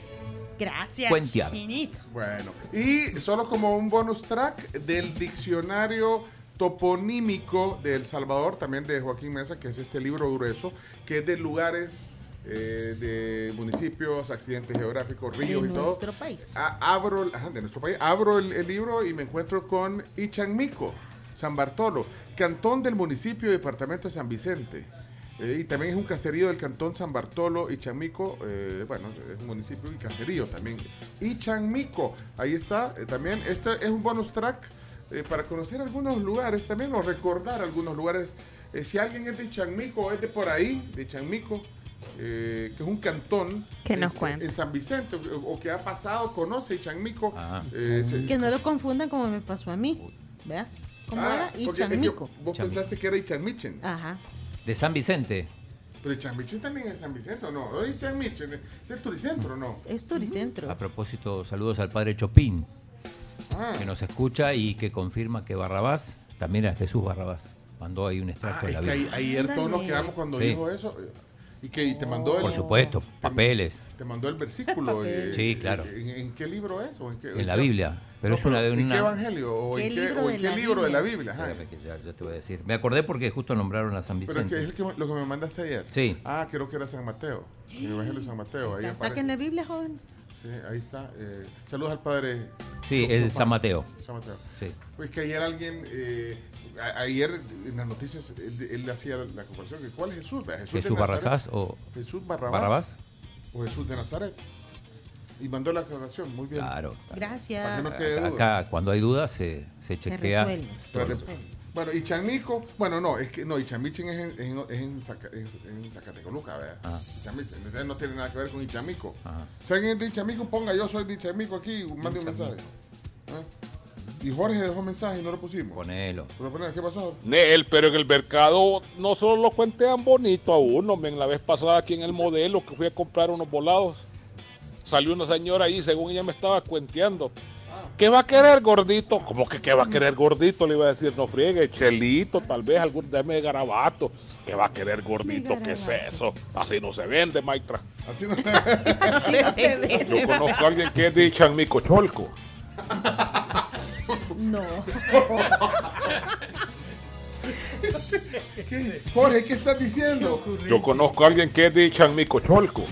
Gracias. Cuentear. Chinito. Bueno, y solo como un bonus track del diccionario toponímico de El Salvador, también de Joaquín Mesa, que es este libro grueso, que es de lugares, eh, de municipios, accidentes geográficos, De ríos y todo. nuestro país. A- abro, ajá, de nuestro país, abro el, el libro y me encuentro con Ichanmico, San Bartolo, cantón del municipio y departamento de San Vicente. Eh, y también es un caserío del cantón San Bartolo, Ichanmico, eh, bueno, es un municipio y caserío también. Ichanmico, ahí está eh, también. Este es un bonus track eh, para conocer algunos lugares también o recordar algunos lugares. Eh, si alguien es de Ichanmico o es de por ahí, de Ichanmico, eh, que es un cantón Que en- nos cuente. en San Vicente o, o que ha pasado, conoce Ichanmico. Ah. eh, Que no lo confundan como me pasó a mí. ¿Vea? ¿Cómo Ah, era? Y porque es que Chanmico. Vos pensaste que era Ichanmichen. Ajá. de San Vicente. Pero Ichanmichen también es San Vicente, ¿o no? ¿O es Ichanmichen? ¿Es el turicentro o no? Es Turicentro. A propósito, saludos al padre Chopin, Ah, que nos escucha y que confirma que Barrabás también era Jesús Barrabás. Mandó ahí un ah, extracto de es la Biblia. ayer todos nos quedamos cuando Sí. dijo eso. Y que y te mandó el, Por supuesto, papeles te mandó el versículo. eh, Sí, claro. ¿En, en qué libro es? ¿O en, qué, en la qué- Biblia. Pero No, es una de ¿En qué una. evangelio? ¿O ¿Qué en qué, libro o de en qué la libro de la Biblia? Ajá. Que ya, ya te voy a decir. Me acordé porque justo nombraron a San Pero es que Vicente. es el que, lo que me mandaste ayer. Sí. Ah, creo que era San Mateo. El Evangelio de San Mateo. Ahí. Saquen la Biblia, joven. Sí, ahí está. eh, saludos al padre. Sí, el. San Mateo. San Mateo. Sí. Pues que ayer alguien, eh, a- ayer en las noticias, él, él hacía la comparación que ¿cuál es Jesús? Jesús, de Jesús Nazaret. Barrabás o Jesús Barrabás, Barrabás. o Jesús de Nazaret. Y mandó la aclaración, muy bien. Claro. Gracias. Para que no quede duda. Acá, cuando hay dudas, se, se Se chequea. resuelve. Espérate. Bueno, y Chanmico, bueno, no, es que no, Ichamichen es en, es en, es en, Zaca- es en Zacatecoluca, ¿verdad? Ah. Ichamichen, no tiene nada que ver con Ichamico. Ajá. Si alguien es de Ichamico, ponga yo soy de Ichamico aquí, mande un mensaje. ¿Ah? Y Jorge dejó mensaje y no lo pusimos. Ponelo. Pero, pero, ¿Qué pasó? Nel, pero en el mercado no solo lo cuentean bonito a uno, men. La vez pasada aquí en el modelo que fui a comprar unos volados, salió una señora ahí, según ella me estaba cuenteando. ¿Qué va a querer gordito? ¿Cómo que qué va a querer gordito? Le iba a decir, no friegue, chelito, tal vez algún deme de garabato. ¿Qué va a querer gordito? ¿Qué es eso? Así no se vende, maestra. Así no Yo conozco a alguien que es de Chanmico Cholco. No. ¿Qué? Jorge, ¿qué estás diciendo? Yo conozco a alguien que es de Chanmico Cholco.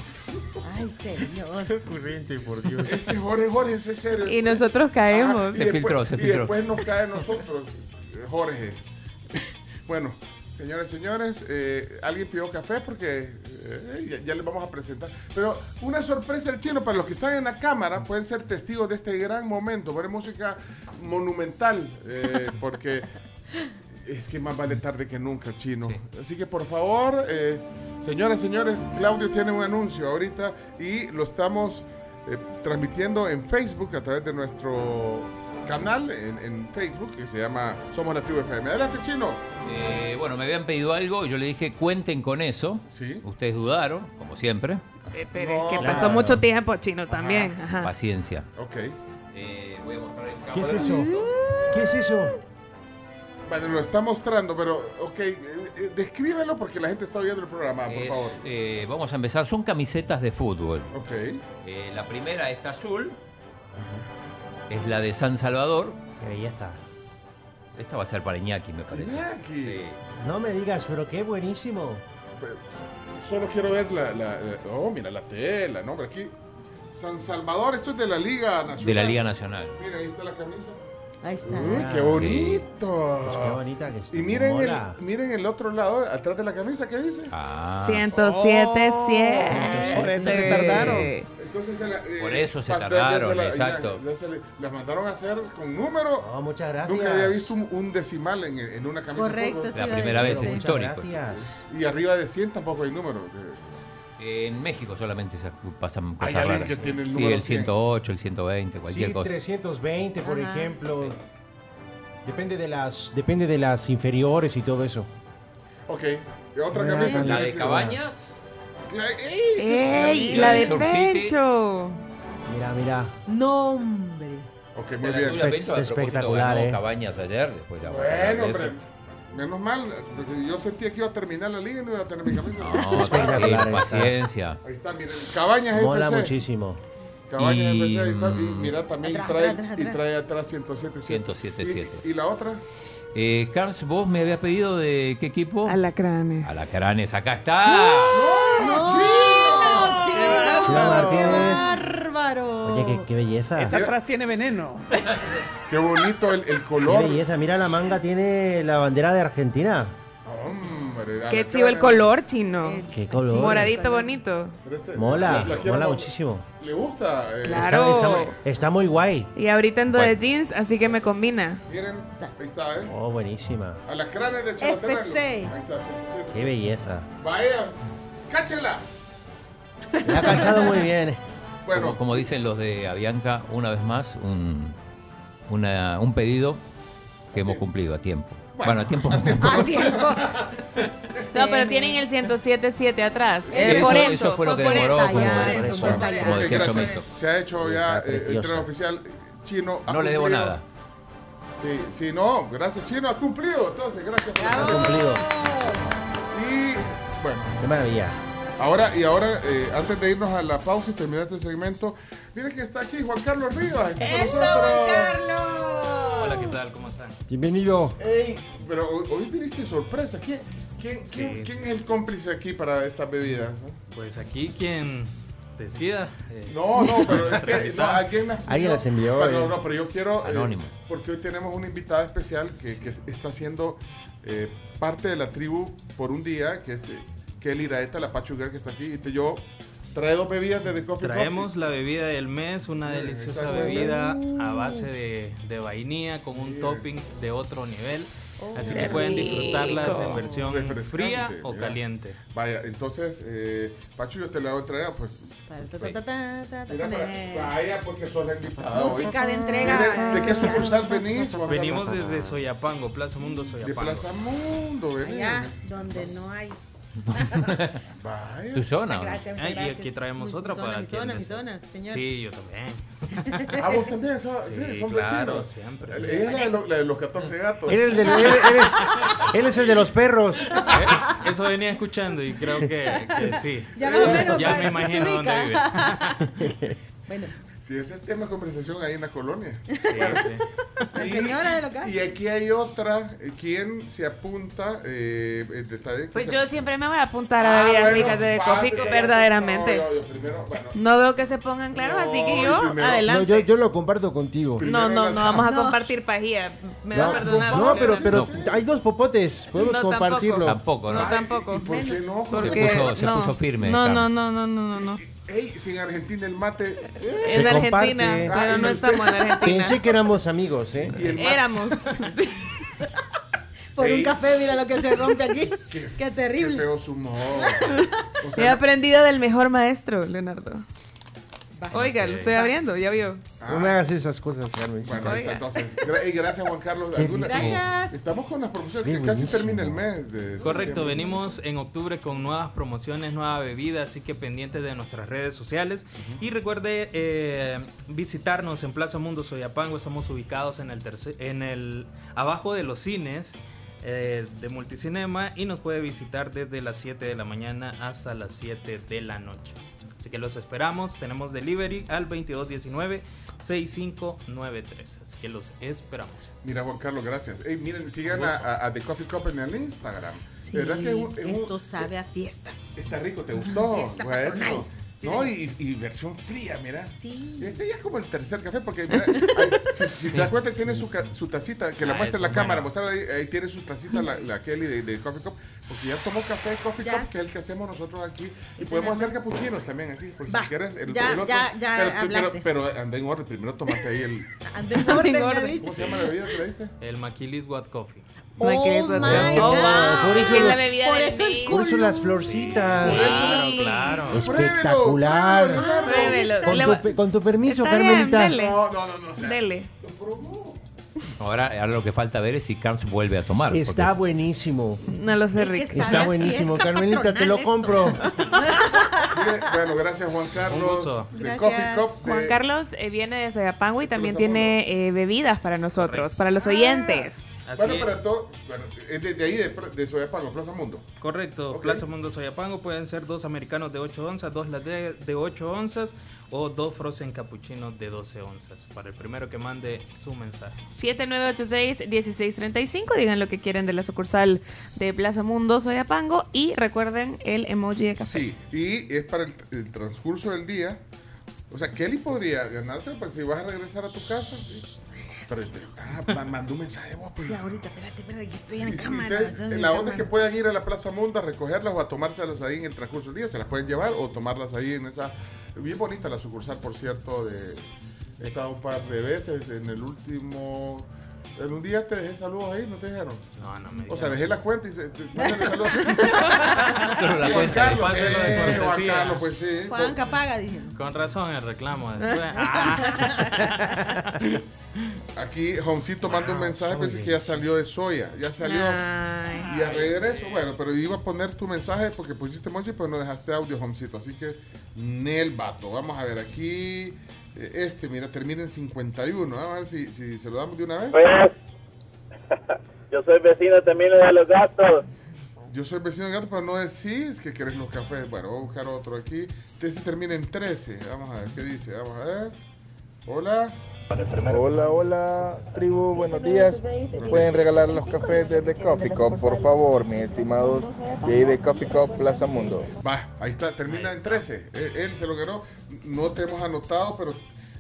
Ay, señor. Corriente, por Dios. Este Jorge, Jorge, ese es serio. Y nosotros caemos. y Se después- filtró, se y filtró. después nos cae a nosotros, Jorge. Bueno, señores, señores, eh, alguien pidió café porque eh, ya, ya les vamos a presentar. Pero una sorpresa el chino para los que están en la cámara pueden ser testigos de este gran momento. Ver música monumental, eh, porque Es que más vale tarde que nunca, chino. Así que por favor, eh, señoras, señores, Claudio tiene un anuncio ahorita y lo estamos eh, transmitiendo en Facebook a través de nuestro canal en, en Facebook que se llama Somos la Tribu FM. Adelante, chino. Eh, bueno, me habían pedido algo, yo le dije cuenten con eso. Ustedes dudaron, como siempre. Eh, pero es que pasó mucho tiempo, chino, también. Ajá. Paciencia. Ok. Eh, voy a mostrar en ¿Qué es eso? ¿Qué es eso? Bueno, lo está mostrando, pero, ok, eh, eh, descríbelo porque la gente está viendo el programa, por Es, favor. eh, vamos a empezar. Son camisetas de fútbol. Ok. Eh, la primera, esta azul, es la de San Salvador. Qué belleza. Esta va a ser para Iñaki, me parece. Sí. No me digas, pero qué buenísimo. Solo quiero ver la, la- la- Oh, mira la tela, ¿no? Pero aquí. San Salvador, esto es de la Liga Nacional. De la Liga Nacional. Mira, ahí está la camisa. Ahí está. Uy, qué Ah, bonito. Pues qué bonita que está. Y miren el, miren el otro lado, atrás de la camisa, ¿qué dice? Ah. 107, Oh. 100. Por eso se tardaron. Entonces se la- eh, Por eso se tardaron, de- exacto. ya- ya se le- las mandaron a hacer con número. Oh, muchas gracias. Nunca había visto un, un decimal en, en una camisa. de Correcto, sí La primera vez, es Muchas histórico. gracias. Y arriba de 100 tampoco hay número. En México solamente se pasan cosas alguien raras. que tiene el sí, número el 100. 108, el 120, cualquier Sí, cosa. 320, por Ajá. ejemplo. Depende de las depende de las inferiores y todo eso. Ok. Y otra Ah, camisa. La de Cabañas. ¡Ey! sí, ¡Ey! La La de de. Pencho. Mira, mira. Nombre. Ok, De muy la bien. Espectacular, eh. Cabañas ayer, después ya vamos a Bueno, de eso. Menos mal, porque yo sentía que iba a terminar la liga y no iba a tener mi camisa. No, está. paciencia. Ahí está, miren. Cabañas Mola FC. muchísimo. Cabañas Y, FC, ahí está. Y mm, mira, también Atrás, trae, atrás, y trae atrás 107. 107. ¿Y, y la otra? Eh, Carlos, vos me habías pedido de qué equipo? Alacranes. Alacranes, acá está. ¡No! ¡Chino! ¡Chino! Chino Martínez. ¡Qué bárbaro! Oye, qué, qué belleza. Esa atrás tiene veneno. Qué bonito el, el Qué color. belleza. Mira, la manga tiene la bandera de Argentina. Hombre, Qué chivo el color, chino. Qué color. Moradito bonito. Pero este- Mola, la- la quiero mola más. muchísimo. ¿Le gusta? Eh, Claro. Está, está- está muy guay. Y ahorita ando de Bueno. jeans, así que me combina. Miren, ahí está, ¿eh? Oh, buenísima. Alacranes de Chalatenango. FC. Ahí está, 107. Qué belleza. Vaya, cáchenla. La ha cachado muy bien. Bueno, Como, como dicen los de Avianca, una vez más, un, una- un pedido que hemos cumplido a tiempo. Bueno, a tiempo. ¡A tiempo! No, pero tienen el 1077 atrás. Sí, Es eso- por eso. eso fue lo que por demoró, eso. como- eso, como decía. Chomito. Se ha hecho ya eh, el preciosa. tren oficial. Chino No le debo nada. Sí, sí, no, gracias Chino, ha cumplido. Entonces, gracias por Ha cumplido. Y bueno, Qué maravilla. Ahora y ahora, eh, antes de irnos a la pausa y terminar este segmento, miren que está aquí Juan Carlos Rivas. Está con ¡Eso, nosotros. Carlos! Hola, ¿qué tal? ¿Cómo están? Bienvenido. Ey, pero hoy, hoy viniste sorpresa. ¿Quién, quién, Sí. quién, quién es el cómplice aquí para estas bebidas? eh? Pues aquí quien decida. eh, No, no, pero es que no, alguien las. Alguien las envió, Bueno, eh. no, pero yo quiero. eh, Anónimo. porque hoy tenemos una invitada especial que, que está haciendo eh, parte de la tribu por un día, que es eh, Kelly Iraeta, la Pachugar que está aquí. Y te- yo trae dos bebidas de The Coffee Traemos Coffee. la bebida del mes, una Eh, deliciosa bebida a base de, de vainilla con un topping de otro nivel. Así que pueden disfrutarlas en versión fría o mira. caliente. Vaya, entonces, eh, Pachu, yo te la voy a traer, pues. Vaya, porque sos la invitada hoy. Música de entrega. ¿De, de qué sucursal venís? Venimos desde Soyapango, Plaza Mundo De Soyapango. Plaza Mundo, venís. Allá donde no hay. Vaya. ¿Tu zona? Muchas gracias, muchas Ah, y gracias. aquí traemos Mi otra zona, para mi zona, mi zona, señor. Sí, yo también. Ah, vos también, so- sí, Sí, son claro, vecinos. siempre. Ella es la de, los, la de los 14 gatos. Él es, el del- él- él es- él es el de los perros. Eh, Eso venía escuchando y creo que, que sí. Ya más o menos, Ya me imagino dónde vive. Bueno, Sí, ese es tema de conversación ahí en la colonia. Sí, sí. la señora de local. Y aquí hay otra. ¿Quién se apunta? Eh, de esta- Pues yo se- siempre me voy a apuntar a Ah, bebidas bueno, ricas de coffee, verdaderamente. No, yo primero, bueno. No veo que se pongan claros, así que No, yo, y primero- No, adelante. yo, yo lo comparto contigo. No, no, no vamos a No. compartir pajía. Me va a No, perdonar. No, pero, pero No. hay dos popotes. Podemos No, compartirlo. Tampoco, ¿no? No, tampoco. ¿Y por qué no? Porque Se puso- se no, puso firme, No, no, no, no, no, no, no. Ey, si en Argentina el mate. Se En Argentina, comparte. Ah, pero no usted- estamos en Argentina. Pensé que éramos amigos, ¿eh? Éramos. Por un café, mira lo que se rompe aquí. Qué, Qué terrible. feo su humor. O He aprendido del mejor maestro, Leonardo. Oiga, lo estoy abriendo, ya vio. No me hagas esas cosas, Carmen. Bueno, ahí está entonces. Gra- gracias, Juan Carlos. Qué ¿Alguna- Gracias. Estamos con las promociones Sí, que casi buenísimo. termina el mes. De Correcto, septiembre. venimos en octubre con nuevas promociones, nueva bebida, así que pendientes de nuestras redes sociales. Y recuerde eh, visitarnos en Plaza Mundo Soyapango, estamos ubicados en el tercer, en el abajo de los cines eh, de Multicinema y nos puede visitar desde las 7 de la mañana hasta las 7 de la noche. Así que los esperamos, tenemos delivery al 2219-6593. Así que los esperamos. Mira, Juan Carlos, gracias. Ey, miren, sigan a, a- a The Coffee Cup en el Instagram. Sí, ¿Verdad que es un- es un- esto sabe a fiesta. está rico? ¿Te gustó? Bueno. No, y, y versión fría, mira. Sí. Este ya es como el tercer café, porque mira, si, si te das cuenta, tiene su, ca- su tacita, que la Ah, muestra en la cámara, mostrar ahí, ahí tiene su tacita, la, la Kelly de, de Coffee Cup, porque ya tomó café Coffee Cup, que es el que hacemos nosotros aquí, y podemos hacer capuchinos también aquí, por si Va, quieres. El, ya, el otro, ya, ya pero, pero, hablaste. pero anda en orden, primero tomate ahí el. Ande en orden. ¿Cómo se llama la bebida que le dice? El Maquilis What Coffee. Oh my God. por eso Es la los- bebida Por del eso el. Por eso las florcitas. Claro, claro. Espectacular. Pruébelo. Con tu, con tu permiso, Está bien, Carmelita. dele. No, no, no, no. o sea, Dele. Ahora, ahora lo que falta ver es si Carms vuelve a tomar. porque Está buenísimo. No lo sé, que Rick. Está buenísimo, Carmelita, te lo compro. Bueno, gracias Juan Carlos. De. Coffee Cup. de- Juan Carlos eh, viene de Soyapango y también tiene eh, bebidas para nosotros, para los oyentes. Así Bueno, es. para todo. Bueno, es de, de ahí, de, de Soyapango, Plaza Mundo. Correcto. Plaza Mundo Soyapango pueden ser dos americanos de 8 onzas, dos latte de 8 onzas o dos frozen cappuccinos de 12 onzas. Para el primero que mande su mensaje. 7986-1635, digan lo que quieren de la sucursal de Plaza Mundo Soyapango y recuerden el emoji de café. Sí, y es para el, el transcurso del día. O sea, Kelly podría ganarse pues, si vas a regresar a tu casa. sí. Pero este, ah, ma- mandó un mensaje vos. Pues. Sí, ahorita, espérate, espérate, que estoy en Y cámara. ustedes- estoy en en la onda es que puedan ir a la Plaza Mundo a recogerlas o a tomárselas ahí en el transcurso del día. Se las pueden llevar o tomarlas ahí en esa. Bien bonita la sucursal, por cierto. De, he estado un par de veces. En el último. En un día te dejé saludos ahí, ¿no te dijeron? No, no me O sea, dejé la cuenta y se, te, mándale saludos. Solo la Juan cuenta, Carlos, eh, Juan. Carlos, pues sí. Juanca, paga, dije. Con razón el reclamo. después. Ah. Aquí Joncito manda un mensaje, pensé que ya salió de Soya, ya salió. Ay. Y a regreso, bueno, pero iba a poner tu mensaje porque pusiste emoji, pero no dejaste audio, Joncito. Así que, Nel Vato. Vamos a ver aquí. Este, mira, termina en 51. Vamos a ver si, si se lo damos de una vez. Yo soy vecino también de los gatos. Yo soy vecino de gato, pero no decís que querés los cafés. Bueno, voy a buscar otro aquí. Este termina en 13. Vamos a ver qué dice. Vamos a ver. Hola. Hola, hola, tribu, buenos días. ¿Me pueden regalar los cafés desde Coffee Cup, por favor, mis estimados de de Coffee Cup Plaza Mundo? Va, ahí está, termina en 13. Él, él se lo ganó. No te hemos anotado, pero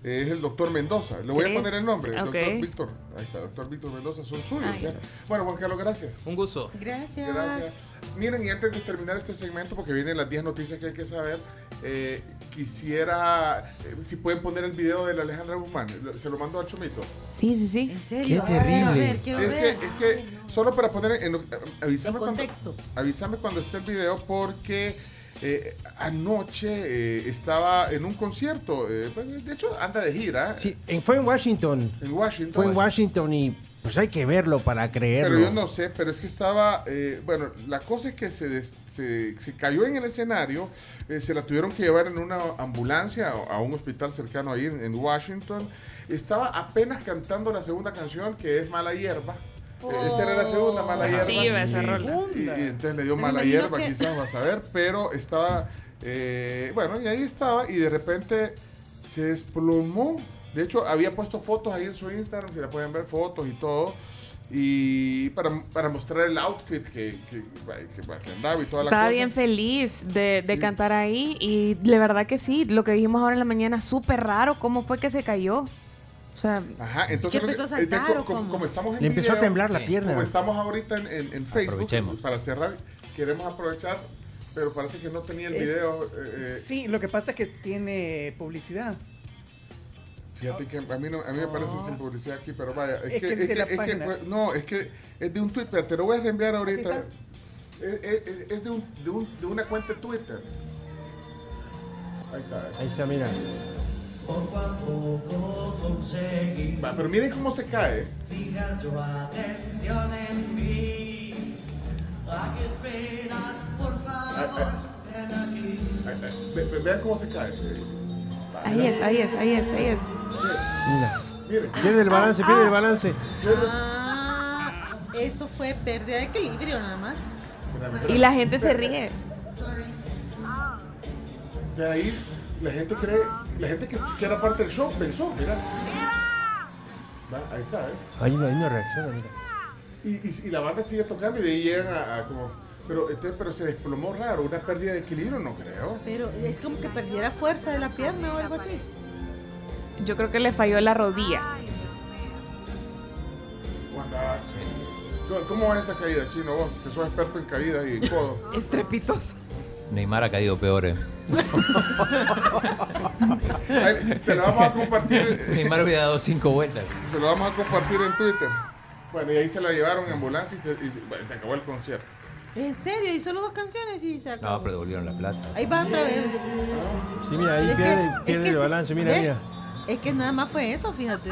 es el doctor Mendoza. Le voy a poner el nombre. Ok. Doctor Víctor. Ahí está, doctor Víctor Mendoza, son suyos. Ya. Bueno, Juan Carlos, gracias. Un gusto. Gracias. Gracias. Miren, y antes de terminar este segmento, porque vienen las 10 noticias que hay que saber, eh, quisiera, eh, si pueden poner el video de la Alejandra Guzmán. Se lo mando a Chomito. Sí, sí, sí. ¿En serio? Qué terrible. A ver, quiero Es que, ver. es que, solo para poner en, avísame, En cuando, avísame cuando esté el video porque eh, anoche eh, estaba en un concierto, eh, pues, de hecho anda de gira Sí, fue en Washington. en Washington. Fue en Washington y pues hay que verlo para creerlo. Pero yo no sé, pero es que estaba, eh, bueno, la cosa es que se, des- se, se cayó en el escenario, eh, se la tuvieron que llevar en una ambulancia a, a un hospital cercano ahí en, en Washington. Estaba apenas cantando la segunda canción, que es Mala Hierba. Eh, esa era la segunda, Mala Hierba. Sí, va esa rola. Y, y entonces le dio Me mala hierba, que- quizás vas a ver, pero estaba, eh, bueno, y ahí estaba, y de repente se desplomó. De hecho, había puesto fotos ahí en su Instagram, si la pueden ver, fotos y todo. Y para, para mostrar el outfit que, que, que- que andaba y toda la Estaba cosa. bien feliz de, de Sí. cantar ahí y de verdad que sí, lo que dijimos ahora en la mañana, súper raro cómo fue que se cayó. O sea, Ajá, entonces ¿Qué lo que- empezó a eh, saltar como, estamos en Le empezó a temblar la pierna. Como estamos ahorita en, en- en Facebook, para cerrar, queremos aprovechar, pero parece que no tenía el Es- video. eh, eh, Sí, lo que pasa es que tiene publicidad. Fíjate que a mí, no- a mí me parece sin publicidad aquí, pero vaya, es, Es que, que es que- es no, es que es de un Twitter, te lo voy a reenviar ahorita. Es, es- es- es de, un, de, un- de una cuenta de Twitter. Ahí está. Ahí está, mira. Va, pero miren cómo se cae. Fija tu atención en mí. ¿A qué esperas? Por favor, ven aquí. Ahí- ahí, ve- ve- vean cómo se cae. Va, Ahí es, ahí es, ahí es, ahí es. Mira. Pierde el balance, pierde el balance. Ah, eso fue pérdida de equilibrio nada más. Y la gente se ríe. De ahí la gente cree, la gente que, que era parte del show pensó, mira. Va, ahí está, ¿eh? Ahí no, ahí no reacciona, mira. Y, y- y la banda sigue tocando y de ahí llegan a, a como... Pero, este, pero se desplomó raro, una pérdida de equilibrio, no creo. Pero es como que perdiera fuerza de la pierna o algo así. Yo creo que le falló la rodilla. Wanda, ¿Cómo- ¿Cómo va esa caída, Chino, vos? Que sos experto en caídas y codo. Estrepitoso. Neymar ha caído peor. eh. Se lo vamos a compartir. Neymar hubiera dado cinco vueltas. Se lo vamos a compartir en Twitter. Bueno, y ahí se la llevaron en ambulancia y se, y se- bueno, se acabó el concierto. En serio, y solo dos canciones y se acabó. No, pero devolvieron la plata. Ahí va otra vez. Sí, mira, ahí Es que- pierde, es pierde que el sí, balance, mira, ¿ve? mira. Es que nada más fue eso, fíjate.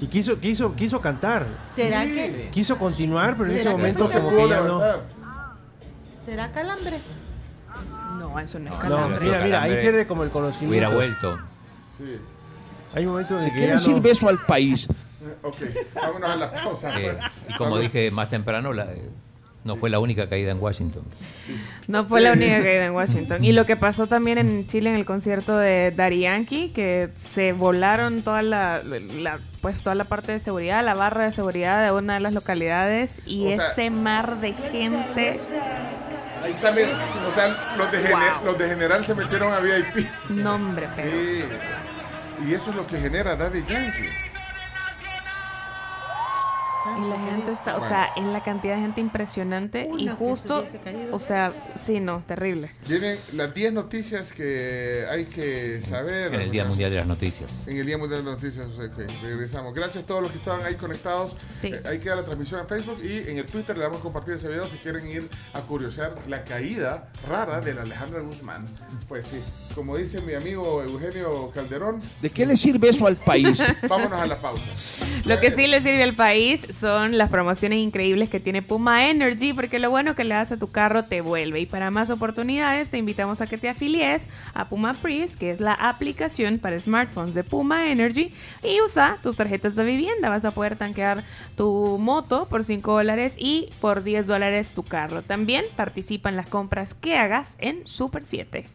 Y quiso, quiso, quiso cantar. ¿Será que Quiso continuar, pero en ese ¿Será que momento no se como pudo que ya no. será calambre? No, eso no es No, calambre. mira, mira, ahí pierde como el conocimiento. Hubiera vuelto. Sí. Hay un momento en el que ¿Qué ya le sirve no... eso al país? Ok, vámonos a la pausa. Eh, y como dije más temprano, la- eh, no fue la única caída en Washington. No fue la única caída en Washington. Y lo que pasó también en Chile en el concierto de Daddy Yankee, que se volaron toda la, la- pues toda la parte de seguridad, la barra de seguridad de una de las localidades y O sea- ese mar de gente. Ahí está, miren. O sea, los de, gener- los de general se metieron a VIP. Nombre, pero. Sí. Y eso es lo que genera Daddy Yankee. Y la gente está, o sea, es la cantidad de gente impresionante y justo, o sea, sí, no, terrible. Vienen las 10 noticias que hay que saber. En el Día Mundial de las Noticias. En el Día Mundial de las Noticias, ok, regresamos. Gracias a todos los que estaban ahí conectados. Sí. Eh, ahí queda la transmisión en Facebook y en el Twitter le vamos a compartir ese video si quieren ir a curiosear la caída rara de la Alejandra Guzmán. Pues sí, como dice mi amigo Eugenio Calderón, ¿De qué le sirve eso al país? vámonos a la pausa. Lo que sí le sirve al país son las promociones increíbles que tiene Puma Energy, porque lo bueno que le das a tu carro te vuelve. Y para más oportunidades, te invitamos a que te afilies a Puma Pris, que es la aplicación para smartphones de Puma Energy, y usa tus tarjetas de vivienda. Vas a poder tanquear tu moto por 5 dólares y por 10 dólares tu carro. También participa en las compras que hagas en Super 7.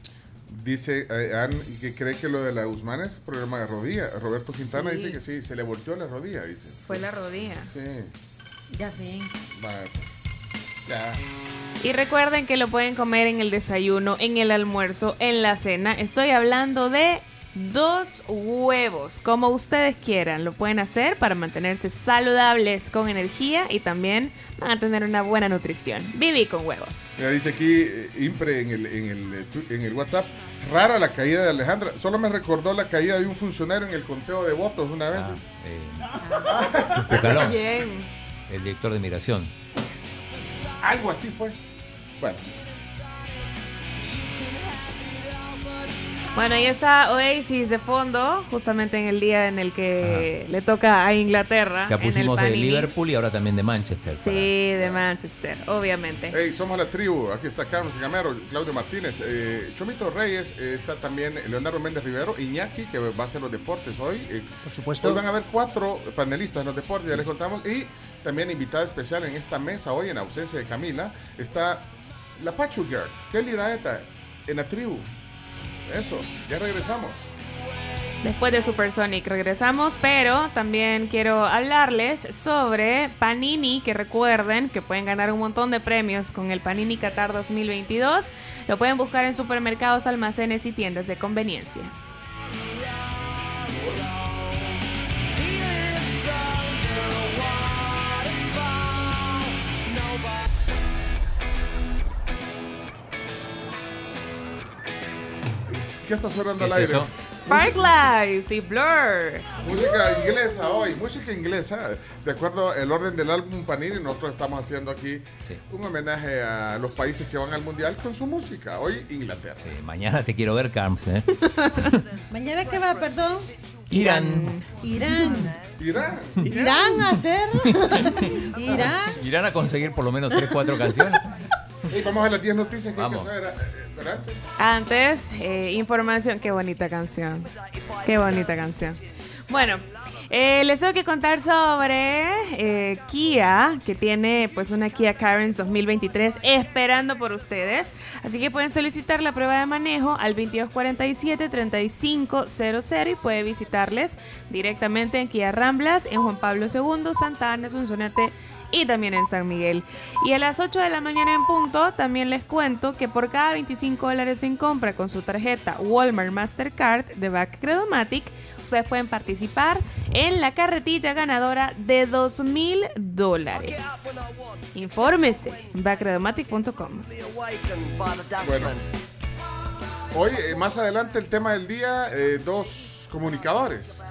Dice eh, Ann que cree que lo de la Guzmán es problema de rodilla. Roberto Quintana Sí. dice que sí, se le volteó la rodilla, dice. Fue la rodilla. Sí, Ya ven. va. Ya. Y recuerden que lo pueden comer en el desayuno, en el almuerzo, en la cena. Estoy hablando de dos huevos, como ustedes quieran. Lo pueden hacer para mantenerse saludables con energía y también a tener una buena nutrición. Viví con huevos. Mira, dice aquí eh, Impre en el, en, el, eh, en el WhatsApp, rara la caída de Alejandra. Solo me recordó la caída de un funcionario en el conteo de votos una vez. Ah, Se caló. Bien. El director de migración. Algo así fue. Bueno, Bueno, ahí está Oasis de fondo, justamente en el día en el que le toca a Inglaterra. Ya en el pusimos de. Liverpool y ahora también de Manchester. Sí, de Manchester, obviamente. hey, somos la tribu. Aquí está Carlos Gamero, Claudio Martínez, eh, Chomito Reyes, eh, está también Leonardo Méndez Rivero, Iñaki, que va a hacer los deportes hoy. eh, Por supuesto. Hoy van a haber cuatro panelistas en los deportes, ya les contamos. Y también invitada especial en esta mesa hoy, en ausencia de Camila, está la Pachu Girl, Kelly Raeta, en la tribu. Eso, ya regresamos. Después de Supersonic regresamos, pero también quiero hablarles sobre Panini, que recuerden que pueden ganar un montón de premios con el Panini Qatar 2022. Lo pueden buscar en supermercados, almacenes y tiendas de conveniencia. ¿Qué estás orando ¿Qué al es aire? eso? Parklife y Blur. Música inglesa hoy, música inglesa. De acuerdo al orden del álbum Panini, nosotros estamos haciendo aquí un homenaje a los países que van al mundial con su música. Hoy Inglaterra. Sí, mañana te quiero ver, Carms. ¿eh? ¿Mañana qué va, perdón? Irán. Irán. Irán. Irán a hacer. Irán. Irán a conseguir por lo menos 3, 4 canciones. Y vamos a las 10 noticias que Vamos. hay que saber. eh, Pero antes. Antes, eh, información. Qué bonita canción. Qué bonita canción. Bueno, eh, les tengo que contar sobre eh, Kia, que tiene pues una Kia Carens 2023 esperando por ustedes. Así que pueden solicitar la prueba de manejo al 2247-3500 y puede visitarles directamente en Kia Ramblas, en Juan Pablo II, Santa Ana, Sonsonate y también en San Miguel. Y a las 8 de la mañana en punto, también les cuento que por cada 25 dólares en compra con su tarjeta Walmart Mastercard de Back Credomatic, ustedes pueden participar en la carretilla ganadora de 2 mil dólares. Infórmese, backcredomatic.com. Bueno. Hoy, eh, más adelante, el tema del día, eh, dos comunicadores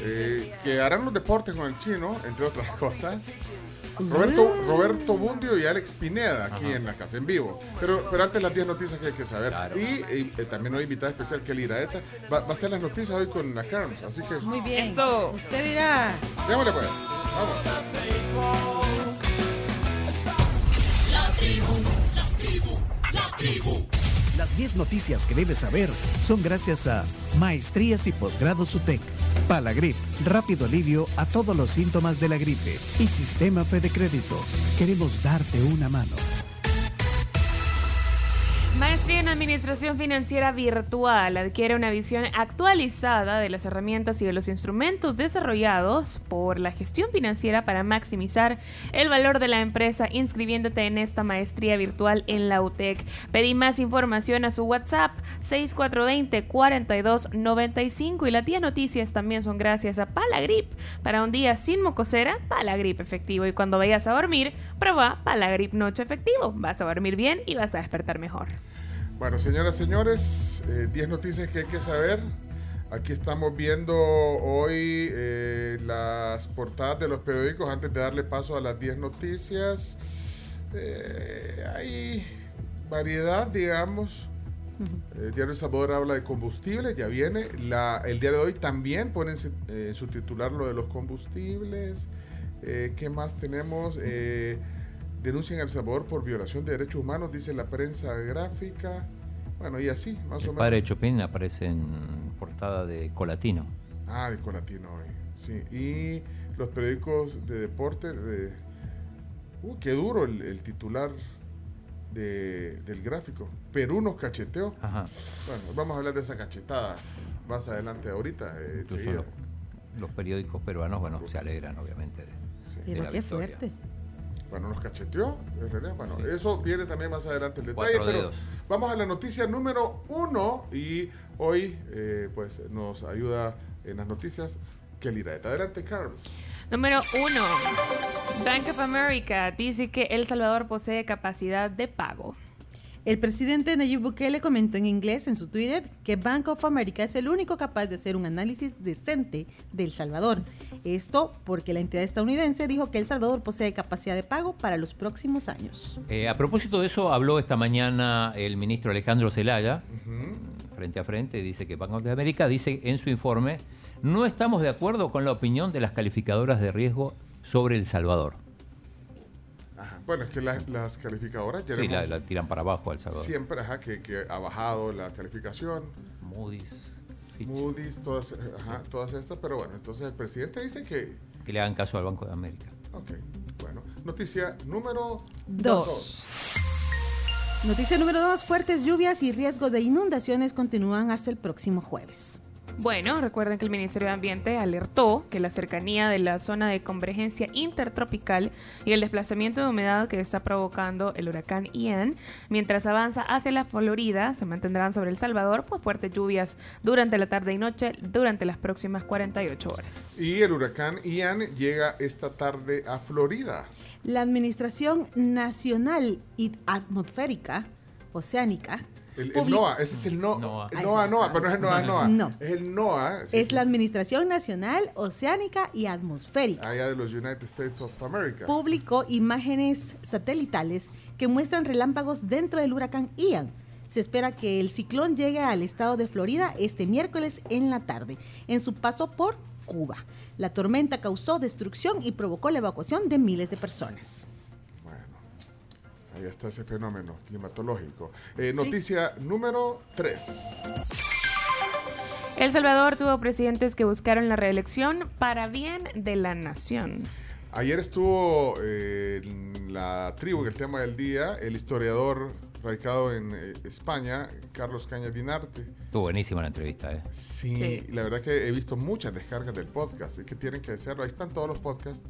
eh, que harán los deportes con el chino, entre otras cosas. Roberto, Roberto Bundio y Alex Pineda, aquí en la casa, en vivo. Pero, pero antes las 10 noticias que hay que saber. Y, y, eh, también hoy invitada especial Kelly Iraeta. Va, va a hacer las noticias hoy con la Carms, así que... Muy bien. Eso. Usted dirá. Démosle pues. Vamos. La tribu, la tribu, la tribu. Las 10 noticias que debes saber son gracias a Maestrías y Posgrados UTEC, Palagrip, rápido alivio a todos los síntomas de la gripe y Sistema Fede Crédito. Queremos darte una mano. Maestría en Administración Financiera Virtual adquiere una visión actualizada de las herramientas y de los instrumentos desarrollados por la gestión financiera para maximizar el valor de la empresa inscribiéndote en esta maestría virtual en la UTEC. Pedí más información a su WhatsApp 6420-4295 y las 10 noticias también son gracias a Palagrip. Para un día sin mocosera, Palagrip efectivo y cuando vayas a dormir, prueba Palagrip Noche Efectivo. Vas a dormir bien y vas a despertar mejor. Bueno, señoras, señores, eh, 10 noticias que hay que saber. Aquí estamos viendo hoy eh, las portadas de los periódicos antes de darle paso a las 10 noticias. Eh, hay variedad, digamos. El diario El Salvador habla de combustibles, ya viene. La, el día de hoy también ponen eh, su titular lo de los combustibles. Eh, ¿Qué más tenemos? Eh, denuncian a El Salvador por violación de derechos humanos, dice la prensa gráfica. Bueno, y así, más o menos. padre Chopin aparece en portada de Colatino. Ah, de Colatino hoy. Sí. Y los periódicos de deporte. De... Uh, qué duro el, el titular de- del gráfico. Perú nos cacheteó. Ajá. Bueno, vamos a hablar de esa cachetada más adelante ahorita. eh, los, los periódicos peruanos, bueno, se alegran obviamente de, de Pero la qué victoria. fuerte. Bueno, nos cacheteó, en realidad. Bueno, eso viene también más adelante el detalle. Cuatro Pero dedos. vamos a la noticia número uno. Y hoy, eh, pues, nos ayuda en las noticias Kelly Raeta. Adelante, Carlos. Número 1. Bank of America dice que El Salvador posee capacidad de pago. El presidente Nayib Bukele comentó en inglés en su Twitter que Bank of America es el único capaz de hacer un análisis decente de El Salvador. Esto porque la entidad estadounidense dijo que El Salvador posee capacidad de pago para los próximos años. Eh, a propósito de eso, habló esta mañana el ministro Alejandro Zelaya, frente a frente, dice que Banco de América dice en su informe, no estamos de acuerdo con la opinión de las calificadoras de riesgo sobre El Salvador. Bueno, es que la- las calificadoras ya Sí, la, tiran para abajo a El Salvador. Siempre, ajá, que, que ha bajado la calificación. Moody's. Moody's, todas, ajá, todas estas, pero bueno, entonces el presidente dice que, Que le hagan caso al Banco de América. ok, bueno, noticia número Dos. Noticia número dos, fuertes lluvias y riesgo de inundaciones continúan hasta el próximo jueves. Bueno, recuerden que el Ministerio de Ambiente alertó que la cercanía de la zona de convergencia intertropical y el desplazamiento de humedad que está provocando el huracán Ian, mientras avanza hacia la Florida, se mantendrán sobre El Salvador por fuertes lluvias durante la tarde y noche durante las próximas 48 horas. Y el huracán Ian llega esta tarde a Florida. La Administración Nacional y Atmosférica Oceánica El, el publi- NOA, ese es el no, NOAA. el NOA, NOA, pero no es el NOA, NOA. No. Es el NOA. sí, Es la Administración Nacional Oceánica y Atmosférica. Allá de los United States of America. publicó imágenes satelitales que muestran relámpagos dentro del huracán Ian. Se espera que el ciclón llegue al estado de Florida este miércoles en la tarde, en su paso por Cuba. La tormenta causó destrucción y provocó la evacuación de miles de personas. Ahí está ese fenómeno climatológico. Eh, noticia número 3. El Salvador tuvo presidentes que buscaron la reelección para bien de la nación. Ayer estuvo eh, en la tribu en el tema del día el historiador radicado en eh, España, Carlos Cañas Dinarte. Estuvo buenísima la entrevista, ¿eh? Sí, Sí. la verdad que he visto muchas descargas del podcast. Es que tienen que hacerlo. Ahí están todos los podcasts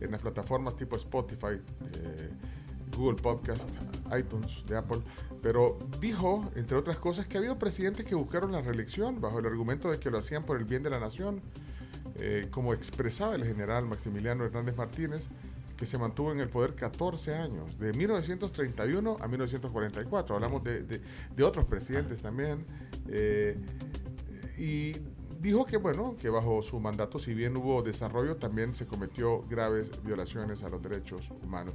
en las plataformas tipo Spotify, eh, Google Podcast, iTunes de Apple. Pero dijo, entre otras cosas, que ha habido presidentes que buscaron la reelección bajo el argumento de que lo hacían por el bien de la nación. Eh, como expresaba el general Maximiliano Hernández Martínez, que se mantuvo en el poder 14 años, de 1931 a 1944. Hablamos de, de- de otros presidentes también. eh, y dijo que, bueno, que bajo su mandato, si bien hubo desarrollo, también se cometió graves violaciones a los derechos humanos.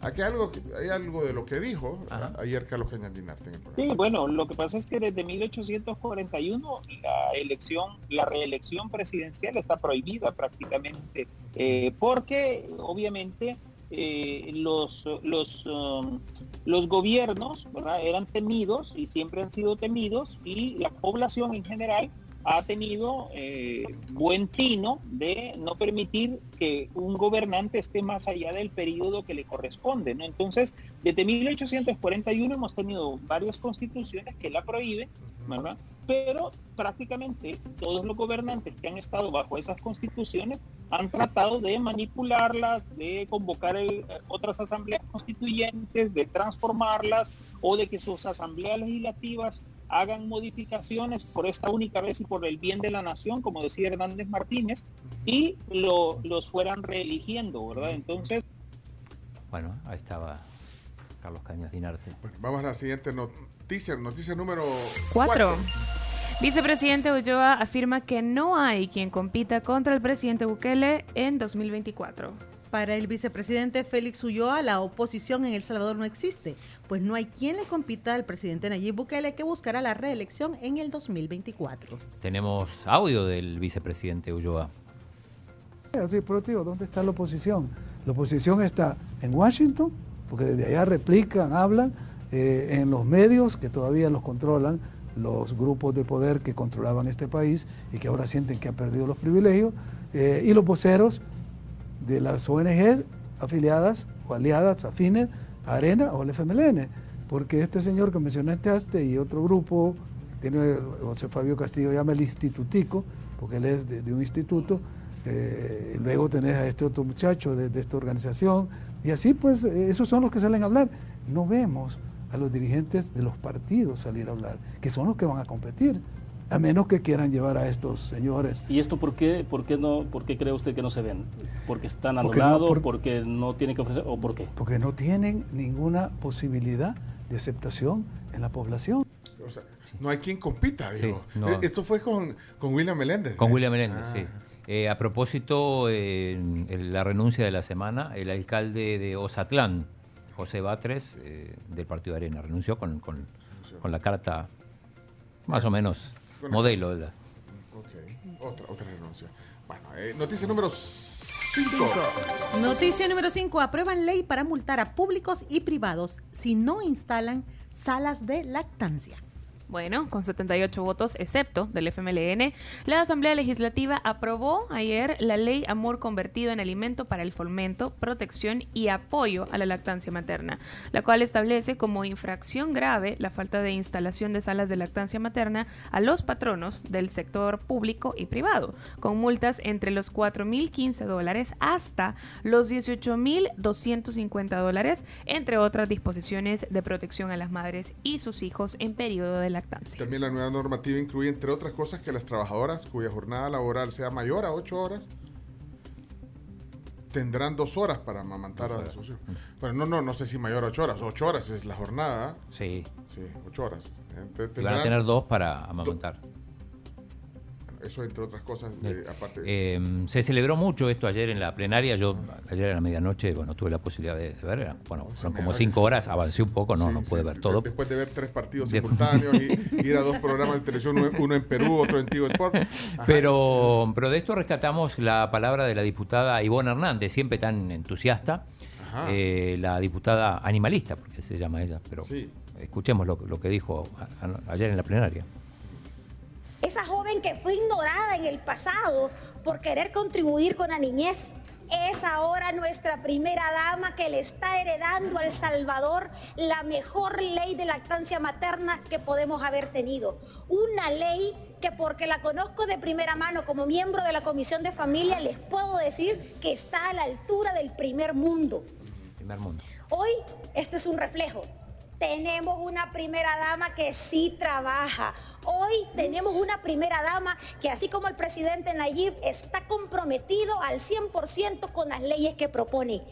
Aquí hay algo, que- hay algo de lo que dijo ayer Carlos Cañas Dinarte en el programa. Sí, bueno, lo que pasa es que desde 1841 la elección, la reelección presidencial está prohibida prácticamente, eh, porque obviamente eh, los, los, um, los gobiernos ¿verdad? eran temidos y siempre han sido temidos y la población en general ha tenido eh, buen tino de no permitir que un gobernante esté más allá del periodo que le corresponde. Entonces, desde 1841 hemos tenido varias constituciones que la prohíben, pero prácticamente todos los gobernantes que han estado bajo esas constituciones han tratado de manipularlas, de convocar eh, otras asambleas constituyentes, de transformarlas o de que sus asambleas legislativas hagan modificaciones por esta única vez y por el bien de la nación, como decía Hernández Martínez, y lo- los fueran reeligiendo, ¿verdad? Entonces, Bueno, ahí estaba Carlos Cañas Dinarte. Vamos a la siguiente noticia, noticia número Cuatro. Vicepresidente Ulloa afirma que no hay quien compita contra el presidente Bukele en 2024. Para el vicepresidente Félix Ulloa, la oposición en El Salvador no existe, pues no hay quien le compita al presidente Nayib Bukele que buscará la reelección en el 2024. Tenemos audio del vicepresidente Ulloa. Así, pero tío, ¿dónde está la oposición? La oposición está en Washington, porque desde allá replican, hablan, eh, en los medios que todavía los controlan los grupos de poder que controlaban este país y que ahora sienten que han perdido los privilegios, eh, y los voceros de las ONGs afiliadas o aliadas, afines a Arena o al FMLN, porque este señor que mencionaste y otro grupo, tiene José Fabio Castillo, llama el Institutico, porque él es de, un instituto, eh, luego tenés a este otro muchacho de, de esta organización, y así pues esos son los que salen a hablar. No vemos a los dirigentes de los partidos salir a hablar, que son los que van a competir, a menos que quieran llevar a estos señores. ¿Y esto por qué, por qué no, por qué cree usted que no se ven? ¿Porque están Porque no, anulados? por- ¿Porque no tienen que ofrecer? ¿O por qué? Porque no tienen ninguna posibilidad de aceptación en la población. O sea, no hay quien compita, Sí, digo. no. Eh, Esto fue con, con William Meléndez. Con ¿eh? William Meléndez, Ah. sí. Eh, a propósito, eh, en la renuncia de la semana, el alcalde de Ozatlán, José Batres, eh, del Partido de Arena, renunció con, con- con la carta más o menos modelo. de la- Ok, otra, otra renuncia. Bueno, eh, noticia número 5. Noticia número 5. Aprueban ley para multar a públicos y privados si no instalan salas de lactancia. Bueno, con 78 votos, excepto del FMLN, la Asamblea Legislativa aprobó ayer la ley Amor Convertido en Alimento para el Fomento, Protección y Apoyo a la Lactancia Materna, la cual establece como infracción grave la falta de instalación de salas de lactancia materna a los patronos del sector público y privado, con multas entre los 4.015 dólares hasta los 18.250 dólares, entre otras disposiciones de protección a las madres y sus hijos en periodo de lactancia. También la nueva normativa incluye, entre otras cosas, que las trabajadoras cuya jornada laboral sea mayor a 8 horas tendrán dos horas para amamantar a sus hijos. Bueno, no, no, no sé si mayor a ocho horas. Ocho horas es la jornada. Sí. Sí, ocho horas. Entonces, Y van a tener dos para amamantar. Eso entre otras cosas, eh, aparte. Eh, se celebró mucho esto ayer en la plenaria. Yo ayer a la medianoche, bueno, tuve la posibilidad de, de ver. Bueno, fueron como cinco horas, avancé un poco, no, no pude ver todo. Después de ver tres partidos De- simultáneos y ir a dos programas de televisión, uno- en Perú, otro en Tigo Sports. Ajá. Pero, pero de esto rescatamos la palabra de la diputada Ivonne Hernández, siempre tan entusiasta, eh, la diputada animalista, porque se llama ella, pero Sí. escuchemos lo, lo que dijo a- a- ayer en la plenaria. Esa joven que fue ignorada en el pasado por querer contribuir con la niñez es ahora nuestra primera dama que le está heredando al Salvador la mejor ley de lactancia materna que podemos haber tenido. Una ley que porque la conozco de primera mano como miembro de la Comisión de Familia les puedo decir que está a la altura del primer mundo. Primer mundo. Hoy este es un reflejo. Tenemos una primera dama que sí trabaja. Hoy tenemos una primera dama que así como el presidente Nayib está comprometido al 100% con las leyes que propone.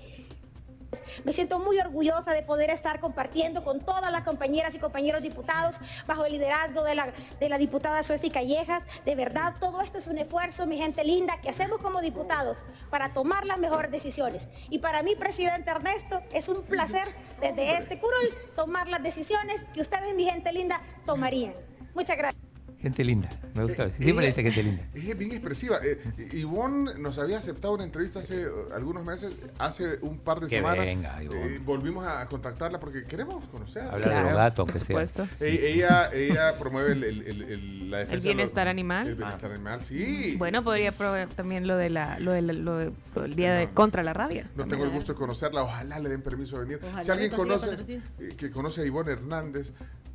Me siento muy orgullosa de poder estar compartiendo con todas las compañeras y compañeros diputados bajo el liderazgo de la, de la diputada Sueci Callejas. De verdad, todo esto es un esfuerzo, mi gente linda, que hacemos como diputados para tomar las mejores decisiones. Y para mí, presidente Ernesto, es un placer desde este curul tomar las decisiones que ustedes, mi gente linda, tomarían. Muchas gracias. Gente linda, me gusta. Siempre le dice gente linda. Ella es bien expresiva. Eh, Ivonne nos había aceptado una entrevista hace eh, algunos meses, hace un par de Que semanas. venga, Ivonne. Eh, volvimos a contactarla porque queremos conocerla. Hablar de los gatos, por que sea. supuesto. E- Ella, ella promueve el, el- el- el- la defensa El bienestar animal. El bienestar animal, sí. Bueno, podría proveer también lo de la, lo de la- lo de- lo del día de contra la rabia. No tengo el gusto de conocerla, ojalá le den permiso de venir. Ojalá si alguien conoce, eh, que conoce a Ivonne Hernández,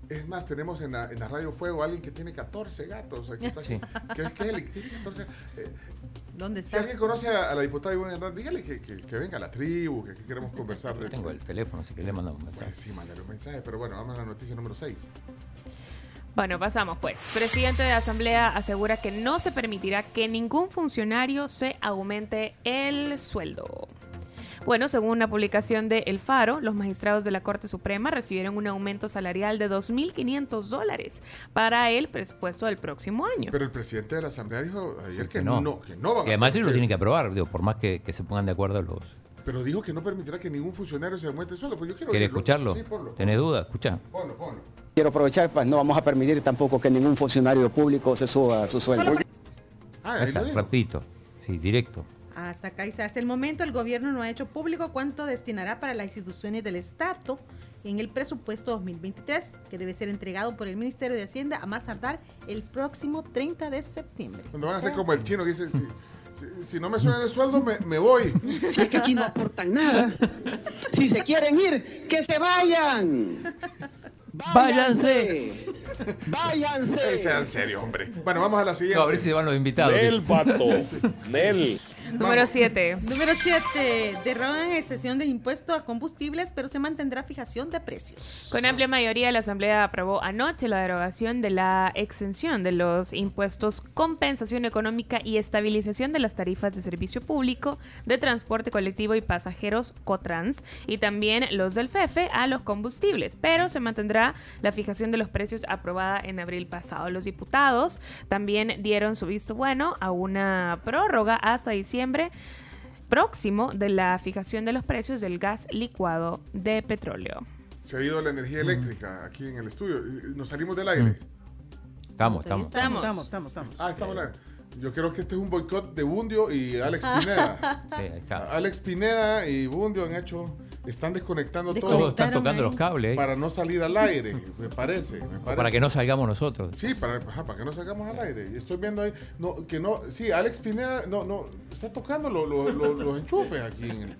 es más, tenemos en la, en la Radio Fuego a alguien que tiene 14 gatos. Aquí está, Sí. que es Kelly, que tiene 14. eh, ¿Dónde si alguien conoce a, a la diputada Ivonne Hernández, dígale que, que- que venga a la tribu, que queremos conversar. de- Tengo el teléfono, así que le mando un mensaje. Sí, mándale un mensaje, pero bueno, vamos a la noticia número 6. Bueno, pasamos pues. Presidente de Asamblea asegura que no se permitirá que ningún funcionario se aumente el sueldo. Bueno, según una publicación de El Faro, los magistrados de la Corte Suprema recibieron un aumento salarial de 2.500 dólares para el presupuesto del próximo año. Pero el presidente de la Asamblea dijo ayer que, Que no. no. que no van Y a además ellos lo tienen que aprobar, digo, por más que, que se pongan de acuerdo los... Pero dijo que no permitirá que ningún funcionario se aumente el sueldo. Pues yo quiero ¿Quieres escucharlo? Sí, ponlo. ¿Tenés duda? Escucha. Ponlo, ponlo. Quiero aprovechar, pues no vamos a permitir tampoco que ningún funcionario público se suba su sueldo. Ah, Ahí está, rapidito. Sí, directo. Hasta acá, dice, hasta el momento el gobierno no ha hecho público cuánto destinará para las instituciones del Estado en el presupuesto 2023, que debe ser entregado por el Ministerio de Hacienda a más tardar el próximo 30 de septiembre. Cuando van a O ser sea, como el chino que dice, si, si- si no me suben el sueldo, me, me voy. Si es que aquí no aportan nada. Si se quieren ir, que se vayan. ¡Váyanse! ¡Váyanse! Sean serios, hombre. Bueno, vamos a la siguiente. No, a ver si van los invitados. Nel, vato. Nel. Número 7. Número 7. Derrogan excepción del impuesto a combustibles, pero se mantendrá fijación de precios. Con amplia mayoría, la Asamblea aprobó anoche la derogación de la exención de los impuestos, compensación económica y estabilización de las tarifas de servicio público de transporte colectivo y pasajeros COTRANS y también los del FEFE a los combustibles, pero se mantendrá la fijación de los precios aprobada en abril pasado. Los diputados también dieron su visto bueno a una prórroga hasta diciembre próximo de la fijación de los precios del gas licuado de petróleo. Se ha ido la energía eléctrica aquí en el estudio. Nos salimos del aire. Estamos, estamos. Estamos. Estamos, estamos, estamos. Ah, estamos. la- Yo creo que este es un boicot de Bundio y Alex Pineda. Sí, ahí está. Alex Pineda y Bundio han hecho, están desconectando todo Todos están tocando los cables. para no salir al aire, me parece. me O parece. para que no salgamos nosotros. Sí, para, ajá, para que no salgamos al aire. Y estoy viendo ahí, no, que no, sí, Alex Pineda, no, no, está tocando lo- lo- lo- los enchufes aquí. En el,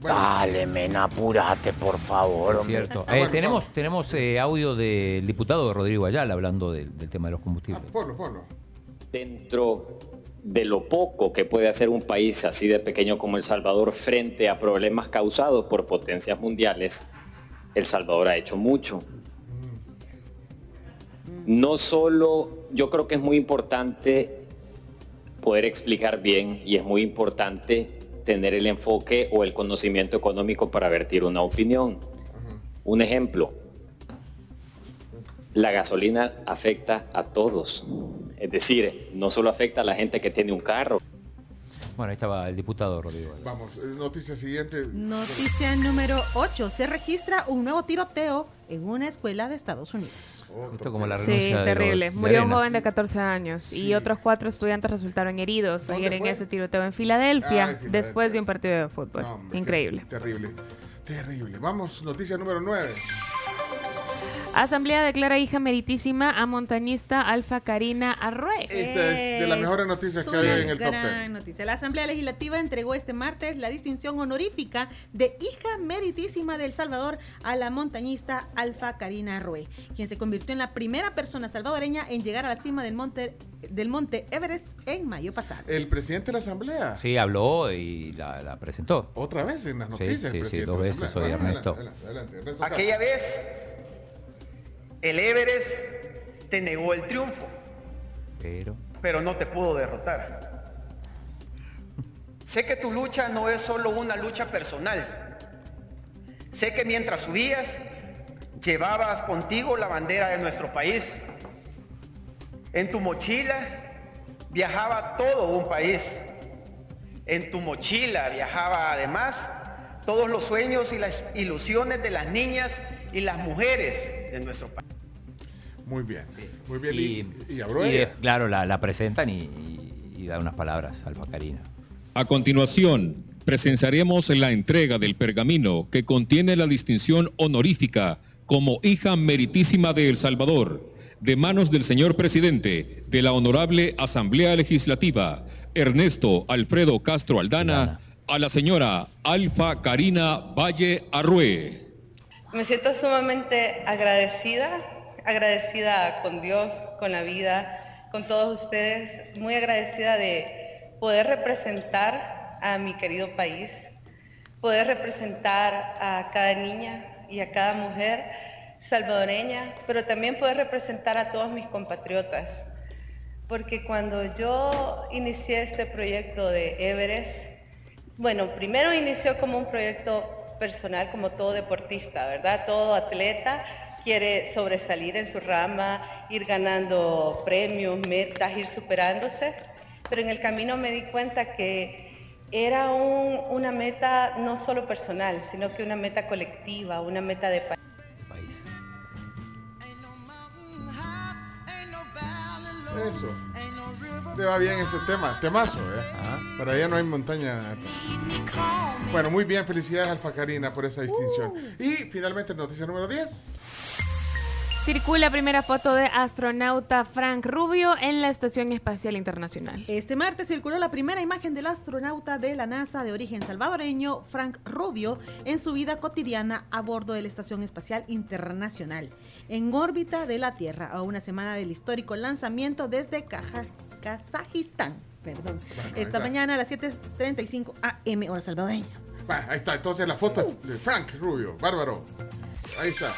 bueno, Dale, men, apúrate, por favor. Es cierto. Ah, Eh, bueno, tenemos tenemos eh, audio del diputado Rodrigo Ayala hablando del, del tema de los combustibles. ponlo, ponlo. dentro de lo poco que puede hacer un país así de pequeño como El Salvador frente a problemas causados por potencias mundiales, El Salvador ha hecho mucho. No solo, yo creo que es muy importante poder explicar bien y es muy importante tener el enfoque o el conocimiento económico para vertir una opinión. Un ejemplo, la gasolina afecta a todos. Es decir, no solo afecta a la gente que tiene un carro. Bueno, ahí estaba el diputado Rodrigo. Vamos, eh, noticia siguiente. Noticia número 8. Se registra un nuevo tiroteo en una escuela de Estados Unidos. Justo como la Sí, renuncia de terrible. De Murió un joven de 14 años y otros cuatro estudiantes resultaron heridos ¿Dónde ayer en ese tiroteo en Filadelfia, Ah, en Filadelfia. después de un partido de fútbol. No, hombre, Increíble. Terrible. Terrible. Vamos, noticia número 9. Asamblea declara hija meritísima a montañista Alfa Karina Arrué. Esta es de las mejores noticias que hay en el top gran 10. noticia. La Asamblea Legislativa entregó este martes la distinción honorífica de hija meritísima de El Salvador a la montañista Alfa Karina Rue, quien se convirtió en la primera persona salvadoreña en llegar a la cima del monte, del monte Everest en mayo pasado. El presidente de la Asamblea. Sí, habló y la, la presentó. Otra vez en las Sí, noticias. sí, el sí, presidente dos de la veces Bueno, Ernesto. adelante, adelante, Ernesto Aquella vez el Everest te negó el triunfo, Pero. pero no te pudo derrotar. Sé que tu lucha no es solo una lucha personal. Sé que mientras subías, llevabas contigo la bandera de nuestro país. En tu mochila viajaba todo un país. En tu mochila viajaba además todos los sueños y las ilusiones de las niñas y las mujeres de nuestro país. Muy bien. Muy bien. Y, Y, y habló y, ella. claro, la, la presentan y, y- y da unas palabras, Alfa Karina. A continuación, presenciaremos la entrega del pergamino que contiene la distinción honorífica como hija meritísima de El Salvador, de manos del señor presidente de la Honorable Asamblea Legislativa, Ernesto Alfredo Castro Aldana, a la señora Alfa Karina Valle Arrué. Me siento sumamente agradecida, agradecida con Dios, con la vida, con todos ustedes, muy agradecida de poder representar a mi querido país, poder representar a cada niña y a cada mujer salvadoreña, pero también poder representar a todos mis compatriotas. Porque cuando yo inicié este proyecto de Everest, bueno, primero inició como un proyecto personal, como todo deportista, ¿verdad? Todo atleta quiere sobresalir en su rama, ir ganando premios, metas, ir superándose. Pero en el camino me di cuenta que era un- una meta no solo personal, sino que una meta colectiva, una meta de país. Eso. Le va bien ese tema. Temazo, ¿eh? Para allá no hay montaña. Bueno, muy bien. Felicidades, Alfa Karina, por esa distinción. Y finalmente, noticia número 10. Circula primera foto de astronauta Frank Rubio en la Estación Espacial Internacional. Este martes circuló la primera imagen del astronauta de la NASA de origen salvadoreño, Frank Rubio, en su vida cotidiana a bordo de la Estación Espacial Internacional, en órbita de la Tierra, a una semana del histórico lanzamiento desde Caja- Kazajistán. Perdón. Bueno, Esta mañana a las 7.35 AM, hora salvadoreña. Va, ahí está. Entonces, la foto de Frank Rubio. Bárbaro. Ahí está.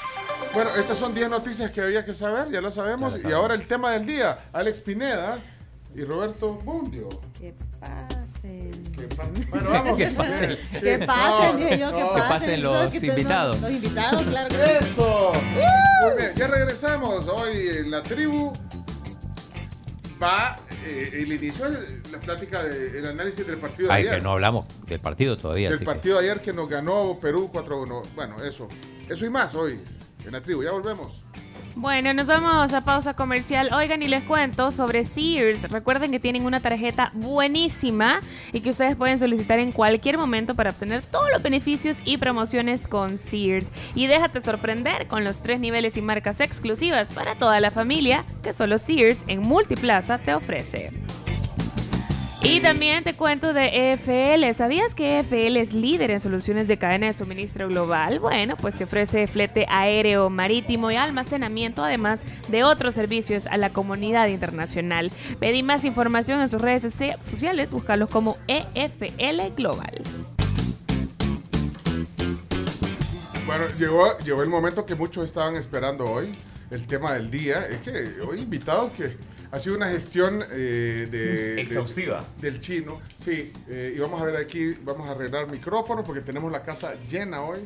Bueno, estas son 10 noticias que había que saber. Ya lo sabemos. Ya lo y ahora el tema del día. Alex Pineda y Roberto Bundio. Que pasen. Bueno, vamos. Que pasen. Sí. Que pasen, No, dije yo, que pasen. pasen los que invitados. Los invitados, claro. que sí. ¡Eso! Muy bien, ya regresamos. Hoy en la tribu va eh, el inicio de la plática del análisis del partido de Ay, ayer. que no hablamos del partido todavía. del así que- partido de ayer que nos ganó Perú 4-1. Bueno, eso. Eso y más hoy en la tribu. Ya volvemos. Bueno, nos vamos a pausa comercial. Oigan, y les cuento sobre Sears. Recuerden que tienen una tarjeta buenísima y que ustedes pueden solicitar en cualquier momento para obtener todos los beneficios y promociones con Sears. Y déjate sorprender con los tres niveles y marcas exclusivas para toda la familia que solo Sears en Multiplaza te ofrece. Y también te cuento de EFL. ¿Sabías que EFL es líder en soluciones de cadena de suministro global? Bueno, pues te ofrece flete aéreo, marítimo y almacenamiento, además de otros servicios a la comunidad internacional. Pedí más información en sus redes socia- sociales, búscalos como EFL Global. Bueno, llegó, llegó el momento que muchos estaban esperando hoy. El tema del día. Es que hoy invitados que Ha sido una gestión eh, de, de- Exhaustiva. del chino. Sí, eh, y vamos a ver aquí, vamos a arreglar micrófonos porque tenemos la casa llena hoy.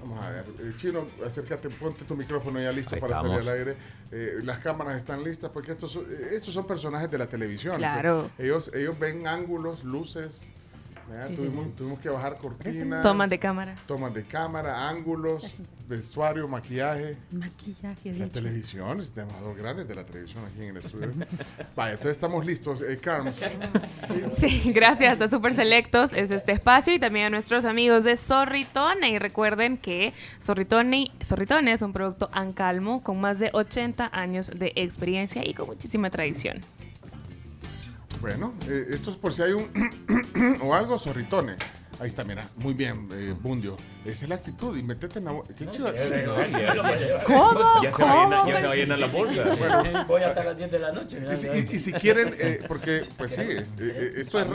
Vamos a ver, eh, chino, acércate, ponte tu micrófono ya listo Ahí para estamos. salir al aire. Eh, las cámaras están listas porque estos, son- eh, estos son personajes de la televisión. Claro. Ellos, ellos ven ángulos, luces. Tuvimos, sí. tuvimos que bajar cortinas. Tomas de cámara. Tomas de cámara, ángulos, vestuario, maquillaje. Maquillaje, La dicho. televisión, es demasiado grande de la televisión aquí en el estudio. Vaya, entonces estamos listos. Eh, Carms, Sí, gracias a Super Selectos es este espacio y también a nuestros amigos de Zorritone. Y recuerden que Zorritone, Zorritone es un producto Ancalmo con más de 80 años de experiencia y con muchísima tradición. Bueno, eh, esto es por si hay un o algo, zorritone. Ahí está, mira, muy bien, eh, Bundio. Esa es la actitud y metete en la bo- ¿Qué chido? ¿Cómo? Ya se va a llenar, ¿Cómo? ya se va a llenar la bolsa. Bueno, Voy hasta las 10 de la noche. Y si, y- y si quieren, eh, porque pues sí, es- eh, eh, esto, es,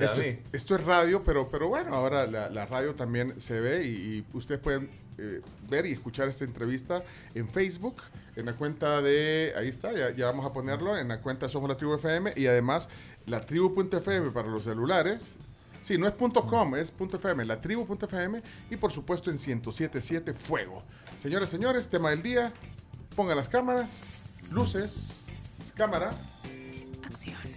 esto, esto es radio, pero, pero bueno, ahora la, la radio también se ve y, y ustedes pueden eh, ver y escuchar esta entrevista en Facebook, en la cuenta de, ahí está, ya, ya vamos a ponerlo, en la cuenta Somos la Tribu FM y además la tribu.fm para los celulares. Sí, no es .com, es .fm, la tribu.fm y por supuesto en 107.7 Fuego. Señores, señores, tema del día, pongan las cámaras, luces, cámara. Acción.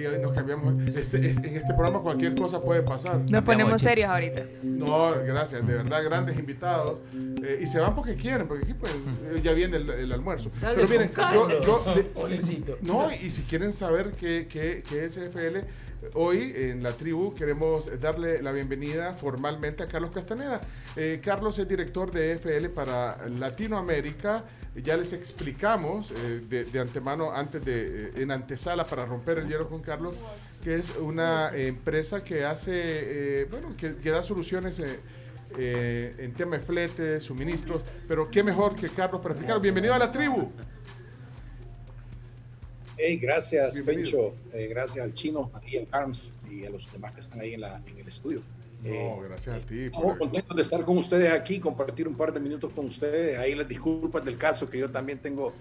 Y nos cambiamos. Este, es- en este programa cualquier cosa puede pasar. Nos ponemos serios ahorita. No, gracias, de verdad, grandes invitados. Eh, y se van porque quieren, porque aquí pues, eh, ya viene el, el almuerzo. Dale Pero miren, yo, yo- Pobrecito. no, y si quieren saber qué, qué, qué es FL, hoy en la tribu queremos darle la bienvenida formalmente a Carlos Castaneda. Eh, Carlos es director de FL para Latinoamérica. Ya les explicamos eh, de, antemano, antes de, eh, en antesala, para romper el hielo con Carlos, que es una empresa que hace, bueno, que, da soluciones en tema de flete, suministros, pero qué mejor que Carlos para explicar. Bienvenido a la tribu. Hey, gracias, Bienvenido. Pencho. Eh, gracias al chino, a ti, al Carms y a los demás que están ahí en, la, en el estudio. Eh, No, gracias a ti. Estamos contentos de estar con ustedes aquí, compartir un par de minutos con ustedes. Ahí las disculpas del caso, que yo también tengo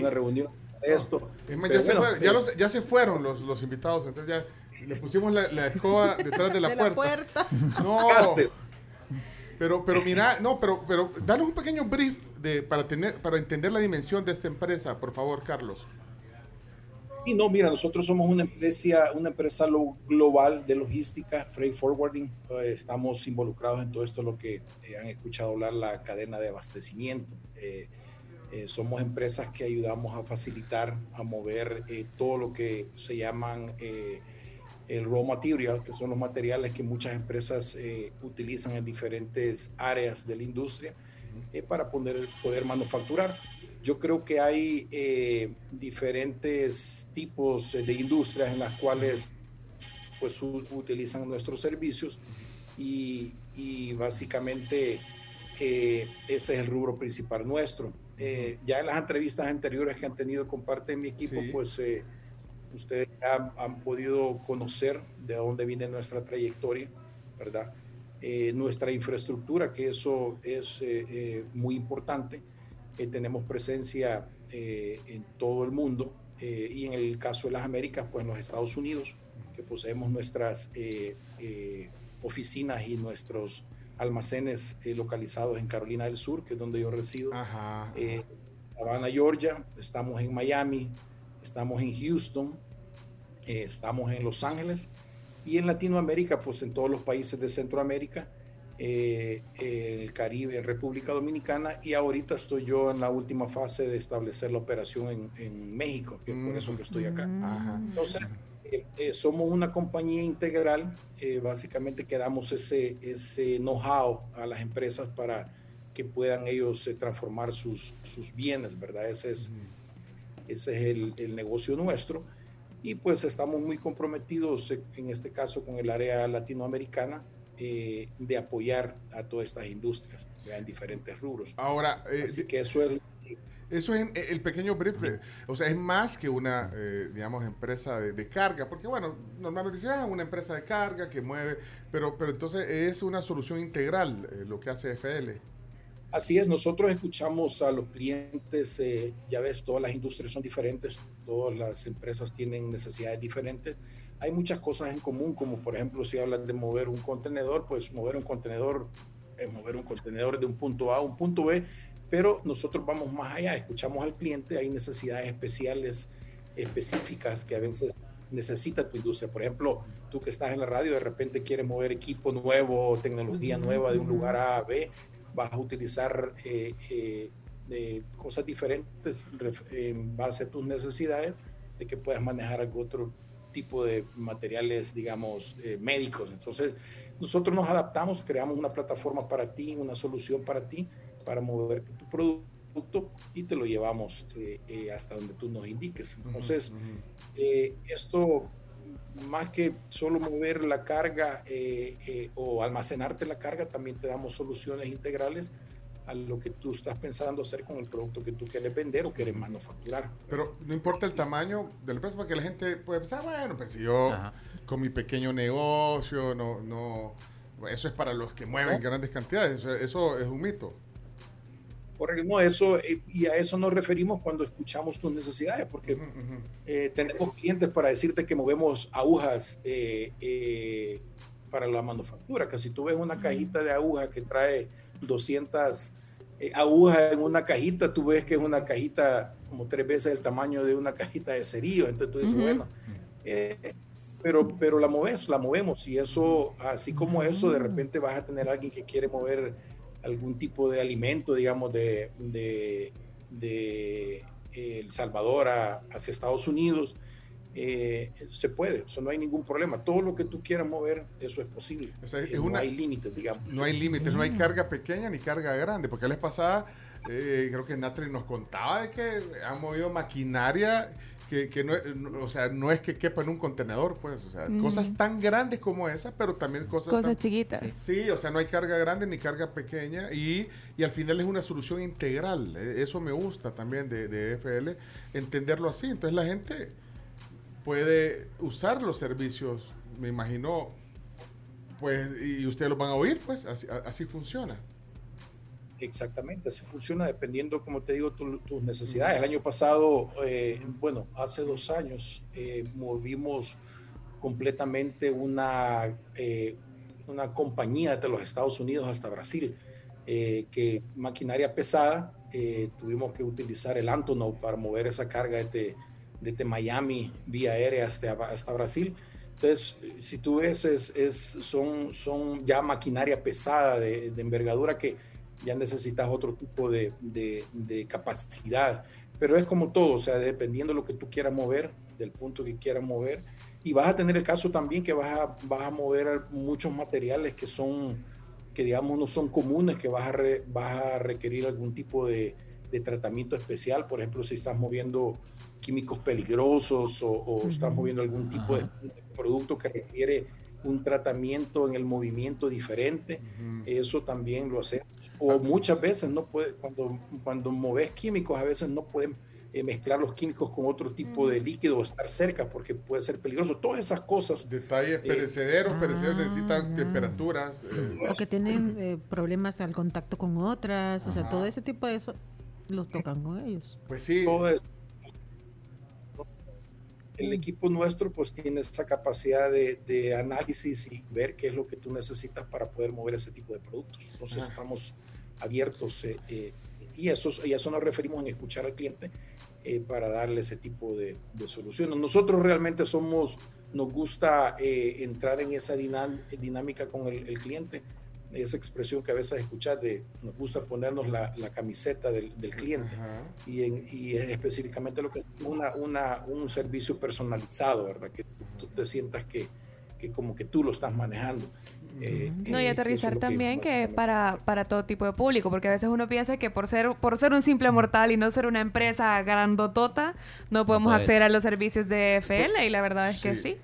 una reunión de esto. Es más, ya, se fueron, ya, eh, los- ya se fueron los, los invitados, entonces ya le pusimos la, la escoba detrás de la De la puerta. puerta. No. Pero, pero mira, no, pero, pero danos un pequeño brief de, para, tener, para entender la dimensión de esta empresa, por favor, Carlos. Y no, mira, nosotros somos una empresa, una empresa lo- global de logística, freight forwarding. Eh, estamos involucrados en todo esto, lo que eh, han escuchado hablar, la cadena de abastecimiento. Eh, somos empresas que ayudamos a facilitar, a mover todo lo que se llaman el raw material, que son los materiales que muchas empresas utilizan en diferentes áreas de la industria para poder, poder manufacturar. Yo creo que hay eh, diferentes tipos de industrias en las cuales pues utilizan nuestros servicios y, y básicamente eh, ese es el rubro principal nuestro. Eh, ya en las entrevistas anteriores que han tenido con parte de mi equipo, Sí. pues eh, ustedes han, han podido conocer de dónde viene nuestra trayectoria, ¿verdad? Eh, nuestra infraestructura, que eso es eh, muy importante. Eh, tenemos presencia eh, en todo el mundo eh, y en el caso de las Américas, pues en los Estados Unidos, que poseemos nuestras eh, eh, oficinas y nuestros almacenes localizados en Carolina del Sur, que es donde yo resido. Eh, Savannah, Georgia, estamos en Miami, estamos en Houston, estamos en Los Ángeles y en Latinoamérica, pues en todos los países de Centroamérica, eh, el Caribe, en República Dominicana y ahorita estoy yo en la última fase de establecer la operación en, en México, que es por eso que estoy acá. Entonces, eh, eh, somos una compañía integral, eh, básicamente que damos ese, ese know-how a las empresas para que puedan ellos eh, transformar sus, sus bienes, ¿verdad? Ese es, ese es el, el negocio nuestro. Y pues estamos muy comprometidos, eh, en este caso, con el área latinoamericana, eh, de apoyar a todas estas industrias ¿verdad? en diferentes rubros. Ahora, eh, Así que eso es Eso es el pequeño brief. de- o sea, es más que una, eh, digamos, empresa de, de carga. Porque, bueno, normalmente se ah, una empresa de carga que mueve. Pero, pero entonces es una solución integral eh, lo que hace FL. Así es, nosotros escuchamos a los clientes, eh, ya ves, todas las industrias son diferentes, todas las empresas tienen necesidades diferentes. Hay muchas cosas en común, como por ejemplo si hablan de mover un contenedor, pues mover un contenedor es mover un contenedor de un punto A a un punto B, pero nosotros vamos más allá, escuchamos al cliente, hay necesidades especiales, específicas que a veces necesita tu industria. Por ejemplo, tú que estás en la radio, de repente quieres mover equipo nuevo, tecnología nueva de un lugar A a B, vas a utilizar eh, eh, eh, cosas diferentes en base a tus necesidades de que puedas manejar algún otro tipo de materiales, digamos, médicos. Entonces, nosotros nos adaptamos, creamos una plataforma para ti, una solución para ti, para mover tu producto y te lo llevamos hasta donde tú nos indiques. Entonces, esto más que solo mover la carga eh, eh, o almacenarte la carga, también te damos soluciones integrales a lo que tú estás pensando hacer con el producto que tú quieres vender o quieres manufacturar. Pero no importa el tamaño de la empresa, porque la gente puede pensar, bueno, pues si yo con mi pequeño negocio, no, no, eso es para los que mueven grandes cantidades, eso es un mito. Correcto, eso, eh, y a eso nos referimos cuando escuchamos tus necesidades, porque eh, tenemos clientes para decirte que movemos agujas eh, para la manufactura, que si tú ves una cajita de agujas que trae 200 agujas en una cajita, tú ves que es una cajita como tres veces el tamaño de una cajita de cerillo, entonces tú dices, bueno, pero, pero la moves, la movemos, y eso, así como eso, de repente vas a tener alguien que quiere mover algún tipo de alimento, digamos, de, de, de El Salvador hacia Estados Unidos, eh, se puede, eso no hay ningún problema. Todo lo que tú quieras mover, eso es posible. Eh, no hay límites, digamos. No hay límites, no hay carga pequeña ni carga grande, porque la vez pasada, eh, creo que Natri nos contaba de que han movido maquinaria que, no, o sea, no es que quepa en un contenedor, pues, o sea, cosas tan grandes como esa, pero también cosas... Cosas chiquitas. Sí, o sea, no hay carga grande ni carga pequeña y, y al final es una solución integral. E, eso me gusta también de, de FL, entenderlo así. Entonces la gente puede usar los servicios, me imagino, pues, y ustedes lo van a oír, pues, así, así funciona. Exactamente, así funciona dependiendo, como te digo, tus necesidades. El año pasado, eh, bueno, hace dos años, eh, movimos completamente una, eh, una compañía de los Estados Unidos hasta Brasil, que maquinaria pesada, tuvimos que utilizar el Antonov para mover esa carga desde, desde Miami vía aérea hasta, hasta Brasil. Entonces, si tú ves, es, son, son ya maquinaria pesada de, de envergadura que ya necesitas otro tipo de, de, capacidad. Pero es como todo, o sea, dependiendo de lo que tú quieras mover, del punto que quieras mover. Y vas a tener el caso también que vas a, vas a mover muchos materiales que son, que digamos no son comunes, que vas a, vas a requerir algún tipo de, de, tratamiento especial. Por ejemplo, si estás moviendo químicos peligrosos o, estás moviendo algún tipo de, producto que requiere un tratamiento en el movimiento diferente, eso también lo hacemos o muchas veces no puede, cuando, cuando moves químicos, a veces no pueden eh, mezclar los químicos con otro tipo de líquido o estar cerca porque puede ser peligroso. Todas esas cosas. Detalles eh, perecederos, perecederos necesitan ah. temperaturas. Eh. O que tienen problemas al contacto con otras, o sea, todo ese tipo de eso los tocan con ellos. Pues sí. El equipo nuestro pues tiene esa capacidad de, de, análisis y ver qué es lo que tú necesitas para poder mover ese tipo de productos. Entonces estamos abiertos eh, eh, y, eso, y a eso nos referimos en escuchar al cliente eh, para darle ese tipo de, soluciones. Nosotros realmente somos, nos gusta entrar en esa dinámica con el, cliente, esa expresión que a veces escuchas de nos gusta ponernos la, camiseta del, cliente y, y, específicamente lo que es una, una, un servicio personalizado, ¿verdad? Que tú te sientas que, que como que tú lo estás manejando. Eh, no, y aterrizar también que para, para todo tipo de público, porque a veces uno piensa que por ser, por ser un simple mortal y no ser una empresa grandotota, no podemos acceder a los servicios de FL y la verdad es que sí.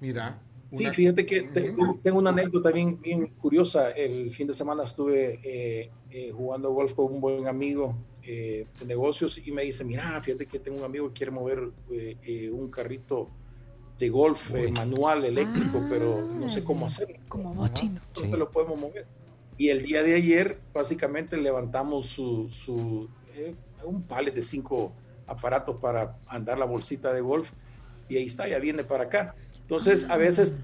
Mira. Sí, fíjate que tengo una anécdota bien, bien curiosa. El fin de semana estuve eh, eh, jugando golf con un buen amigo de negocios y me dice, mira, fíjate que tengo un amigo que quiere mover un carrito de golf eh, manual, eléctrico, pero no sé cómo ah, hacerlo. Como bochino. lo podemos mover. Y el día de ayer, básicamente, levantamos su, su, eh, un palet de cinco aparatos para andar la bolsita de golf. Y ahí está, ya viene para acá. Entonces, a veces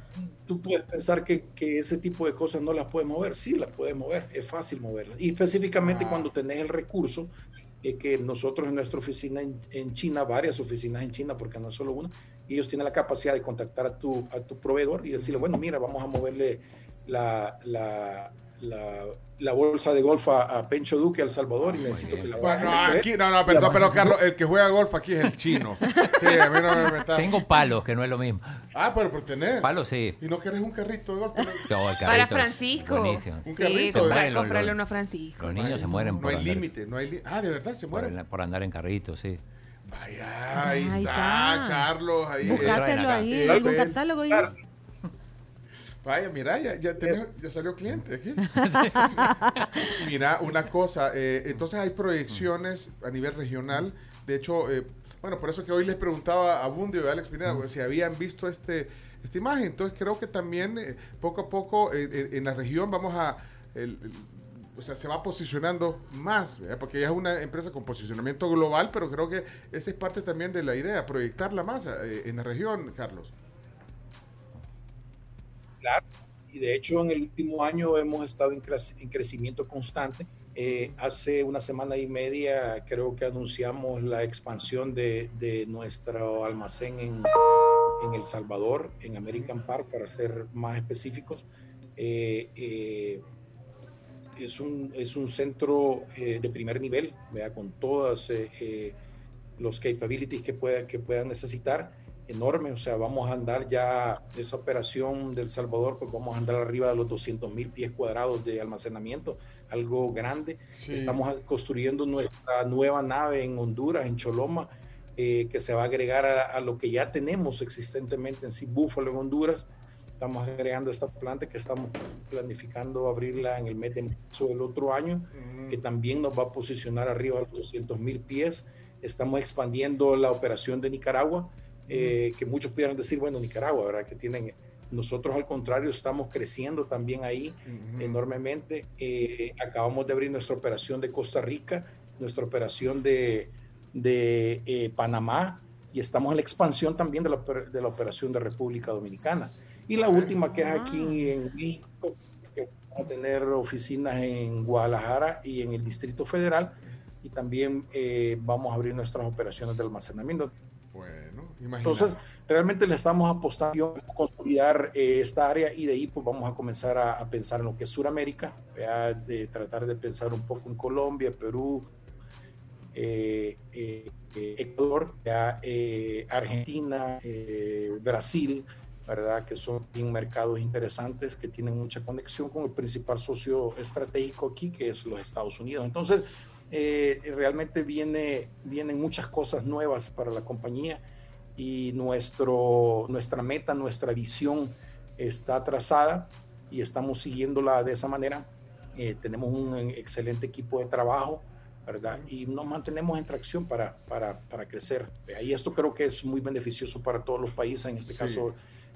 tú puedes pensar que, ese tipo de cosas no las puedes mover. Sí, las puedes mover, es fácil moverlas. Y específicamente cuando tenés el recurso, eh, que nosotros en nuestra oficina en, en China, varias oficinas en China, porque no es solo una, ellos tienen la capacidad de contactar a tu, a tu proveedor y decirle, bueno, mira, vamos a moverle la, la, la, la bolsa de golf a, a Pencho Duque, a El Salvador, y necesito que la Bueno, aquí, no, no, perdón, pero Carlos, el que juega golf aquí es el chino. Sí, a mí no me metas. Tengo palos, que no es lo mismo. Ah, pero, pero tenés. Palos sí. ¿Y no querés un carrito de golf? No, el Para carrito Francisco. Buenísimo. Un Sí, carrito. Los- comprarle los- uno a Francisco. Los niños se mueren No por hay andar, límite, no hay límite. Ah, de verdad se por, mueren. por andar en carrito, sí. Vaya, ahí, Ahí está, está. Carlos. Ahí, Búscatelo acá. ahí, algún catálogo ahí. Vaya, mira, ya, ya, tenés- ya salió cliente aquí. mira, una cosa, eh, entonces hay proyecciones a nivel regional. De hecho, eh, bueno, por eso que hoy les preguntaba a Bundio y a Alex Pineda pues, si habían visto este esta imagen. Entonces creo que también eh, poco a poco eh, eh, en la región vamos a... el- el- o sea, se va posicionando más, ¿verdad? porque ya es una empresa con posicionamiento global, pero creo que esa es parte también de la idea, proyectarla más eh, en la región, Carlos. Claro. Y de hecho en el último año hemos estado en, crec- en crecimiento constante. Eh, hace una semana y media creo que anunciamos la expansión de, de nuestro almacén en, en El Salvador, en American Park, para ser más específicos. Eh, eh, es, un, es un centro de primer nivel, ¿verdad? con todos los capabilities que, pueda, que puedan necesitar enorme, o sea, vamos a andar ya esa operación del Salvador, pues vamos a andar arriba de los 200 mil pies cuadrados de almacenamiento, algo grande. Sí. Estamos construyendo nuestra nueva nave en Honduras, en Choloma, eh, que se va a agregar a, a, lo que ya tenemos existentemente en sí, Búfalo en Honduras. Estamos agregando esta planta que estamos planificando abrirla en el mes de marzo del otro año, mm. que también nos va a posicionar arriba de los 200 mil pies. Estamos expandiendo la operación de Nicaragua, eh, que muchos pudieran decir, bueno, Nicaragua, ¿verdad? Que tienen, nosotros al contrario estamos creciendo también ahí uh -huh. enormemente. Eh, acabamos de abrir nuestra operación de Costa Rica, nuestra operación de, de eh, Panamá y estamos en la expansión también de la, de la operación de República Dominicana. Y la última que es aquí en México, que vamos a tener oficinas en Guadalajara y en el Distrito Federal y también eh, vamos a abrir nuestras operaciones de almacenamiento. Imagínate. Entonces, realmente le estamos apostando a consolidar eh, esta área y de ahí pues vamos a comenzar a, a pensar en lo que es Sudamérica, de tratar de pensar un poco en Colombia, Perú, eh, Ecuador, ya, eh, Argentina, Brasil, ¿verdad? Que son mercados interesantes que tienen mucha conexión con el principal socio estratégico aquí, que es los Estados Unidos. Entonces, eh, realmente viene, vienen muchas cosas nuevas para la compañía y nuestro, nuestra meta, nuestra visión está trazada y estamos siguiéndola de esa manera. Eh, tenemos un excelente equipo de trabajo, ¿verdad? Y nos mantenemos en tracción para, para, para crecer. Y esto creo que es muy beneficioso para todos los países, en este sí. caso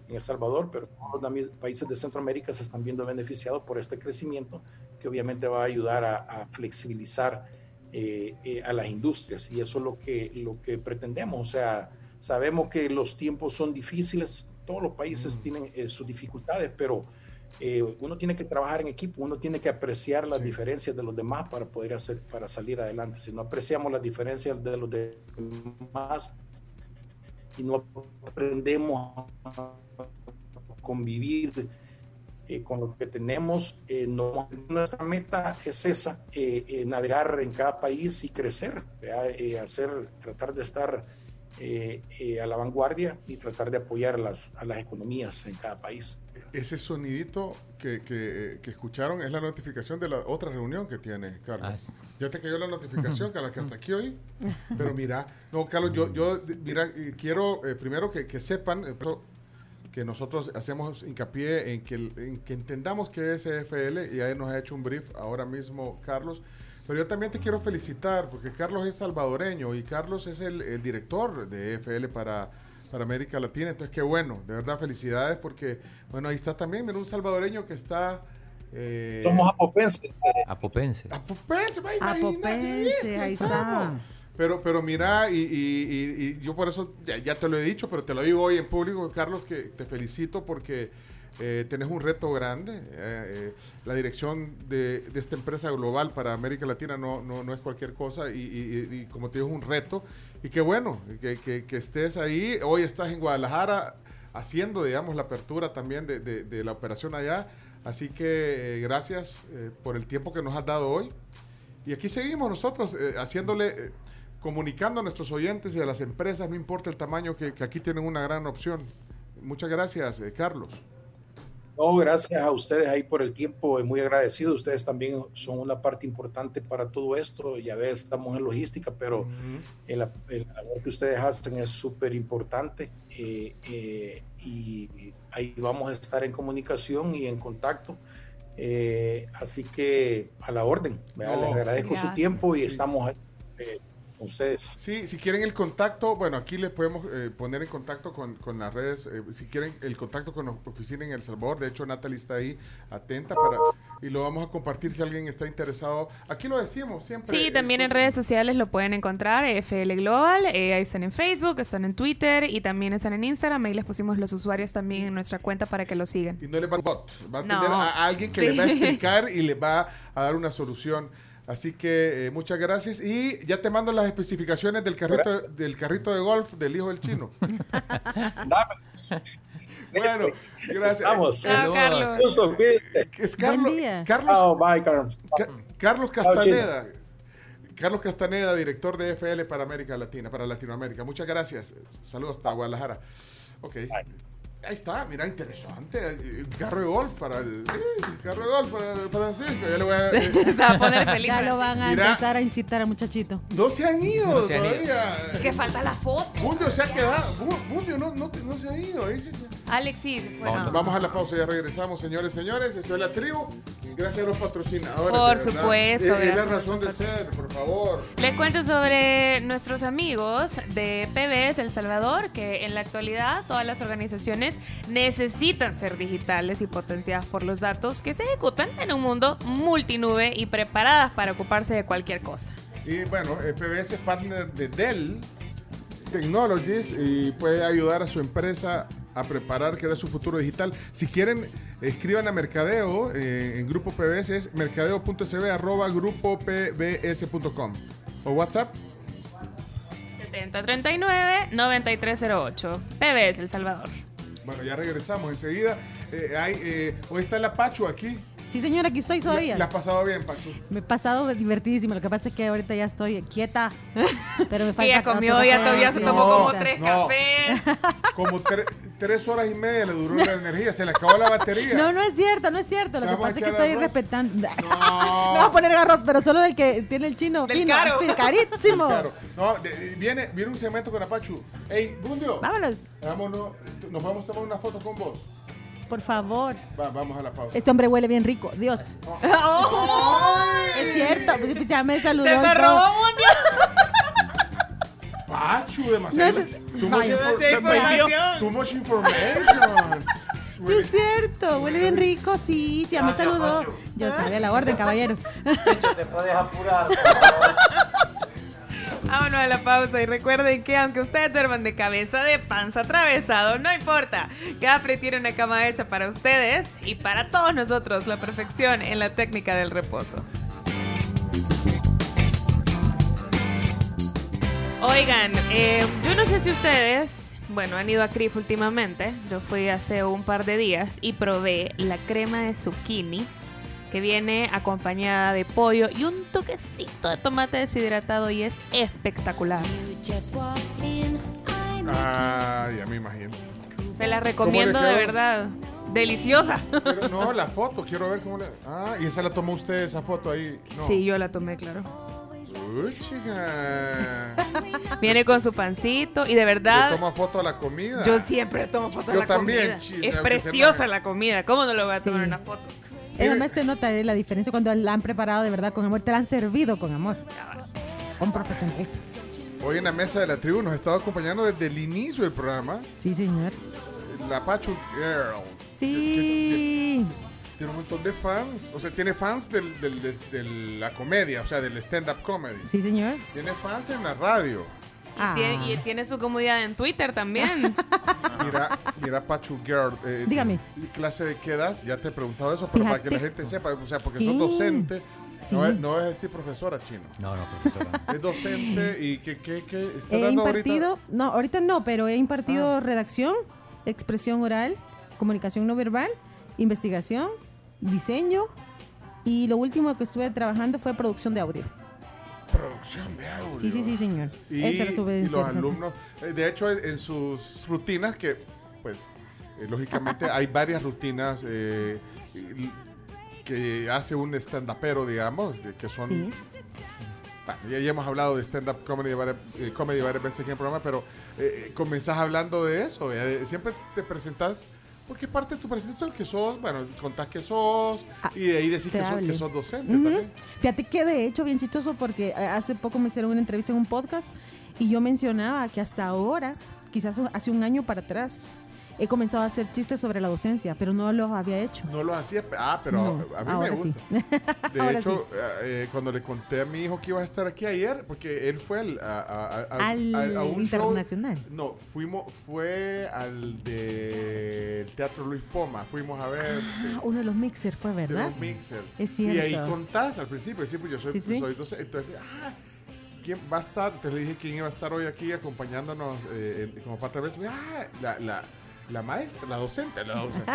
en El Salvador, pero todos los países de Centroamérica se están viendo beneficiados por este crecimiento que obviamente va a ayudar a, a flexibilizar eh, eh, a las industrias y eso es lo que, lo que pretendemos. O sea, sabemos que los tiempos son difíciles, todos los países mm. tienen eh, sus dificultades, pero uno tiene que trabajar en equipo, uno tiene que apreciar las sí. diferencias de los demás para poder hacer, para salir adelante. Si no apreciamos las diferencias de los demás y no aprendemos a convivir eh, con lo que tenemos. Eh, no, nuestra meta es esa, eh, navegar en cada país y crecer, hacer, tratar de estar a la vanguardia y tratar de apoyar a las, a las economías en cada país. Ese sonidito que, que, que, escucharon es la notificación de la otra reunión que tiene, Carlos. Ah, ya te cayó la notificación, Carlos, que hasta aquí hoy. Pero mira, no, Carlos, yo, yo mira, quiero primero que, que sepan que nosotros hacemos hincapié en que, en que entendamos qué es EFL y ahí nos ha hecho un brief ahora mismo Carlos. Pero yo también te quiero felicitar porque Carlos es salvadoreño y Carlos es el, el director de EFL para, para América Latina. Entonces, qué bueno, de verdad, felicidades porque, bueno, ahí está también mira, un salvadoreño que está Eh, Somos apopenses. Apopense. Apopense, imagínate, ahí está. Pero, pero mira, y, y- y- y yo por eso ya, ya te lo he dicho, pero te lo digo hoy en público, Carlos, que te felicito porque eh, tenés un reto grande. Eh, eh, la dirección de, de esta empresa global para América Latina no, no, no es cualquier cosa y, y- y- como te digo, es un reto. Y qué bueno que, que- que estés ahí. Hoy estás en Guadalajara haciendo, digamos, la apertura también de, de- de la operación allá. Así que eh, gracias eh, por el tiempo que nos has dado hoy. Y aquí seguimos nosotros eh, haciéndole, comunicando a nuestros oyentes y a las empresas, no importa el tamaño, que, que aquí tienen una gran opción. Muchas gracias, Carlos. No, gracias a ustedes ahí por el tiempo, eh, muy agradecido. Ustedes también son una parte importante para todo esto. Ya ves, estamos en logística, pero el, el labor que ustedes hacen es súper importante eh, eh, y ahí vamos a estar en comunicación y en contacto. Eh, así que a la orden. No. les agradezco su Gracias. tiempo y Sí. estamos ahí, eh, ustedes. Sí, si quieren el contacto, bueno, aquí les podemos eh, poner en contacto con, con las redes, eh, si quieren el contacto con la oficina en El Salvador, de hecho Natalie está ahí atenta para, y lo vamos a compartir si alguien está interesado. Aquí lo decimos siempre. Sí, eh, también en redes sociales lo pueden encontrar, FL Global, eh, ahí están en Facebook, están en Twitter y también están en Instagram, ahí les pusimos los usuarios también en nuestra cuenta para que lo sigan. Y no le va a bot, va a No. atender a, a alguien que Sí. le va a explicar y le va a dar una solución. Así que eh, muchas gracias y ya te mando las especificaciones del carrito del carrito de golf del hijo del chino. bueno, gracias. Vamos. Chao, Carlos. Es Carlos, Carlos, Chao, bye, Carlos. Ca- Carlos Chao, Castaneda. Carlos Castaneda, director de FL para América Latina, para Latinoamérica. Muchas gracias. Saludos hasta Guadalajara. Ok. Ahí está, mira, interesante. El carro de golf para el, el carro de golf para, para Francisco. Ya le voy a, eh, Ya lo van a Mira. empezar a incitar al muchachito. No se han ido No se han ido. todavía. Que falta la foto. Bundio se ha quedado. No, no, no se ha ido. Ahí se- Alexis, bueno. Vamos a la pausa, ya regresamos, señores, señores. Esto es la tribu. Gracias a los patrocinadores. Por supuesto, Es- la razón de ser, por favor. Les cuento sobre nuestros amigos de PBS El Salvador, que en la actualidad todas las organizaciones necesitan ser digitales y potenciadas por los datos que se ejecutan en un mundo multinube y preparadas para ocuparse de cualquier cosa. Y bueno, eh, PBS es partner de Dell Technologies y puede ayudar a su empresa a preparar que era su futuro digital. Si quieren, escriban a Mercadeo eh, en Grupo PBS, es mercadeo.sb arroba grupo pbs.com o WhatsApp 7039-9308. PBS El Salvador. Bueno, ya regresamos enseguida. Eh, hay, eh, hoy está la Pachu aquí. Sí, señor, aquí estoy todavía. ¿La has pasado bien, Pachu? Me he pasado divertidísimo. Lo que pasa es que ahorita ya estoy quieta. Pero me falta ya comió, ya todavía se tomó como tres cafés. Como tre- tres horas y media le duró la energía, se le acabó la batería. No, no es cierto, no es cierto. Lo ¿Te que pasa es que estoy arroz? respetando. No. voy a poner arroz, pero solo el que tiene el chino Del fino, caro. fin, carísimo. Claro. No, de- viene, viene un cemento con Apachu. Ey, Bundio. Vámonos. Vámonos. Nos vamos a tomar una foto con vos. Por favor. Va, vamos a la pausa. Este hombre huele bien rico. Dios. Es cierto. Pues ya me saludó. Se me robó Pachu, demasiado. No, too, much vaya. infor- Demasiada too much information. Sí, es cierto. Huele bien rico. Sí, sí, ya me saludó. Yo sabía la orden, caballero. Te puedes apurar. Vámonos a la pausa y recuerden que aunque ustedes duerman de cabeza, de panza atravesado, no importa. Capri tiene una cama hecha para ustedes y para todos nosotros, la perfección en la técnica del reposo. Oigan, eh, yo no sé si ustedes, bueno, han ido a CRIF últimamente. Yo fui hace un par de días y probé la crema de zucchini que viene acompañada de pollo y un toquecito de tomate deshidratado y es espectacular. Ah, ya me imagino. Se la recomiendo de verdad. Deliciosa. Pero no, la foto, quiero ver cómo le. Ah, y esa la tomó usted, esa foto ahí. No. Sí, yo la tomé, claro. Uy, chica. Viene con su pancito y de Le verdad toma foto a la comida. yo siempre tomo fotos de Yo la también, comida. chis, es aunque sea preciosa la comida. ¿Cómo no lo voy a tomar Sí. una foto? Además se nota eh, la diferencia cuando la han preparado de verdad con amor. Te la han servido con amor. Un profesionalista. Hoy en la mesa de la tribu nos ha estado acompañando desde el inicio del programa Sí, señor. la Pachu Girl. Sí. Tiene un montón de fans. O sea, tiene fans del, del- de, de la comedia, o sea, del stand-up comedy. Sí, señor. Tiene fans en la radio. Ah. Tiene- y tiene su comunidad en Twitter también. Mira, mira Pachu Girl. eh, Dígame. ¿qué clase de qué das? Ya te he preguntado eso, pero para que la Fíjate gente sepa, o sea, porque que- sos docente. Sí. No, es, no es decir profesora chino. No, no, profesora. Es docente y que, que, que está He dando impartido, ahorita. no, ahorita no, pero he impartido Ah. redacción, expresión oral, comunicación no verbal, investigación, diseño y lo último que estuve trabajando fue producción de audio. Producción de audio. Sí, sí, sí, señor. Y, los alumnos, eh, de hecho, en, sus rutinas, que pues, eh, lógicamente hay varias rutinas eh, que hace un stand-upero, digamos, que son... Sí. Bueno, ya, ya hemos hablado de stand-up comedy, varias- eh, comedy varias veces aquí en el programa, pero eh, comenzás hablando de eso. siempre te presentás, porque parte de tu presentación que sos, bueno, contás que sos, y de ahí decís que sos, hable. que sos docente también. Fíjate que de hecho, bien chistoso, porque eh, hace poco me hicieron una entrevista en un podcast y yo mencionaba que hasta ahora, quizás hace un año para atrás, he comenzado a hacer chistes sobre la docencia, pero no los había hecho. No lo hacía, ah, pero No, a mí me sí. gusta. De Ahora hecho, eh, cuando le conté a mi hijo que iba a estar aquí ayer, porque él fue al, a, a- Al a- show. internacional. No, fuimos, fue al del Teatro Luis Poma. Fuimos a ver Ah, uno de los mixers fue, de ¿verdad? los mixers. Es Y ahí cierto. contás al principio, sí, pues yo soy, Sí, sí. soy docente. Entonces, ah, ¿quién va a estar? Entonces le dije quién iba a estar hoy aquí acompañándonos eh, en- como parte de la Ah, la, la, maestra, la docente, la docente.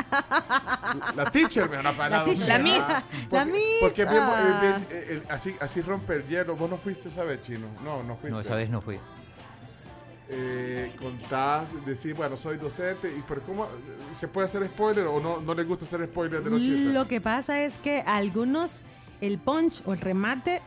La teacher, me van a La teacher. La miss. Porque, La miss. porque bien, Ah. bien, eh, eh, así, así rompe el hielo. Vos no fuiste esa vez, chino. No, no fuiste. No, esa vez no fui. Eh, contás, decir, bueno, soy docente. Y, pero ¿cómo se puede hacer spoiler o no, no les gusta hacer spoiler de los chistes? Lo que pasa es que algunos, el punch o el remate,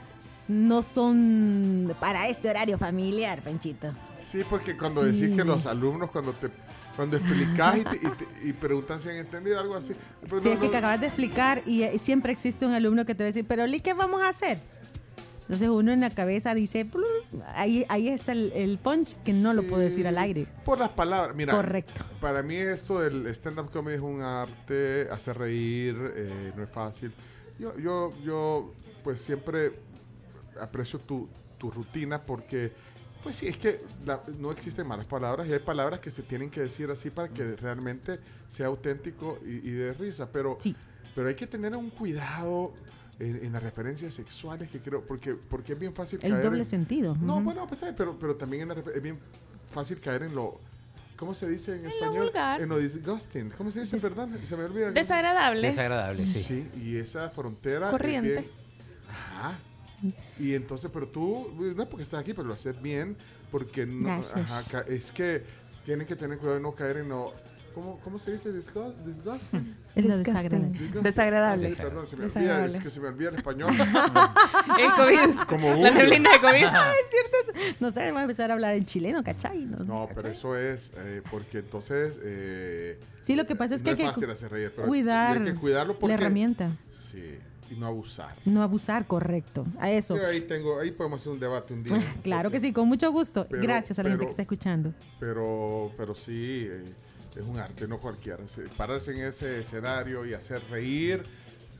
no son para este horario familiar, Panchito. Sí, porque cuando Sí. decís que los alumnos, cuando te cuando explicás y, te- y, te- y preguntan si han entendido algo así. pues Si no, es que no- acabas de explicar y, eh, siempre existe un alumno que te va a decir, pero Lee, ¿qué vamos a hacer? Entonces uno en la cabeza dice, "Plum", ahí, ahí está el, el punch que no lo puedo decir al aire. Por las palabras, mira. Correcto. Para mí esto del stand-up comedy es un arte, hacer reír, eh, no es fácil. Yo, yo, yo pues siempre aprecio tu, tu rutina porque, pues sí, es que la- no existen malas palabras y hay palabras que se tienen que decir así para que realmente sea auténtico y, y de risa, pero, pero hay que tener un cuidado en, en las referencias sexuales que creo, porque, porque es bien fácil El caer doble en- sentido. no, bueno, pues está bien, pero, pero también en la es bien fácil caer en lo. ¿Cómo se dice en español? vulgar. En lo disgusting. ¿Cómo se dice, perdón? Se me olvida. Desagradable. Desagradable, sí. Sí, y esa frontera. es Corriente. bien- Ajá. Y entonces, pero tú, no es porque estás aquí, pero lo haces bien, porque no. Ajá, es que tienen que tener cuidado de no caer en lo. ¿Cómo, cómo se dice? Disgust, disgusting. Es lo desagradable. Desagradable. Ok, perdón, se me olvida, es que se me olvida el español. El COVID. Como La neblina de COVID. Ah, es cierto eso. No sé, voy a empezar a hablar en chileno, ¿cachai? No, No, pero eso es eh, porque entonces. eh, Sí, lo que pasa es no que hay que fácil hacer reír, pero cuidar hay que cuidarlo porque, la herramienta. Sí, y no abusar. No abusar, correcto. A eso. Yo ahí tengo, ahí podemos hacer un debate un día. Claro que sí, con mucho gusto. Pero- Gracias a la gente que está escuchando. Pero, pero sí, eh, es un arte, no cualquiera. Se- Pararse en ese escenario y hacer reír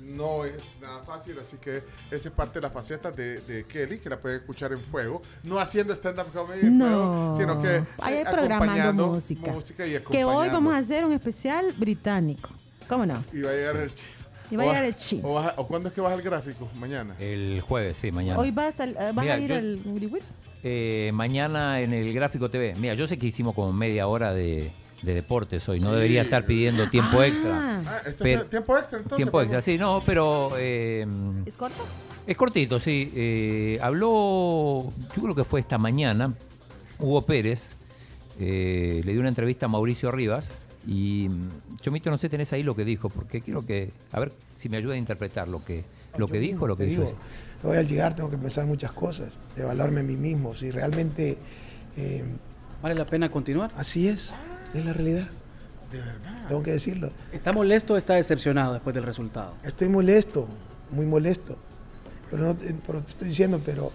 no es nada fácil, así que esa es parte de la faceta de, de Kelly, que la pueden escuchar en fuego. No haciendo stand-up comedy No. fuego, sino que Ahí eh, programando música. música y Que hoy vamos a hacer un especial británico. ¿Cómo no? Y va a llegar el chino. Y va a llegar el chino. O, vas a- o cuándo es que vas al gráfico? Mañana. El jueves, sí, mañana. Hoy vas, al- vas Mira, a ir yo- al Uriwit. Eh, mañana en el Gráfico TV. Mira, yo sé que hicimos como media hora de, de deportes hoy. No Sí. debería estar pidiendo tiempo extra. Ah, este Pero- es tiempo extra entonces. tiempo extra, sí, no, pero eh, ¿Es corto? es cortito, sí. Eh, habló, yo creo que fue esta mañana, Hugo Pérez, eh, le dio una entrevista a Mauricio Rivas y mm, Chomito, no sé, tenés ahí lo que dijo, porque quiero que, a ver si me ayuda a interpretar lo que, lo que dijo, lo que dijo. digo, voy al llegar tengo que pensar muchas cosas, de evaluarme a mí mismo, si realmente... eh, ¿Vale la pena continuar? Así es, es la realidad. De verdad. Tengo que decirlo. ¿Está molesto o está decepcionado después del resultado? Estoy molesto, muy molesto. Pero, no pero te estoy diciendo, pero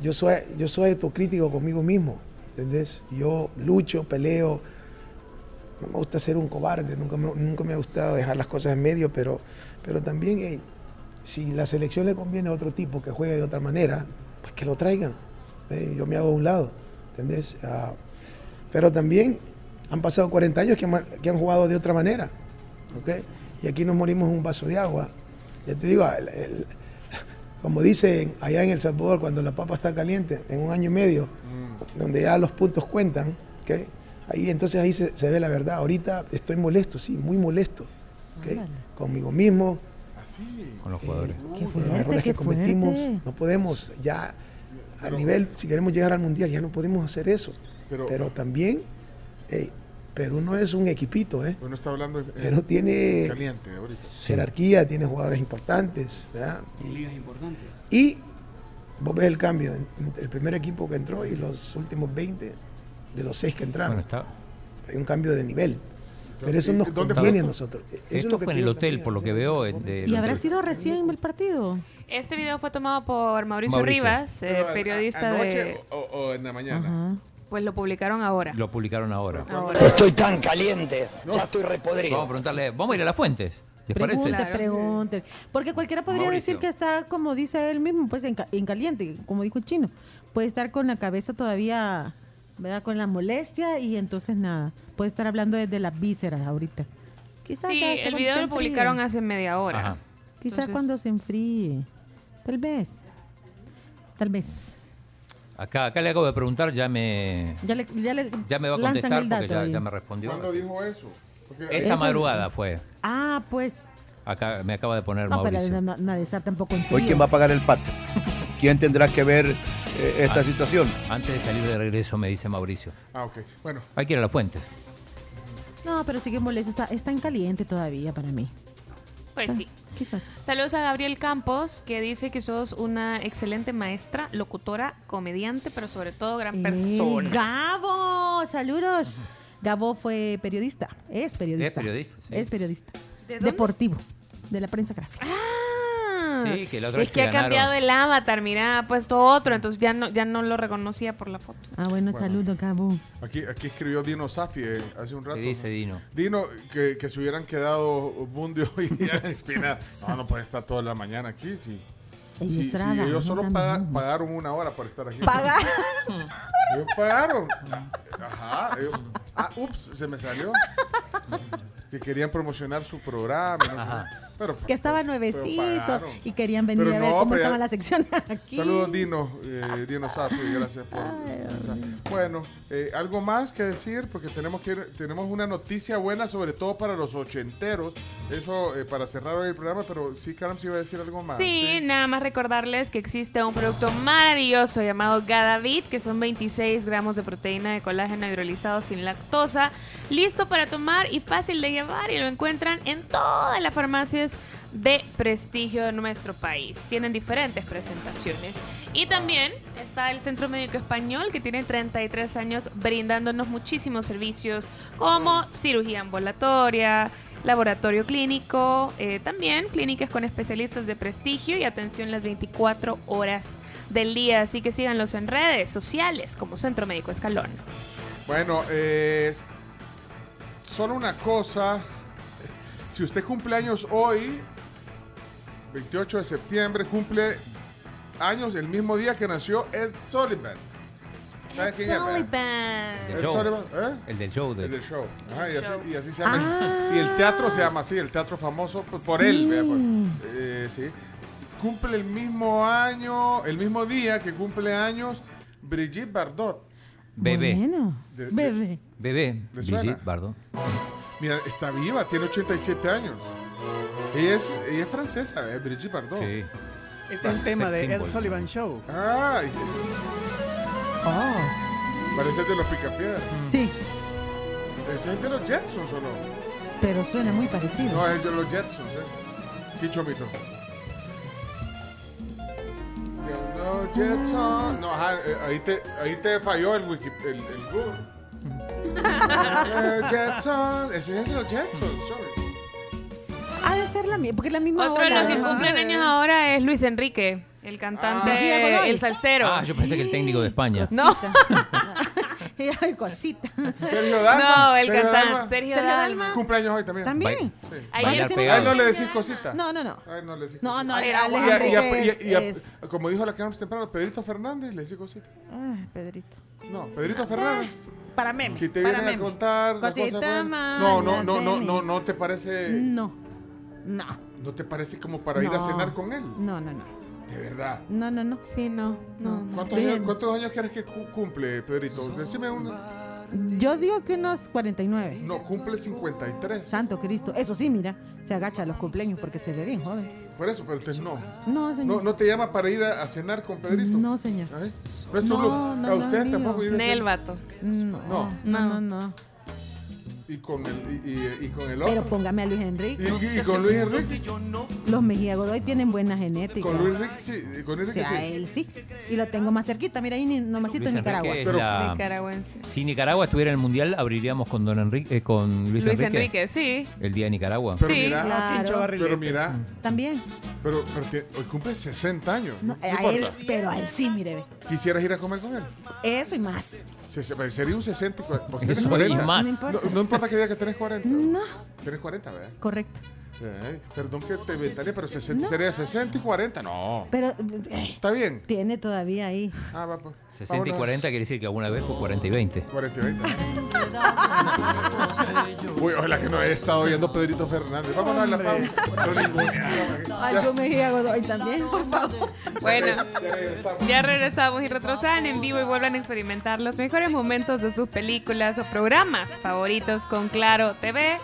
yo soy, yo soy autocrítico conmigo mismo, ¿entendés? Yo lucho, peleo, no me gusta ser un cobarde, nunca me, nunca me ha gustado dejar las cosas en medio, pero, pero también hey, si la selección le conviene a otro tipo que juegue de otra manera, pues que lo traigan. ¿eh? Yo me hago a un lado, ¿entendés? Ah, pero también han pasado 40 años que han, que han jugado de otra manera, ¿ok? Y aquí nos morimos en un vaso de agua. Ya te digo, el- el- como dicen allá en El Salvador, cuando la papa está caliente, en un año y medio, donde ya los puntos cuentan, ¿ok? Ahí entonces ahí se, se ve la verdad. Ahorita estoy molesto, sí, muy molesto, ¿ok? Conmigo mismo, Con los jugadores. los errores que cometimos. fuerte. No podemos ya a nivel, si queremos llegar al mundial, ya no podemos hacer eso. Pero- Pero, también, hey, Perú no es un equipito, ¿eh? Uno está hablando Perú tiene caliente ahorita. jerarquía, tiene jugadores importantes, ¿verdad? Y, Ligas importantes. y vos ves el cambio en- entre el primer equipo que entró y los últimos 20 de los 6 que entraron. Bueno, está. Hay un cambio de nivel. Pero eso nos ¿Dónde conviene a nosotros. Eso es Esto lo que fue en el hotel, por lo que veo. ¿Y habrá hotel. sido recién el partido? Este video fue tomado por Mauricio, Mauricio. Rivas, eh, periodista anoche de... O, o en la mañana. Pues lo publicaron ahora. Lo publicaron ahora. Estoy tan caliente, ya estoy repodrido. Vamos a preguntarle, vamos a ir a las fuentes. ¿Les parece? Pregunte, pregunte. Porque cualquiera podría Mauricio. decir que está, como dice él mismo, pues en, ca- en caliente, como dijo el chino. Puede estar con la cabeza todavía, ¿verdad? Con la molestia y entonces nada. Puede estar hablando desde las vísceras ahorita. Quizás Sí, el video lo publicaron hace media hora. Ajá. Quizás Entonces- cuando se enfríe. Tal vez. Tal vez. Acá, acá le acabo de preguntar, ya me, Ya le, ya le ya me va a contestar porque ya, me respondió. ¿Cuándo dijo eso? Porque- Esta Eso- madrugada fue. Ah, pues. Acá me acaba de poner No, pero Mauricio. no, no, nadie está tampoco en Hoy. ¿quién va a pagar el pato? ¿Quién tendrá que ver eh, esta Ah, situación? Antes de salir de regreso, me dice Mauricio. Ah, ok. Bueno. Hay que ir a las fuentes. No, pero sigue molesto. Está, está en caliente todavía para mí. Pues sí. Quizás. Saludos a Gabriel Campos, que dice que sos una excelente maestra, locutora, comediante, pero sobre todo gran Eh, persona. Gabo, saludos. Gabo fue periodista, es periodista. Es periodista, sí. Es periodista. ¿De dónde? Deportivo, de la prensa gráfica. Ah, Sí, que la otra es que que ha cambiado el avatar, mira, ha puesto otro, entonces ya no, ya no lo reconocía por la foto. Ah, bueno, Bueno. saludos, Gabo. Aquí, aquí escribió Dino Safi eh, hace un rato. ¿Qué dice ¿no? Dino? Dino, que, que se hubieran quedado Bundio y Espina. No, no pueden estar toda la mañana aquí. Sí. Sí, sí, ellos solo pagaron una hora por estar aquí. Pagaron. Ellos pagaron. Ajá. ellos- ah, ups, se me salió. Que querían promocionar su programa. no sé. Pero, Que estaba nuevecito y querían venir Pero a ver no, cómo ya- estaba la sección aquí. Saludos Dino, eh, Dino Sapi, gracias por pensar. Bueno, eh, algo más que decir porque tenemos que ir- tenemos una noticia buena sobre todo para los ochenteros. Eso eh, para cerrar hoy el programa, pero sí, Karam sí iba a decir algo más. Sí, nada más recordarles que existe un producto maravilloso llamado Gadavit, que son 26 gramos de proteína de colágeno hidrolizado sin lactosa, listo para tomar y fácil de llevar y lo encuentran en todas las farmacias de prestigio de nuestro país. Tienen diferentes presentaciones. Y también está el Centro Médico Español, que tiene 33 años brindándonos muchísimos servicios como cirugía ambulatoria, laboratorio clínico, eh, también clínicas con especialistas de prestigio y atención las 24 horas del día. Así que síganlos en redes sociales como Centro Médico Escalón. Bueno, eh, solo una cosa. Si usted cumple años hoy, 28 de septiembre, cumple años el mismo día que nació Ed Sullivan. ¿Sabe quién? Sullivan. El Ed show. Sullivan, ¿eh? El del show. de- El del show. Ajá, y, así, y así se llama. Ah. Y el teatro se llama así, el teatro famoso por, por él. vea, por- eh, sí. Cumple el mismo año, el mismo día que cumple años Brigitte Bardot. Bebé. Bueno, De- de- bebé. Bebé. Brigitte Bardot. Mira, está viva, tiene 87 años. Ella es, ella es francesa, ¿eh? Brigitte Bardot. Sí. Este es el tema Sex de Ed. Sullivan Show. Ay, Oh, parece de los picapiedras. sí, ¿Ese es el de los Jetsons o no? pero suena muy parecido. No, es de los Jetsons, ¿eh? Sí, Chomito. Los Jetsons. No, ajá, eh, ahí, te, ahí te falló el wiki, el, el Google. Eh, Jetsons, ese es el de los Jetsons, sorry. Ha de ser la misma, porque es la misma Otro de los que cumplen años ahora es Luis Enrique, el cantante, Ah. el salsero. Ah, yo pensé que el técnico de España. No. Ay, cosita. Sergio Dalma. No, el Sergio cantante. Sergio Sergio Dalma. Dalma. Cumpleaños hoy también. ¿También? Sí. Ayer Bailar tiene- A él no pegado. le decís cosita. No, no, no. A él no le decís No, no, Ay, Alex Y a- y a- y a- y a- es- como dijo la que temprano, Pedrito Fernández le decís cosita. Ay, Pedrito. No, Pedrito Fernández. Para meme. Si te vienen a contar Cosita No, no, no, no, no, no te parece. No. No. ¿No te parece como para ir a cenar con él? No, no, no. De verdad. No, no, no. Sí, no, no. ¿Cuántos años, cuántos años quieres que cu- cumple, Pedrito? Decime uno. Yo digo que unos 49. No, cumple 53. Santo Cristo. Eso sí, mira, se agacha a los cumpleaños porque se ve bien joven. Por eso, pero entonces no. No, No, señor. no te llama para ir a, a cenar con Pedrito. No, señor. Ay, No es tu No, look. no, a no usted tampoco ir a Nel, cenar. vato. No, No. no, no, no. Y con el, y, y- y con el Pero otro. póngame a Luis Enrique. Y, y con Luis Enrique. Los Mejía Godoy tienen buena genética. Con Luis Enrique sí. Con Luis Enrique sí. él sí. Y lo tengo más cerquita. Mira ahí, ni- nomásito en Luis Nicaragua. La- Nicaragüense. Si Nicaragua estuviera en el mundial, abriríamos con Don Enrique, eh, con Luis, Luis Enrique. Enrique, sí. El día de Nicaragua. Pero Sí, mira, claro. pero mira, También. Pero, pero tie- hoy cumple 60 años. No, No, a él, pero a él sí, mire. ve. ¿Quisieras ir a comer con él? Eso y más. Sí, sí, pero sería un 60 y cua- vos tenés Eso y 40. más. No No, importa. no importa que diga que tenés 40. No, Tienes 40, ¿verdad? correcto. Ay, perdón que te inventaría, pero 60, sería 60 y 40. No. Pero eh, ¿Está bien? tiene todavía ahí. Ah, va, pues. 60 y Vámonos. 40 quiere decir que alguna vez fue 40 y 20. 40 y 20. Uy, ojalá que no haya estado oyendo Pedrito Fernández. Vamos a dar la pausa. No. Ay, Ya. yo Mejía Godoy también, por favor. Bueno, Ya regresamos. ya regresamos y retrocedan en vivo y vuelvan a experimentar los mejores momentos de sus películas o programas favoritos con Claro TV.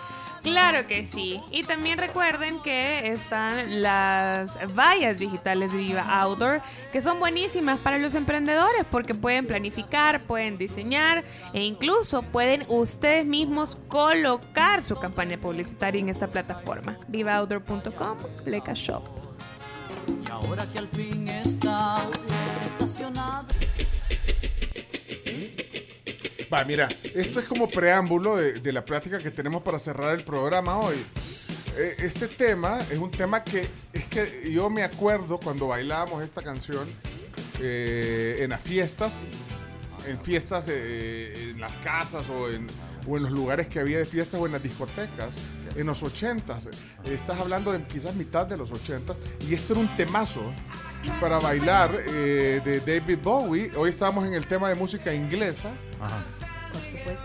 Claro que sí. Y también recuerden que están las vallas digitales de Viva Outdoor, que son buenísimas para los emprendedores porque pueden planificar, pueden diseñar e incluso pueden ustedes mismos colocar su campaña publicitaria en esta plataforma. VivaOutdoor.com, Pleca Shop. Y ahora que al fin está estacionado. Va, mira, esto es como preámbulo de, de la plática que tenemos para cerrar el programa hoy. Eh, Este tema es un tema que es que yo me acuerdo cuando bailábamos esta canción eh, en las fiestas, en fiestas eh, en las casas o en, o en los lugares que había de fiestas o en las discotecas, en los 80s. Estás hablando de quizás mitad de los 80s y esto era un temazo para bailar eh, de David Bowie. Hoy estamos en el tema de música inglesa.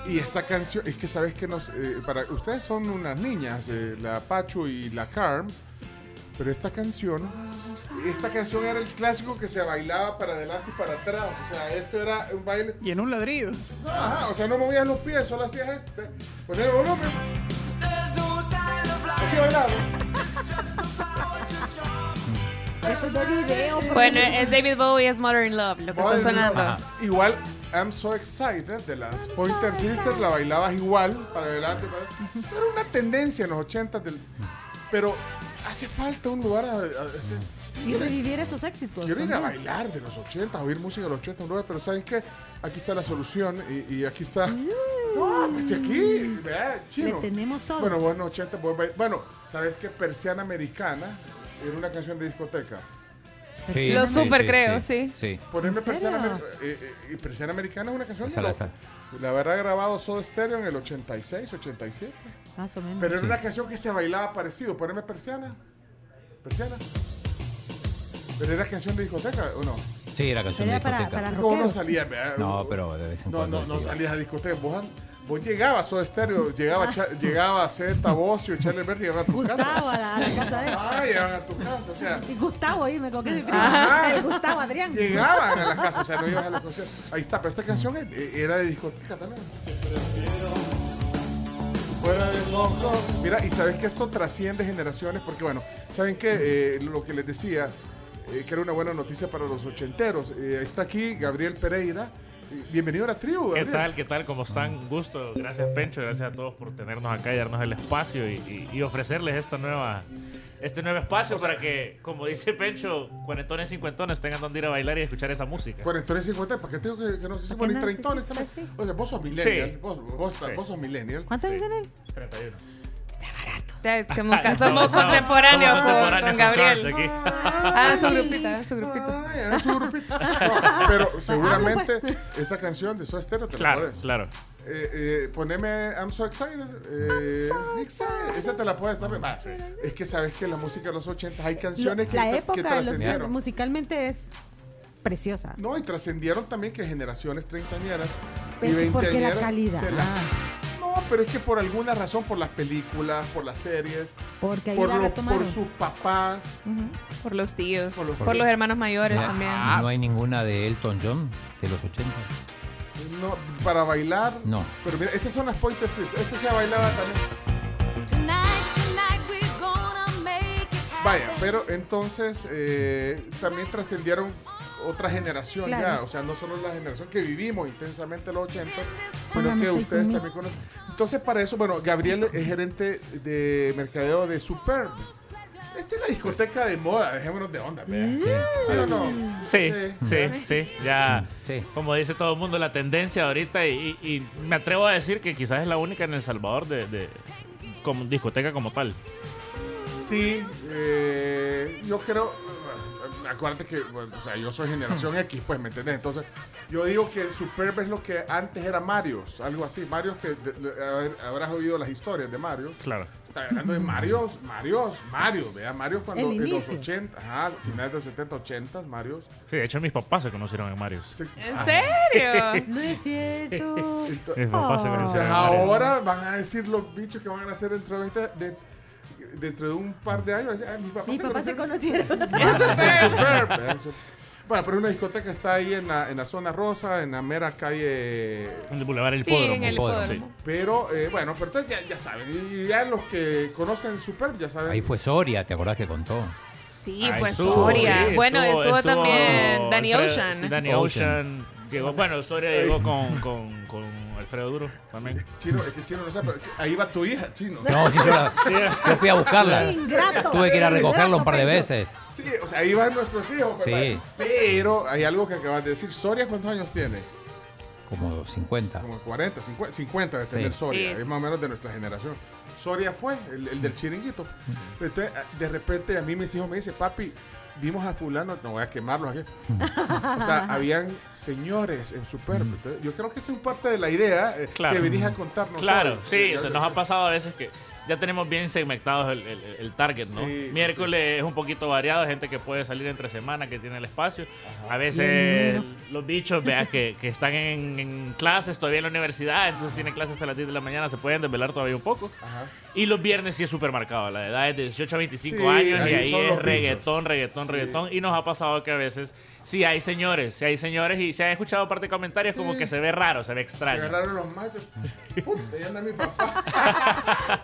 Y esta canción, es que sabes que nos, eh, para ustedes son unas niñas, eh, la Pachu y la Carm, pero esta canción, esta canción era el clásico que se bailaba para adelante y para atrás, o sea, esto era un baile. Y en un ladrillo. Ajá, o sea, no movías los pies, solo hacías esto, poner el volumen. Así bailaba. Esto es de video. por Bueno, es David Bowie, es Modern Love, lo que está Modern sonando. Love. Igual, I'm So Excited de las Pointer Sisters, la bailabas igual, para adelante. para- Era una tendencia en los 80 del... Pero hace falta un lugar a, a veces... Y revivir esos éxitos. Quiero ir a bailar de los 80, oír música de los 80, un lugar, pero ¿saben qué? Aquí está la solución y, y aquí está... No, pues aquí, vea, chino. Le tenemos todo. Bueno, bueno, 80, buen baile. Bueno, ¿sabes qué? Persiana Americana era una canción de discoteca. Sí, Lo super sí, creo, sí. sí. Sí. Ponerme ¿En Persiana? Amer- eh, eh, y Persiana Americana es una canción Esa de la habrá grabado Soda Stereo en el 86, 87. Más o menos. Pero era Sí. una canción que se bailaba parecido. Ponerme Persiana. Persiana. Pero era canción de discoteca, ¿o no? Sí, era canción de Era discoteca. para ¿Cómo no salías? No, pero de vez en No, cuando. no, no salías a discoteca. Vos, vos llegabas a Soda Stereo, llegaba, Cha- llegaba Z, Bocio, Charlie Verde, llegaban a tu Gustavo casa. a la, a la casa de él. Ah, llegaban a tu casa, o sea, Y Gustavo ahí, me coqué mi primo. Ajá. El Gustavo Adrián. llegaban a la casa, o sea, no ibas a los conciertos. Ahí está, pero esta canción eh, era de discoteca también. Fuera de foco. Mira, y sabes que esto trasciende generaciones, porque bueno, saben que lo que les decía, eh, que era una buena noticia para los ochenteros. Eh, está aquí Gabriel Pereira. Bienvenido a la tribu. ¿Qué tal? ¿Qué tal? ¿Cómo están? Un gusto. Gracias, Pencho. Gracias a todos por tenernos acá y darnos el espacio y, y- y ofrecerles esta nueva, este nuevo espacio para que, como dice Pencho, cuarentones y cincuentones tengan donde ir a bailar y escuchar esa música. Cuarentones y 50, ¿para qué te digo que, que nos hicimos ni treintones Sí, sí, también? sí. O sea, vos sos millennial. Sí. Vos, vos, Sí. vos sos millennial. ¿Cuántos dicen él? 31. Está barato. Ya, como que somos contemporáneos con, Gabriel. Ah, su grupito, ah, su grupito. Ay, su grupito. No, pero seguramente esa canción de Soda Stereo te Claro, la puedes. claro. Eh, eh, poneme I'm so excited. eh, excited. Esa te la puedes también. Va, Es que sabes que la música de los 80 hay canciones que, la que época de los musicalmente es preciosa. No, y trascendieron también que generaciones treintañeras y Pero ¿por qué la veinteañeras calidad? se la- Ah. No, pero es que por alguna razón, por las películas, por las series, Porque ahí por, la lo- retomaron. por sus papás. Por los tíos, por los los, tíos. hermanos mayores No, también. no hay ninguna de Elton John de los 80. No, para bailar. No. Pero mira, estas son las Pointer Sisters. Esta se bailaba también. Vaya, pero entonces eh, también trascendieron otra generación ya, o sea, no solo la generación que vivimos intensamente los 80, Con sino que ustedes también conocen. Entonces, para eso, bueno, Gabriel es gerente de mercadeo de Superb. Esta es la discoteca de moda, dejémonos de onda, vea. Mm. ¿Sí o no? Sí, sí, Sí. sí, ya, como dice todo el mundo, la tendencia ahorita, y, y- y me atrevo a decir que quizás es la única en El Salvador de, de- como discoteca como tal. Sí, eh, yo creo, acuérdate que, bueno, o sea, yo soy generación X, pues, ¿me entendés? Entonces, yo digo que Superb es lo que antes era Marios, algo así. Marios que de- de- a ver, habrás oído las historias de Marios. Claro. Está hablando de Marios, Marios, Marios, vea, Marios cuando en los inicio. 80, ajá, finales de los 70, 80, Marios. Sí, de hecho mis papás se conocieron en Marios. ¿En Ah, serio? No es cierto. Mis papás se O conocieron sea, en ahora van a decir los bichos que van a hacer dentro de, este- de- dentro de un par de años. van a decir, "Ah, se papás se conocieron". Bueno, pero una discoteca está ahí en la, en la zona rosa, en la mera calle. En el Boulevard El Sí, en el Hipódromo. sí. Pero, eh, bueno, pero entonces ya, ya saben. Y ya los que conocen Superb ya saben. Ahí fue Soria, ¿te acordás que contó? Sí, Ahí fue estuvo, Soria. sí, bueno, estuvo, también Danny Ocean. Danny Ocean. Llegó, bueno, Soria llegó con, con, con Alfredo Duro también. Chino, es que Chino no sabe, pero ahí va tu hija, Chino. No, sí, yo, la- yo fui a buscarla. Ingrato. Tuve que ir a recogerla un par de veces. Sí, o sea, ahí van nuestros hijos. Sí. Pero hay algo que acabas de decir. ¿Soria cuántos años tiene? Como 50. Como 40, 50, 50 de tener Sí. Soria. Sí. Es más o menos de nuestra generación. Soria fue el, el del chiringuito. Entonces, de repente a mí mis hijos me dicen, papi, vimos a fulano, no voy a quemarlos aquí. o sea, habían señores en Superb. Entonces, yo creo que esa es parte de la idea eh, Claro. que venís a contarnos. Claro, hoy. sí, o sea, nos ha pasado a veces que ya tenemos bien segmentados el, el- el target, ¿no? Sí, sí, Miércoles es un poquito variado, gente que puede salir entre semana, que tiene el espacio. A veces los bichos, veas, que, que están en, en clases todavía en la universidad, entonces tienen clases hasta las 10 de la mañana, se pueden desvelar todavía un poco. Y los viernes sí es supermercado, la edad es de 18 a 25 Sí, años y ahí es reggaetón, reggaetón, reggaetón. Y nos ha pasado que a veces sí hay señores, sí hay señores y se han escuchado parte de comentarios como que se ve raro, se ve Se extraño. agarraron los machos. Puta, ahí anda mi papá.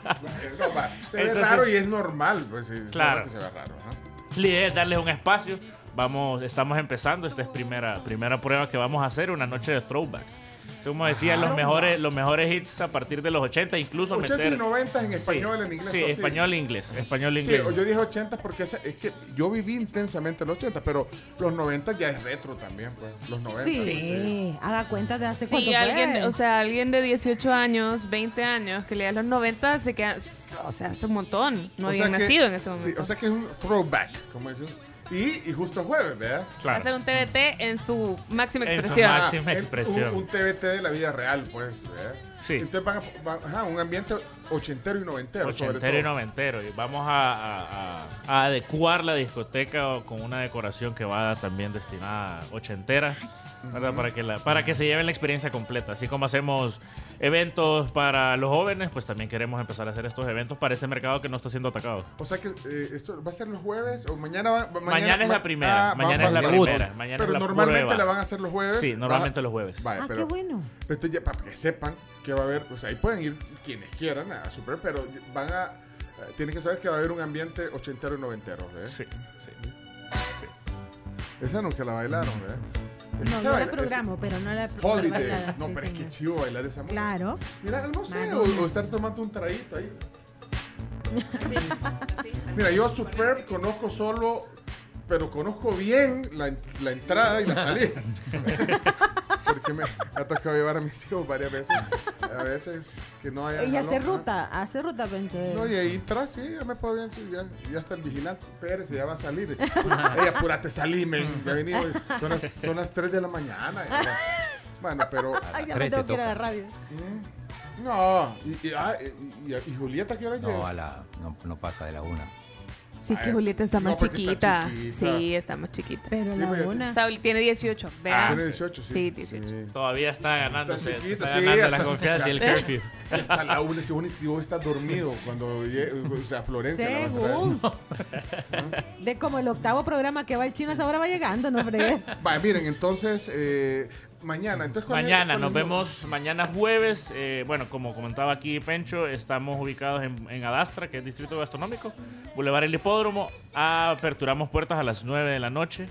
No, se ve Entonces- raro y es normal. Pues, sí, Claro. que se ve raro. ¿no? La idea es darles un espacio. Vamos, estamos empezando. Esta es primera, primera prueba que vamos a hacer, una noche de throwbacks. Como decía, Ajá. los mejores, los mejores hits a partir de los 80, incluso 80 meter. y 90 en Sí, español, en inglés. Sí, español e inglés. Español e Sí, inglés. yo dije 80 porque ese- es que yo viví intensamente los 80, pero los 90 ya es retro también, pues. Los 90. Sí, sí. haga cuenta de hace Sí, cuánto alguien, fue. o sea, alguien de 18 años, 20 años, que lea los 90, se queda, o sea, hace un montón. No O habían sea que- nacido en ese sí, momento. o sea que es un throwback, como decimos. Y, y justo jueves, ¿verdad? Hacer un TBT en su máxima En su expresión. máxima Ah, en- expresión. Un, un TBT de la vida real, pues, ¿verdad? Sí. Entonces van a, van- ajá, un ambiente ochentero y noventero, sobre Ochentero y noventero. Y vamos a, a- a- a adecuar la discoteca con una decoración que va también destinada ochentera. ¿verdad? Para, que la, para que se lleven la experiencia completa. Así como hacemos eventos para los jóvenes, pues también queremos empezar a hacer estos eventos para este mercado que no está siendo atacado. O sea que eh, esto va a ser los jueves o mañana va, va- Mañana es la primera, ah, mañana va- es la va- primera, mañana pero es la normalmente prueba. la van a hacer los jueves. Sí, va- normalmente los jueves. Vaya, Ah, pero, qué bueno. Entonces, ya, para que sepan que va a haber, pues ahí pueden ir quienes quieran a Super, pero van a, eh, tienen que saber que va a haber un ambiente ochentero y noventero, ¿ves? Sí, sí. Esa nunca la bailaron, ¿ves? No, yo la programo, pero no la Holiday. No, sí, pero es que chivo bailar esa música. Claro. Mira, no sé, o estar tomando un traguito ahí. Mira, yo a Superb conozco solo, pero conozco bien la, la entrada y la salida. porque me, ha tocado llevar a mis hijos varias veces. A veces que no haya. Y hacer ajá. ruta, hacer ruta, Pencho. eh. No, y ahí atrás, sí, ya me puedo bien, sí, ya, ya está el vigilante. Pérez, ya va a salir. Ey, apúrate, salí, men. Ya vení, hoy. son las, son las 3 de la mañana. ya. Bueno, pero. Ay, ya me tengo que ir a la radio. No, y, y, ah, y- y- y Julieta, ¿qué hora No, llega? a la, no, no pasa de la una. Sí, que Julieta está no, más porque está chiquita. chiquita. Sí, está más chiquita. Pero Sí, la una- Saúl tiene 18. Vea. Ah, Tiene 18, sí. Sí, 18. Todavía está ganándose, Está chiquita, está sí, ganando la confianza y el curfew. Si hasta la una, si vos, si vos estás dormido cuando llegue, o sea, Florencia la va a Según. traer. De como el octavo programa que va el chino, a esa hora va llegando, no fregues. Vale, miren, entonces, eh, mañana. Entonces, ¿cuál es- Mañana, nos vemos mañana jueves. eh, bueno, como comentaba aquí Pencho, estamos ubicados en, en Adastra, que es Distrito Gastronómico, Boulevard El Hipódromo. Aperturamos puertas a las 9 de la noche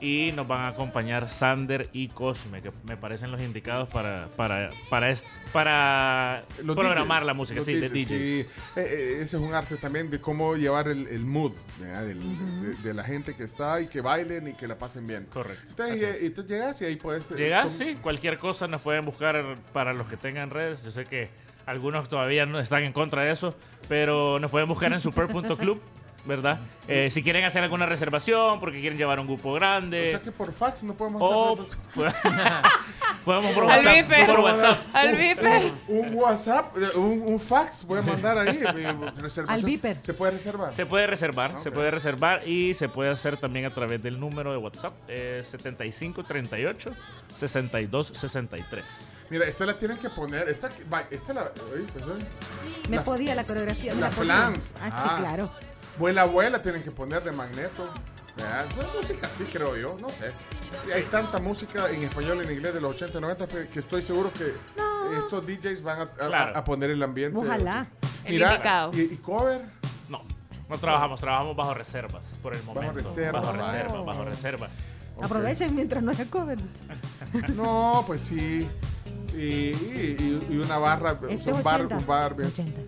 y nos van a acompañar Sander y Cosme, que me parecen los indicados para, para, para, est- para Los programar DJs, la música, sí, de DJs, DJs. sí. Eh, eh, ese es un arte también de cómo llevar el, el mood. Del- de, de la gente que está y que bailen y que la pasen bien. Correcto. Entonces, y, y tú llegas y ahí puedes. eh, Llegas, sí, cualquier cosa nos pueden buscar para los que tengan redes. Yo sé que algunos todavía no están en contra de eso, pero nos pueden buscar en super.club, ¿verdad? Eh, si quieren hacer alguna reservación, porque quieren llevar un grupo grande. O sea que por fax no podemos O- hacer. Podemos por Al WhatsApp. viper. Por WhatsApp. Al viper. Un WhatsApp, eh, un, un fax, voy a mandar ahí. eh. Al viper. Se puede reservar. Se puede reservar, se puede reservar y se puede hacer también a través del número de WhatsApp eh, 7538 6263. Mira, esta la tienen que poner. Esta, esta la. oye, pues, Me la- podía la coreografía. La podía. flans. Ah, sí, claro. Vuela, abuela tienen que poner de magneto. ¿verdad? Música así creo yo, no sé. Hay tanta música en español y en inglés de los 80 y 90 que, estoy seguro que estos DJs van a, a- Claro. a poner el ambiente. Ojalá. El Mira, indicado. y, y cover. No, no trabajamos, trabajamos bajo reservas por el momento. Bajo vaya. reserva, bajo reserva. Aprovechen mientras no haya cover. No, pues sí. Y, y- y una barra, Este un es bar, 80. un bar. ve. 80.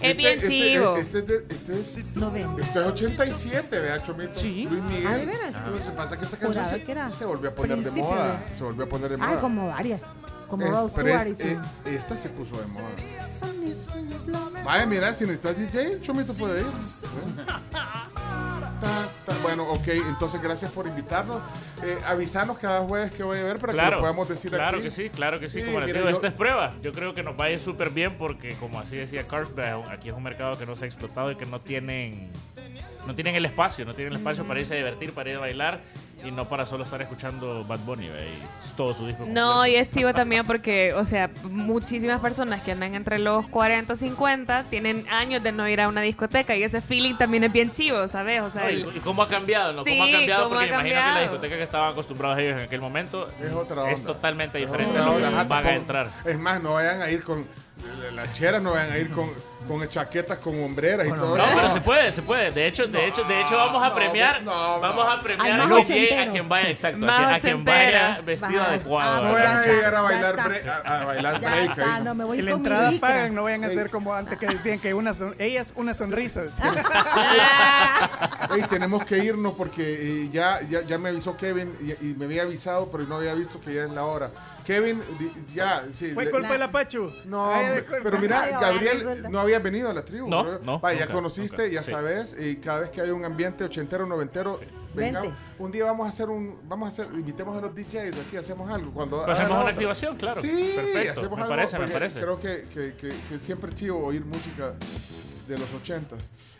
Es bien chivo. Este, es de- este es 90. Este es 87, vea, Chomito. Sí. Luis Miguel. Ah, ¿de veras? Lo que pasa es que esta canción se, se volvió a poner de moda. de- Se volvió a poner de moda. Ay, como varias. Como Rose pero Stewart y es- su- eh, esta se puso de moda. Vaya, mira, si necesitas DJ, Chomito puede ir. ¿eh? Bueno, ok, entonces gracias por invitarnos. Eh, avisanos cada jueves que voy a ver para que lo podamos decir claro aquí. que sí, claro que sí. Sí, como les digo, yo- esta es prueba. Yo creo que nos va a ir súper bien porque, como así decía Carlsberg, aquí es un mercado que no se ha explotado y que no tienen, no tienen el espacio, no tienen el espacio para irse a divertir, para ir a bailar y no para solo estar escuchando Bad Bunny ¿ve? y todo su disco. No, completo. y es chivo también porque, o sea, muchísimas personas que andan entre los 40 y 50 tienen años de no ir a una discoteca y ese feeling también es bien chivo, ¿sabes? O sea, No, el- y, cómo ha cambiado, ¿no? Sí, ¿Cómo ha cambiado? cómo Porque ha imagino que la discoteca que estaban acostumbrados ellos en aquel momento Es otra es totalmente Es diferente que onda. Ajá, van a entrar. Es más, no vayan a ir con la chera, no vayan a ir con, con chaquetas con hombreras y todo. No, pero se puede, se puede. De hecho, de hecho, de hecho vamos a premiar, vamos a premiar a a quien vaya, exacto, a quien, a quien vaya vestido Va. adecuado. Ah, No pues vayan ya a llegar a bailar, está. bre- a, a bailar Ya break. está, ahí. no me voy En la entrada pagan, no vayan a hacer como antes que decían que una son- ellas unas sonrisas. Ey, tenemos que irnos porque eh, ya, ya, ya me avisó Kevin y, y me había avisado, pero no había visto que ya es la hora. Kevin, ya, sí. Fue le- culpa de la Pachu. No, Ay, pero mira, Gabriel no había venido a la tribu. No, no, Vaya, ya nunca, conociste, nunca, ya sí. sabes, y cada vez que hay un ambiente ochentero, noventero, venga, Vente. un día vamos a hacer un, vamos a hacer, invitemos a los DJs aquí, hacemos algo. Cuando Pues hacemos una otra. activación, claro. Sí, Perfecto, hacemos me algo, parece, me parece. Creo que, que, que, que siempre es chivo oír música de los ochentas.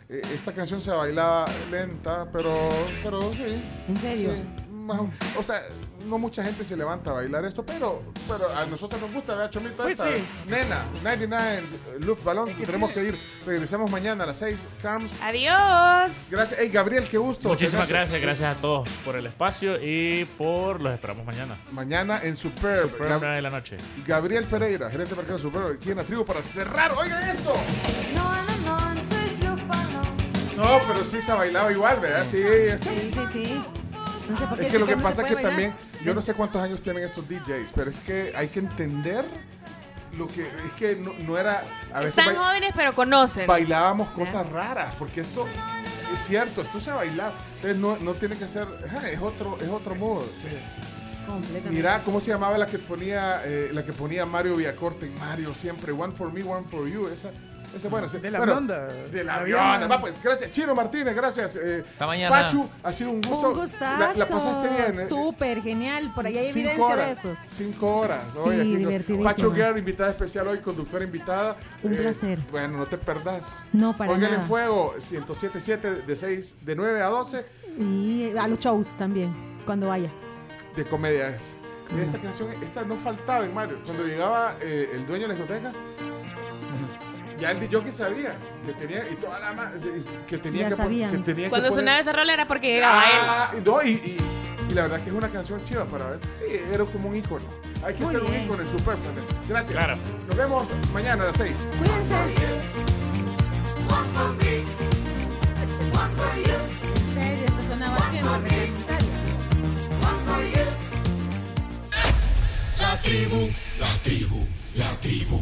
Eh, esta canción se bailaba lenta, pero, pero sí. ¿En serio? sí, más o sea, no mucha gente se levanta a bailar esto, pero, pero a nosotros nos gusta, vea, Chomito, Pues esta. sí. Nena, 99, Luftballons, tenemos que ir. Regresamos mañana a las 6, Carms. Adiós. Gracias. Hey, Gabriel, qué gusto. Muchísimas tenerte. gracias, gracias a todos por el espacio y por los esperamos mañana. Mañana en Superb. Super Gab- 9 de la noche. Gabriel Pereira, gerente de mercado Superb, aquí en la tribu para cerrar. Oigan esto. No, pero sí se bailaba igual, ¿verdad? Sí. Sí, sí, sí. No sé por qué Es que lo que pasa es que puede también, bailar. yo no sé cuántos años tienen estos DJs, pero es que hay que entender lo que es que no, no era a veces Están jóvenes pero conocen. bailábamos cosas raras, porque esto es cierto, esto se bailaba. Entonces no, no tiene que ser, ajá, es otro, es otro modo. sí. Mira, ¿cómo se llamaba la que ponía eh, la que ponía Mario Villacorte en Mario siempre? One for me, one for you. Esa, esa bueno, De la bueno, blonda. De la La blonda. Va, pues, gracias. Chino Martínez, gracias. Eh, Hasta mañana. Pachu, ha sido un gusto. Un gustazo. La, la pasaste bien. eh? Súper genial. Por ahí hay Cinco evidencia horas, de eso. Cinco horas. Sí, Oye, divertidísimo. Pacho Guerra, invitada especial hoy, conductora invitada. Un Eh, placer. Bueno, no te perdás. No, para Oigan en nada. fuego, 107.7 de 6, de 9 a 12 Y a los shows también, cuando vaya. de comedia es. Y esta canción, esta no faltaba en Mario. Cuando llegaba eh, el dueño de la discoteca, ya el DJ sabía que tenía, y toda la ma- que tenía Ya que, pon- sabían. que tenía que Cuando poner- sonaba esa rola era porque llegaba Ah, y, no, y, y- y la verdad que es una canción chiva para ver. Era como un ícono. Hay que Muy ser un bien. ícono en Super también. Gracias. Claro. Nos vemos mañana a las 6. En serio, esto sonaba siempre reglamentario. La tribu, la tribu, la tribu.